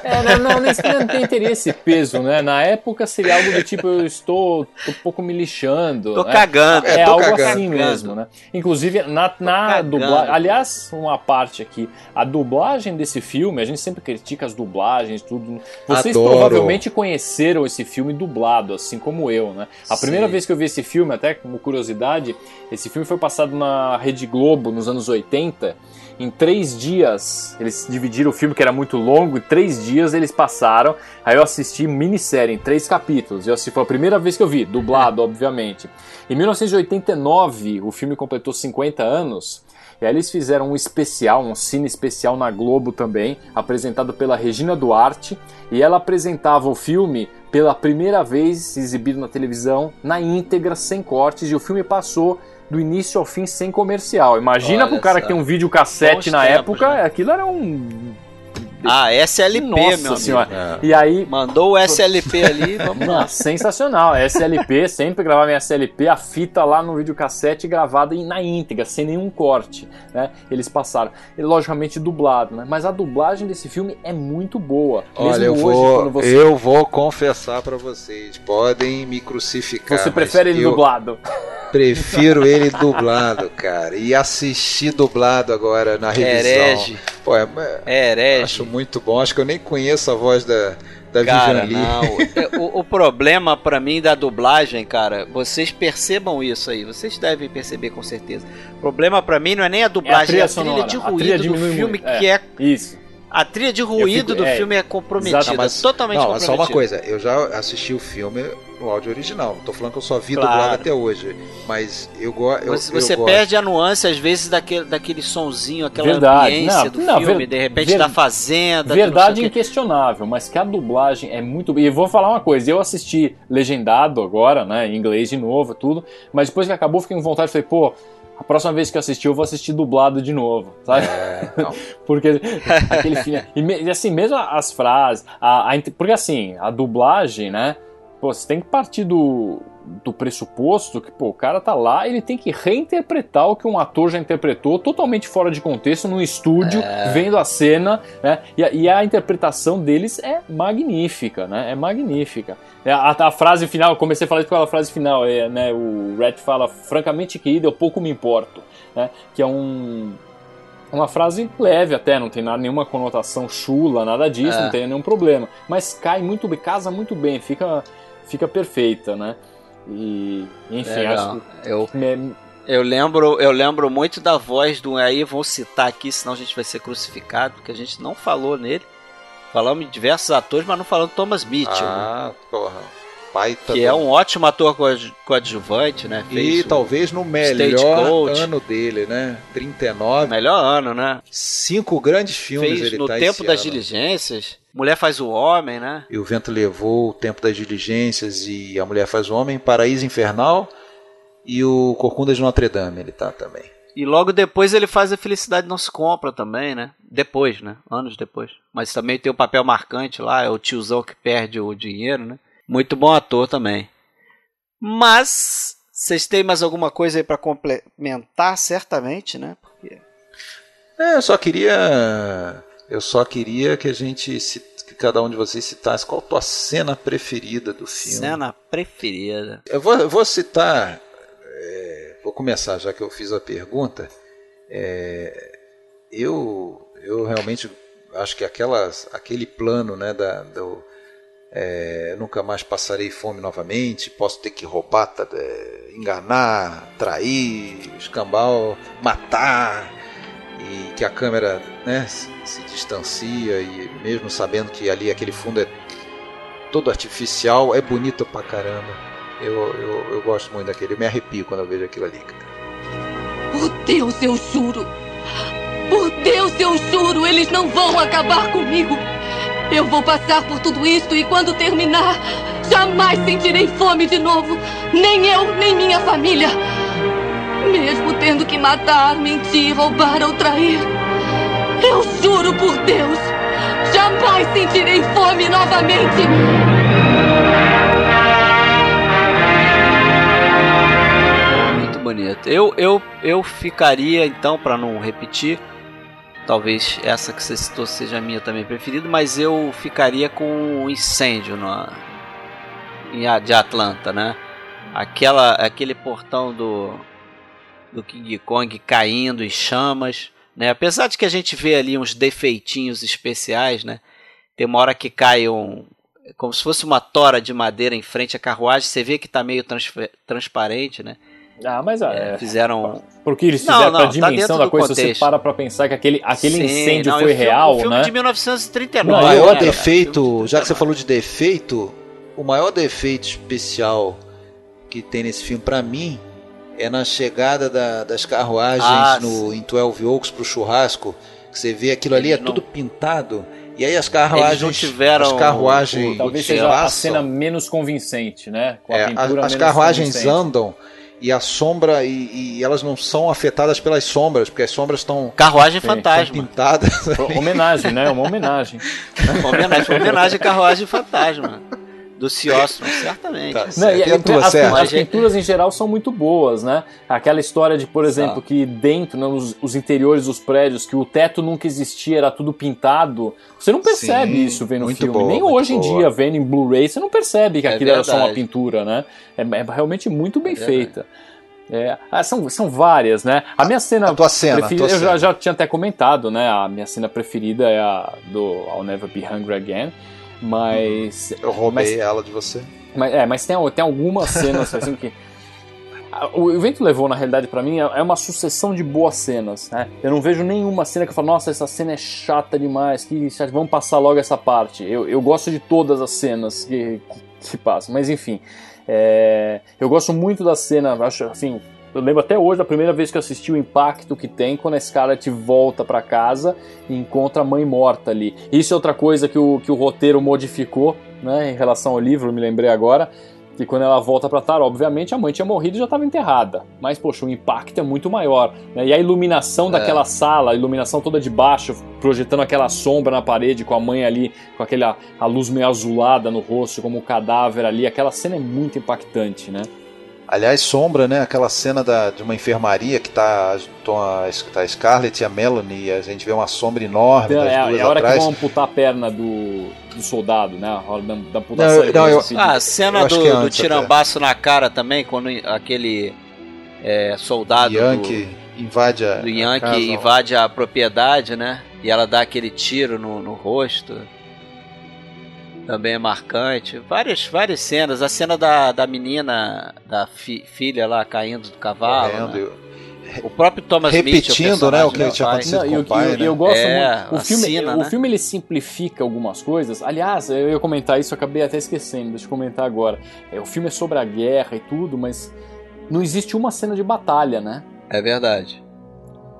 É, não, não, nem, não tem, teria esse peso, né? Na época seria algo do tipo, eu estou tô um pouco me lixando. Tô né? cagando. É, É, tô algo cagando. assim mesmo, né? Inclusive, na, na dublagem. Aliás, uma parte aqui. A dublagem desse filme, a gente sempre critica as dublagens, tudo. Vocês Adoro. provavelmente conheceram esse filme dublado, assim como eu, né? A Sim. primeira vez que eu vi esse filme, até como curiosidade, esse filme foi passado na Rede Globo nos anos 80. Em três dias, eles dividiram o filme, que era muito longo, em três dias eles passaram. Aí eu assisti minissérie, em três capítulos. Eu assisti, foi a primeira vez que eu vi, dublado, obviamente. Em 1989, o filme completou 50 anos. E aí eles fizeram um especial, um cine especial na Globo também, apresentado pela Regina Duarte. E ela apresentava o filme pela primeira vez exibido na televisão, na íntegra, sem cortes. E o filme passou do início ao fim sem comercial. Imagina Olha pro cara só. que tem um videocassete Bons na tempos, época, né? aquilo era um. Ah, SLP, Nossa meu amigo. senhora. E aí, Mandou o SLP ali, vamos lá. Sensacional. SLP, sempre gravava em SLP, a fita lá no videocassete gravada na íntegra, sem nenhum corte. Né? Eles passaram. E, logicamente dublado, né? Mas a dublagem desse filme é muito boa. Olha, eu hoje, vou, quando você, eu vou confessar pra vocês. Podem me crucificar. você prefere ele dublado. Prefiro ele dublado, cara. E assistir dublado agora na revisão. Herege. Pô, é, É herege. acho muito bom. Acho que eu nem conheço a voz da, da Cara, Vivian Lee. não. O, o problema pra mim da dublagem, cara, vocês percebam isso aí. Vocês devem perceber com certeza. O problema pra mim não é nem a dublagem, é trilha a trilha, de A ruído trilha do filme muito, é. que é Isso. a trilha de ruído fico- do é, filme é comprometida, mas- totalmente Não, comprometida. só uma coisa, eu já assisti o filme no áudio original. Não tô falando que eu só vi Claro. dublado até hoje. Mas eu, go eu, Você, eu você gosto. perde a nuance, às vezes, daquele, daquele sonzinho, aquela Verdade. ambiência Não, do não, filme, ver- de repente ver- da fazenda. Verdade inquestionável, mas que a dublagem é muito. E eu vou falar uma coisa: eu assisti legendado agora, né, em inglês de novo, tudo, mas depois que acabou, fiquei com vontade, falei, pô. A próxima vez que eu assistir, eu vou assistir dublado de novo, sabe? É, não. Porque aquele filme. E, e assim, mesmo as frases. A, a porque assim, a dublagem, né? Pô, você tem que partir do, do pressuposto que pô, o cara tá lá, ele tem que reinterpretar o que um ator já interpretou, totalmente fora de contexto, num estúdio, É. vendo a cena, né? E a, e a interpretação deles é magnífica, né? É magnífica. É, A, a frase final, eu comecei a falar isso pela frase final, é, né? O Red fala, francamente querido, eu pouco me importo, né? Que é um uma frase leve até, não tem nada, nenhuma conotação chula, nada disso, É. não tem nenhum problema. Mas cai muito bem, casa muito bem, fica, fica perfeita, né? E, enfim, Legal. acho Eu, que me- eu lembro, eu lembro muito da voz do aí, vou citar aqui, senão a gente vai ser crucificado, porque a gente não falou nele. Falamos em diversos atores, mas não falamos Thomas Mitchell, né? Ah, porra. Baita que do- é um ótimo ator coad- coadjuvante, né? E Fez o talvez no melhor ano dele, né? 39. melhor ano, né? Cinco grandes filmes Fez ele no tá Tempo das ano. Diligências. Mulher faz o Homem, né? E o Vento Levou, o Tempo das Diligências e A Mulher Faz o Homem, Paraíso Infernal e o Corcunda de Notre Dame ele tá também. E logo depois ele faz A Felicidade Não Se Compra também, né? Depois, né? Anos depois. Mas também tem o papel marcante lá, é o tiozão que perde o dinheiro, né? Muito bom ator também. Mas, vocês têm mais alguma coisa aí pra complementar, certamente, né? Porque É, eu só queria eu só queria que a gente que cada um de vocês citasse qual a tua cena preferida do filme. cena preferida. Eu vou, eu vou citar, é, vou começar já que eu fiz a pergunta. É, eu, eu realmente acho que aquelas, aquele plano né, da, do, é, nunca mais passarei fome novamente, posso ter que roubar, tá, é, enganar, trair, escambau, matar, e que a câmera né, se, se distancia, e mesmo sabendo que ali aquele fundo é todo artificial, é bonito pra caramba. Eu, eu, eu gosto muito daquele, eu me arrepio quando eu vejo aquilo ali. Por Deus, eu juro. Por Deus, eu juro, eles não vão acabar comigo. Eu vou passar por tudo isso e quando terminar, jamais sentirei fome de novo. Nem eu, nem minha família. Mesmo tendo que matar, mentir, roubar ou trair. Eu juro por Deus, jamais sentirei fome novamente. Muito bonito. Eu, eu, eu ficaria, então, pra não repetir, talvez essa que você citou seja a minha também preferida, mas eu ficaria com o incêndio de Atlanta, né? Aquela, aquele portão do, do King Kong caindo em chamas, né? Apesar de que a gente vê ali uns defeitinhos especiais, né? Tem uma hora que cai um, como se fosse uma tora de madeira em frente à carruagem, você vê que tá meio transparente, né? Ah, mas É, é, fizeram. porque eles Não, fizeram não, pra tá dimensão dentro da coisa, se você contexto. para pra pensar que aquele, aquele Sim, incêndio não, foi o filme- real, o filme né? de 1939. Não, o maior né, defeito, já que você falou de defeito, o maior defeito especial que tem nesse filme pra mim é na chegada da- das carruagens Ah, no, em 12 Oaks pro churrasco, que você vê aquilo ali é não- tudo pintado. E aí as carruagens, Eles não tiveram as carruagens o- Talvez Porque seja a passam, cena menos convincente, né? Com a é, pintura as, as carruagens andam e a sombra e, e elas não são afetadas pelas sombras, porque as sombras estão Carruagem Fantasma. pintadas. Homenagem, né? Uma homenagem. homenagem, homenagem à Carruagem Fantasma. Do Ciostro, certamente. Tá. Não, e as, as, pinturas em geral são muito boas, né? Aquela história de, por exemplo, que dentro, né, nos os interiores dos prédios, que o teto nunca existia, era tudo pintado. Você não percebe Sim, isso vendo o filme. boa, Nem hoje em boa. dia, vendo em Blu-ray, você não percebe que É aquilo era só uma verdade. pintura, né? É, é realmente muito bem É verdade. feita. É, ah, são, são várias, né? A minha cena A tua cena, preferida, tua eu já, cena. já tinha até comentado, né? A minha cena preferida é a do I'll Never Be Hungry Again. Mas Eu roubei ela de você. mas, é, mas tem, tem algumas cenas assim que. O evento levou, na realidade, pra mim, é é uma sucessão de boas cenas. Né? Eu não vejo nenhuma cena que eu falo, nossa, essa cena é chata demais, que chato, vamos passar logo essa parte. Eu, eu gosto de todas as cenas que, que, que passam, mas enfim. é, eu gosto muito da cena, acho assim. Eu lembro até hoje, a primeira vez que eu assisti o impacto que tem quando a Scarlett volta pra casa e encontra a mãe morta ali. Isso é outra coisa que o, que o roteiro modificou, né, em relação ao livro, me lembrei agora que quando ela volta pra Tara, obviamente a mãe tinha morrido e já estava enterrada. Mas, poxa, o impacto é muito maior. Né? E a iluminação É. daquela sala, a iluminação toda de baixo, projetando aquela sombra na parede, com a mãe ali, com aquela a luz meio azulada no rosto, como o cadáver ali, aquela cena é muito impactante, né? Aliás, sombra, né? Aquela cena da, de uma enfermaria que tá, a, tá a Scarlett e a Melanie, e a gente vê uma sombra enorme É, das é, duas é a hora atrás. que vão amputar a perna do, do soldado, né? A hora da, da amputação. Não, eu- não, eu- assim. Ah, a cena do, é do tirambaço na cara também, quando aquele é, soldado do, Yankee invade a, do a Yankee casa, invade a propriedade, né? E ela dá aquele tiro no, no rosto. Também é marcante. Várias, várias cenas. A cena da, da menina, da fi- filha lá caindo do cavalo. correndo, né? O próprio Thomas Mitchell, Repetindo, né, o que tinha acontecido. Não, e com o o pai, eu, né? eu gosto É, muito. O filme, cena, o né? filme ele simplifica algumas coisas. Aliás, eu ia comentar isso, eu acabei até esquecendo, deixa eu comentar agora. É, o filme é sobre a guerra e tudo, mas não existe uma cena de batalha, né? É verdade.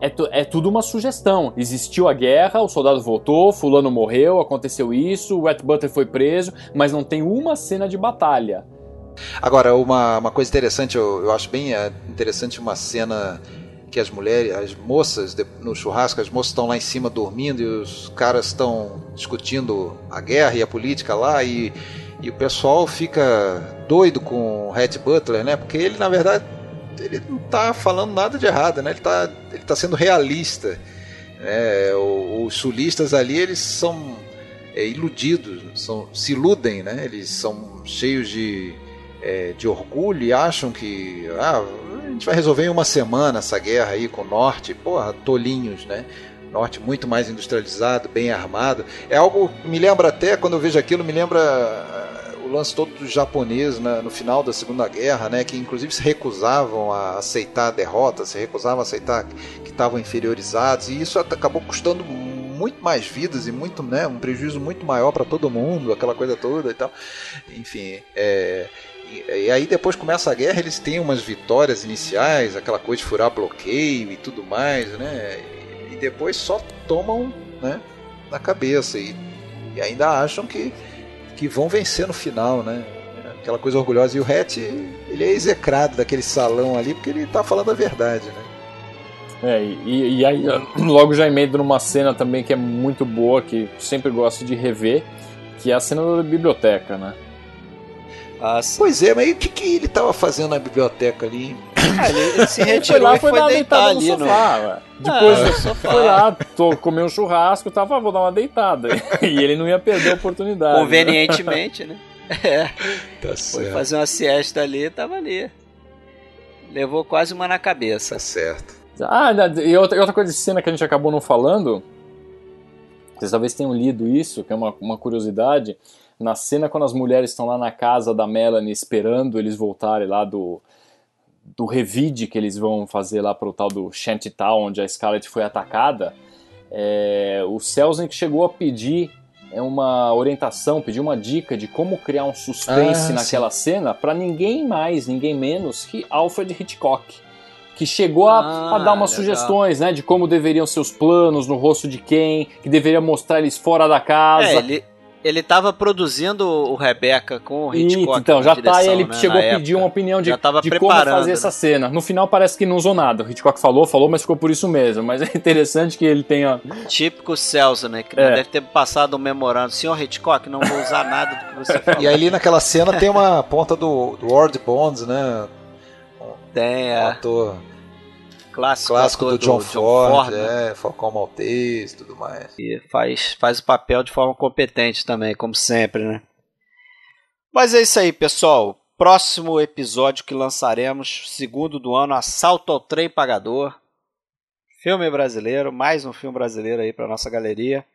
É, é tudo uma sugestão. Existiu a guerra, o soldado voltou, fulano morreu, aconteceu isso, o Red Butler foi preso, mas não tem uma cena de batalha. Agora, uma, uma coisa interessante, eu, eu acho bem é, interessante uma cena que as mulheres, as moças no churrasco, as moças estão lá em cima dormindo e os caras estão discutindo a guerra e a política lá e, e o pessoal fica doido com o Red Butler, né? Porque ele, na verdade, ele não tá falando nada de errado, né? Ele tá, ele tá sendo realista. né? Os sulistas ali, eles são é, iludidos, são, se iludem, né? Eles são cheios de, é, de orgulho e acham que ah, a gente vai resolver em uma semana essa guerra aí com o norte. Porra, tolinhos, né? Norte muito mais industrializado, bem armado. É algo que me lembra até, quando eu vejo aquilo, me lembra o lance todo dos japoneses na- no final da Segunda Guerra, né? Que inclusive se recusavam a aceitar a derrota, se recusavam a aceitar que estavam inferiorizados. E isso acabou custando muito mais vidas e muito, né? Um prejuízo muito maior para todo mundo, aquela coisa toda e tal. Enfim, é, e aí depois começa a guerra, eles têm umas vitórias iniciais, aquela coisa de furar bloqueio e tudo mais, né? E depois só tomam, né, na cabeça e, e ainda acham que, que vão vencer no final, né? Aquela coisa orgulhosa. E o Hatch, ele é execrado daquele salão ali porque ele tá falando a verdade, né? É, e, e aí logo já emendo numa cena também que é muito boa, que sempre gosto de rever, que é a cena da biblioteca, né? Ah. Pois é, mas o que, que ele tava fazendo na biblioteca ali? Ah, ele, ele se Ele retirou e foi dar uma deitar deitada ali no no. sofá, ué. Depois Ah, no sofá. foi lá, tô, comer um churrasco, tava, ah, vou dar uma deitada. E ele não ia perder a oportunidade. né? Convenientemente, né? É, Tá foi fazer uma siesta ali, tava ali. Levou quase uma na cabeça. Tá certo. Ah, e outra, e outra coisa de cena que a gente acabou não falando, vocês talvez tenham lido isso, que é uma, uma curiosidade. Na cena, quando as mulheres estão lá na casa da Melanie esperando eles voltarem lá do, do revide que eles vão fazer lá pro tal do Shantytown, onde a Scarlett foi atacada, é, o Selznick chegou a pedir é uma orientação, pediu uma dica de como criar um suspense Ah, naquela cena para ninguém mais, ninguém menos que Alfred Hitchcock que chegou a, Ah, a dar umas legal. sugestões, né, de como deveriam ser os planos no rosto de quem, que deveria mostrar eles fora da casa. É, ele, ele tava produzindo o Rebeca com o Hitchcock. então, já tá, direção, e ele né, chegou a pedir época. uma opinião de, de como fazer né? essa cena. No final parece que não usou nada. O Hitchcock falou, falou, mas ficou por isso mesmo. Mas é interessante que ele tenha. Típico Celso, né? Que É. deve ter passado um memorando. Senhor Hitchcock, não vou usar nada do que você falou. E aí ali naquela cena tem uma ponta do, do Ward Bonds, né? Tem, Um é, ator clássico, clássico ator do John, Ford, né? é, Falcão Maltese e tudo mais. E faz, faz o papel de forma competente também, como sempre, né? Mas é isso aí, pessoal. Próximo episódio que lançaremos, segundo do ano, Assalto ao Trem Pagador. Filme brasileiro, mais um filme brasileiro aí pra nossa galeria.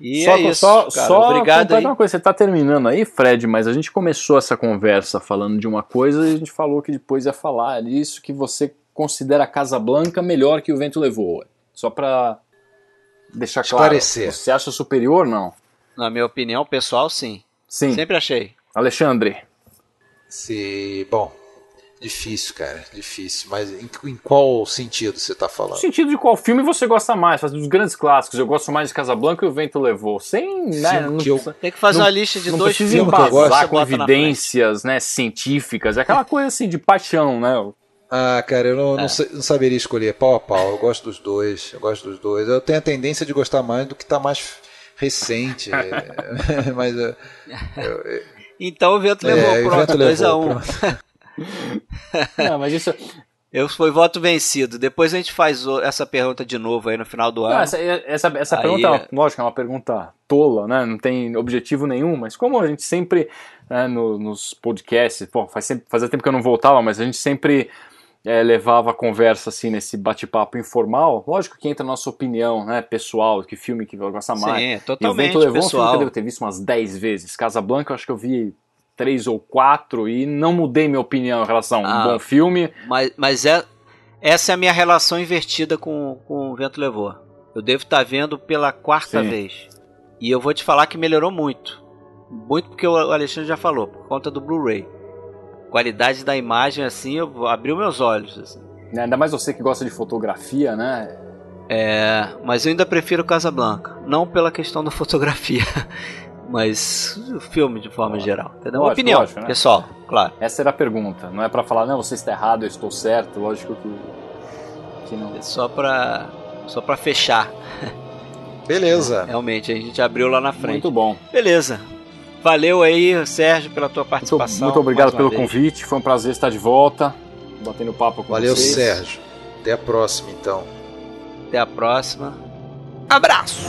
E só, é isso, só, cara. só Obrigado aí. uma coisa, você tá terminando aí, Fred, mas a gente começou essa conversa falando de uma coisa e a gente falou que depois ia falar disso que você considera a Casa Blanca melhor que o Vento Levou. Só pra deixar claro. Esclarecer. Você acha superior não? Na minha opinião, pessoal, sim. Sim. Sempre achei. Alexandre. Se, bom, Difícil, cara, difícil. Mas em, em qual sentido você tá falando? No sentido de qual filme você gosta mais? Faz dos grandes clássicos. Eu gosto mais de Casablanca e o Vento Levou. Sem, né? Filme Não, que eu- Tem que fazer não- uma lista de não dois filmes que eu gosto, com evidências, né, científicas. É aquela coisa assim de paixão, né? Ah, cara, eu não, É. não, não saberia escolher pau a pau. Eu gosto dos dois. Eu gosto dos dois. Eu tenho a tendência de gostar mais do que tá mais recente. é, Mas é, frente. Então o vento é, levou, o pronto, vento 2 a levou, 1 pronto. Não, mas isso. Eu fui voto vencido. Depois a gente faz essa pergunta de novo aí no final do Não, ano. essa essa, essa Aí pergunta, é- lógico, é uma pergunta tola, né? Não tem objetivo nenhum, mas como a gente sempre, né, no- nos podcasts, pô, faz sempre, fazia tempo que eu não voltava, mas a gente sempre é, levava a conversa assim nesse bate-papo informal. Lógico que entra a nossa opinião, né, pessoal, que filme que vai gostar mais. Sim, é o totalmente Vento Levou é um filme que eu pessoal. devo ter visto umas 10 vezes. Casablanca eu acho que eu vi três ou quatro e não mudei minha opinião em relação a um Ah. bom filme. Mas, mas é, essa é a minha relação invertida com, com o Vento Levou. Eu devo estar vendo pela quarta Sim. vez. E eu vou te falar que melhorou muito. Muito porque o Alexandre já falou, por conta do Blu-ray. Qualidade da imagem, assim, eu abriu meus olhos. assim. né? Ainda mais você que gosta de fotografia, né? É, mas eu ainda prefiro Casablanca. Não pela questão da fotografia, mas o filme de forma geral. Entendeu? Uma Lógico, opinião, lógico, né? pessoal, claro. Essa era a pergunta. Não é pra falar, não, você está errado, eu estou certo. Lógico que, que não. É só pra, só pra fechar. Beleza. Realmente, a gente abriu lá na frente. Muito bom. Beleza. Valeu aí, Sérgio, pela tua participação. muito obrigado pelo vez. convite. Foi um prazer estar de volta, batendo papo com Valeu, vocês. Sérgio. Até a próxima, então. Até a próxima. Abraço!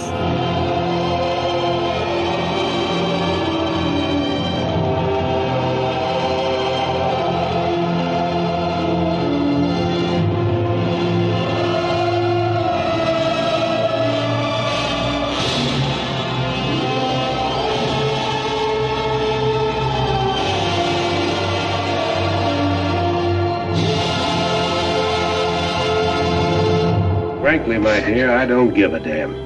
Dear, I don't give a damn.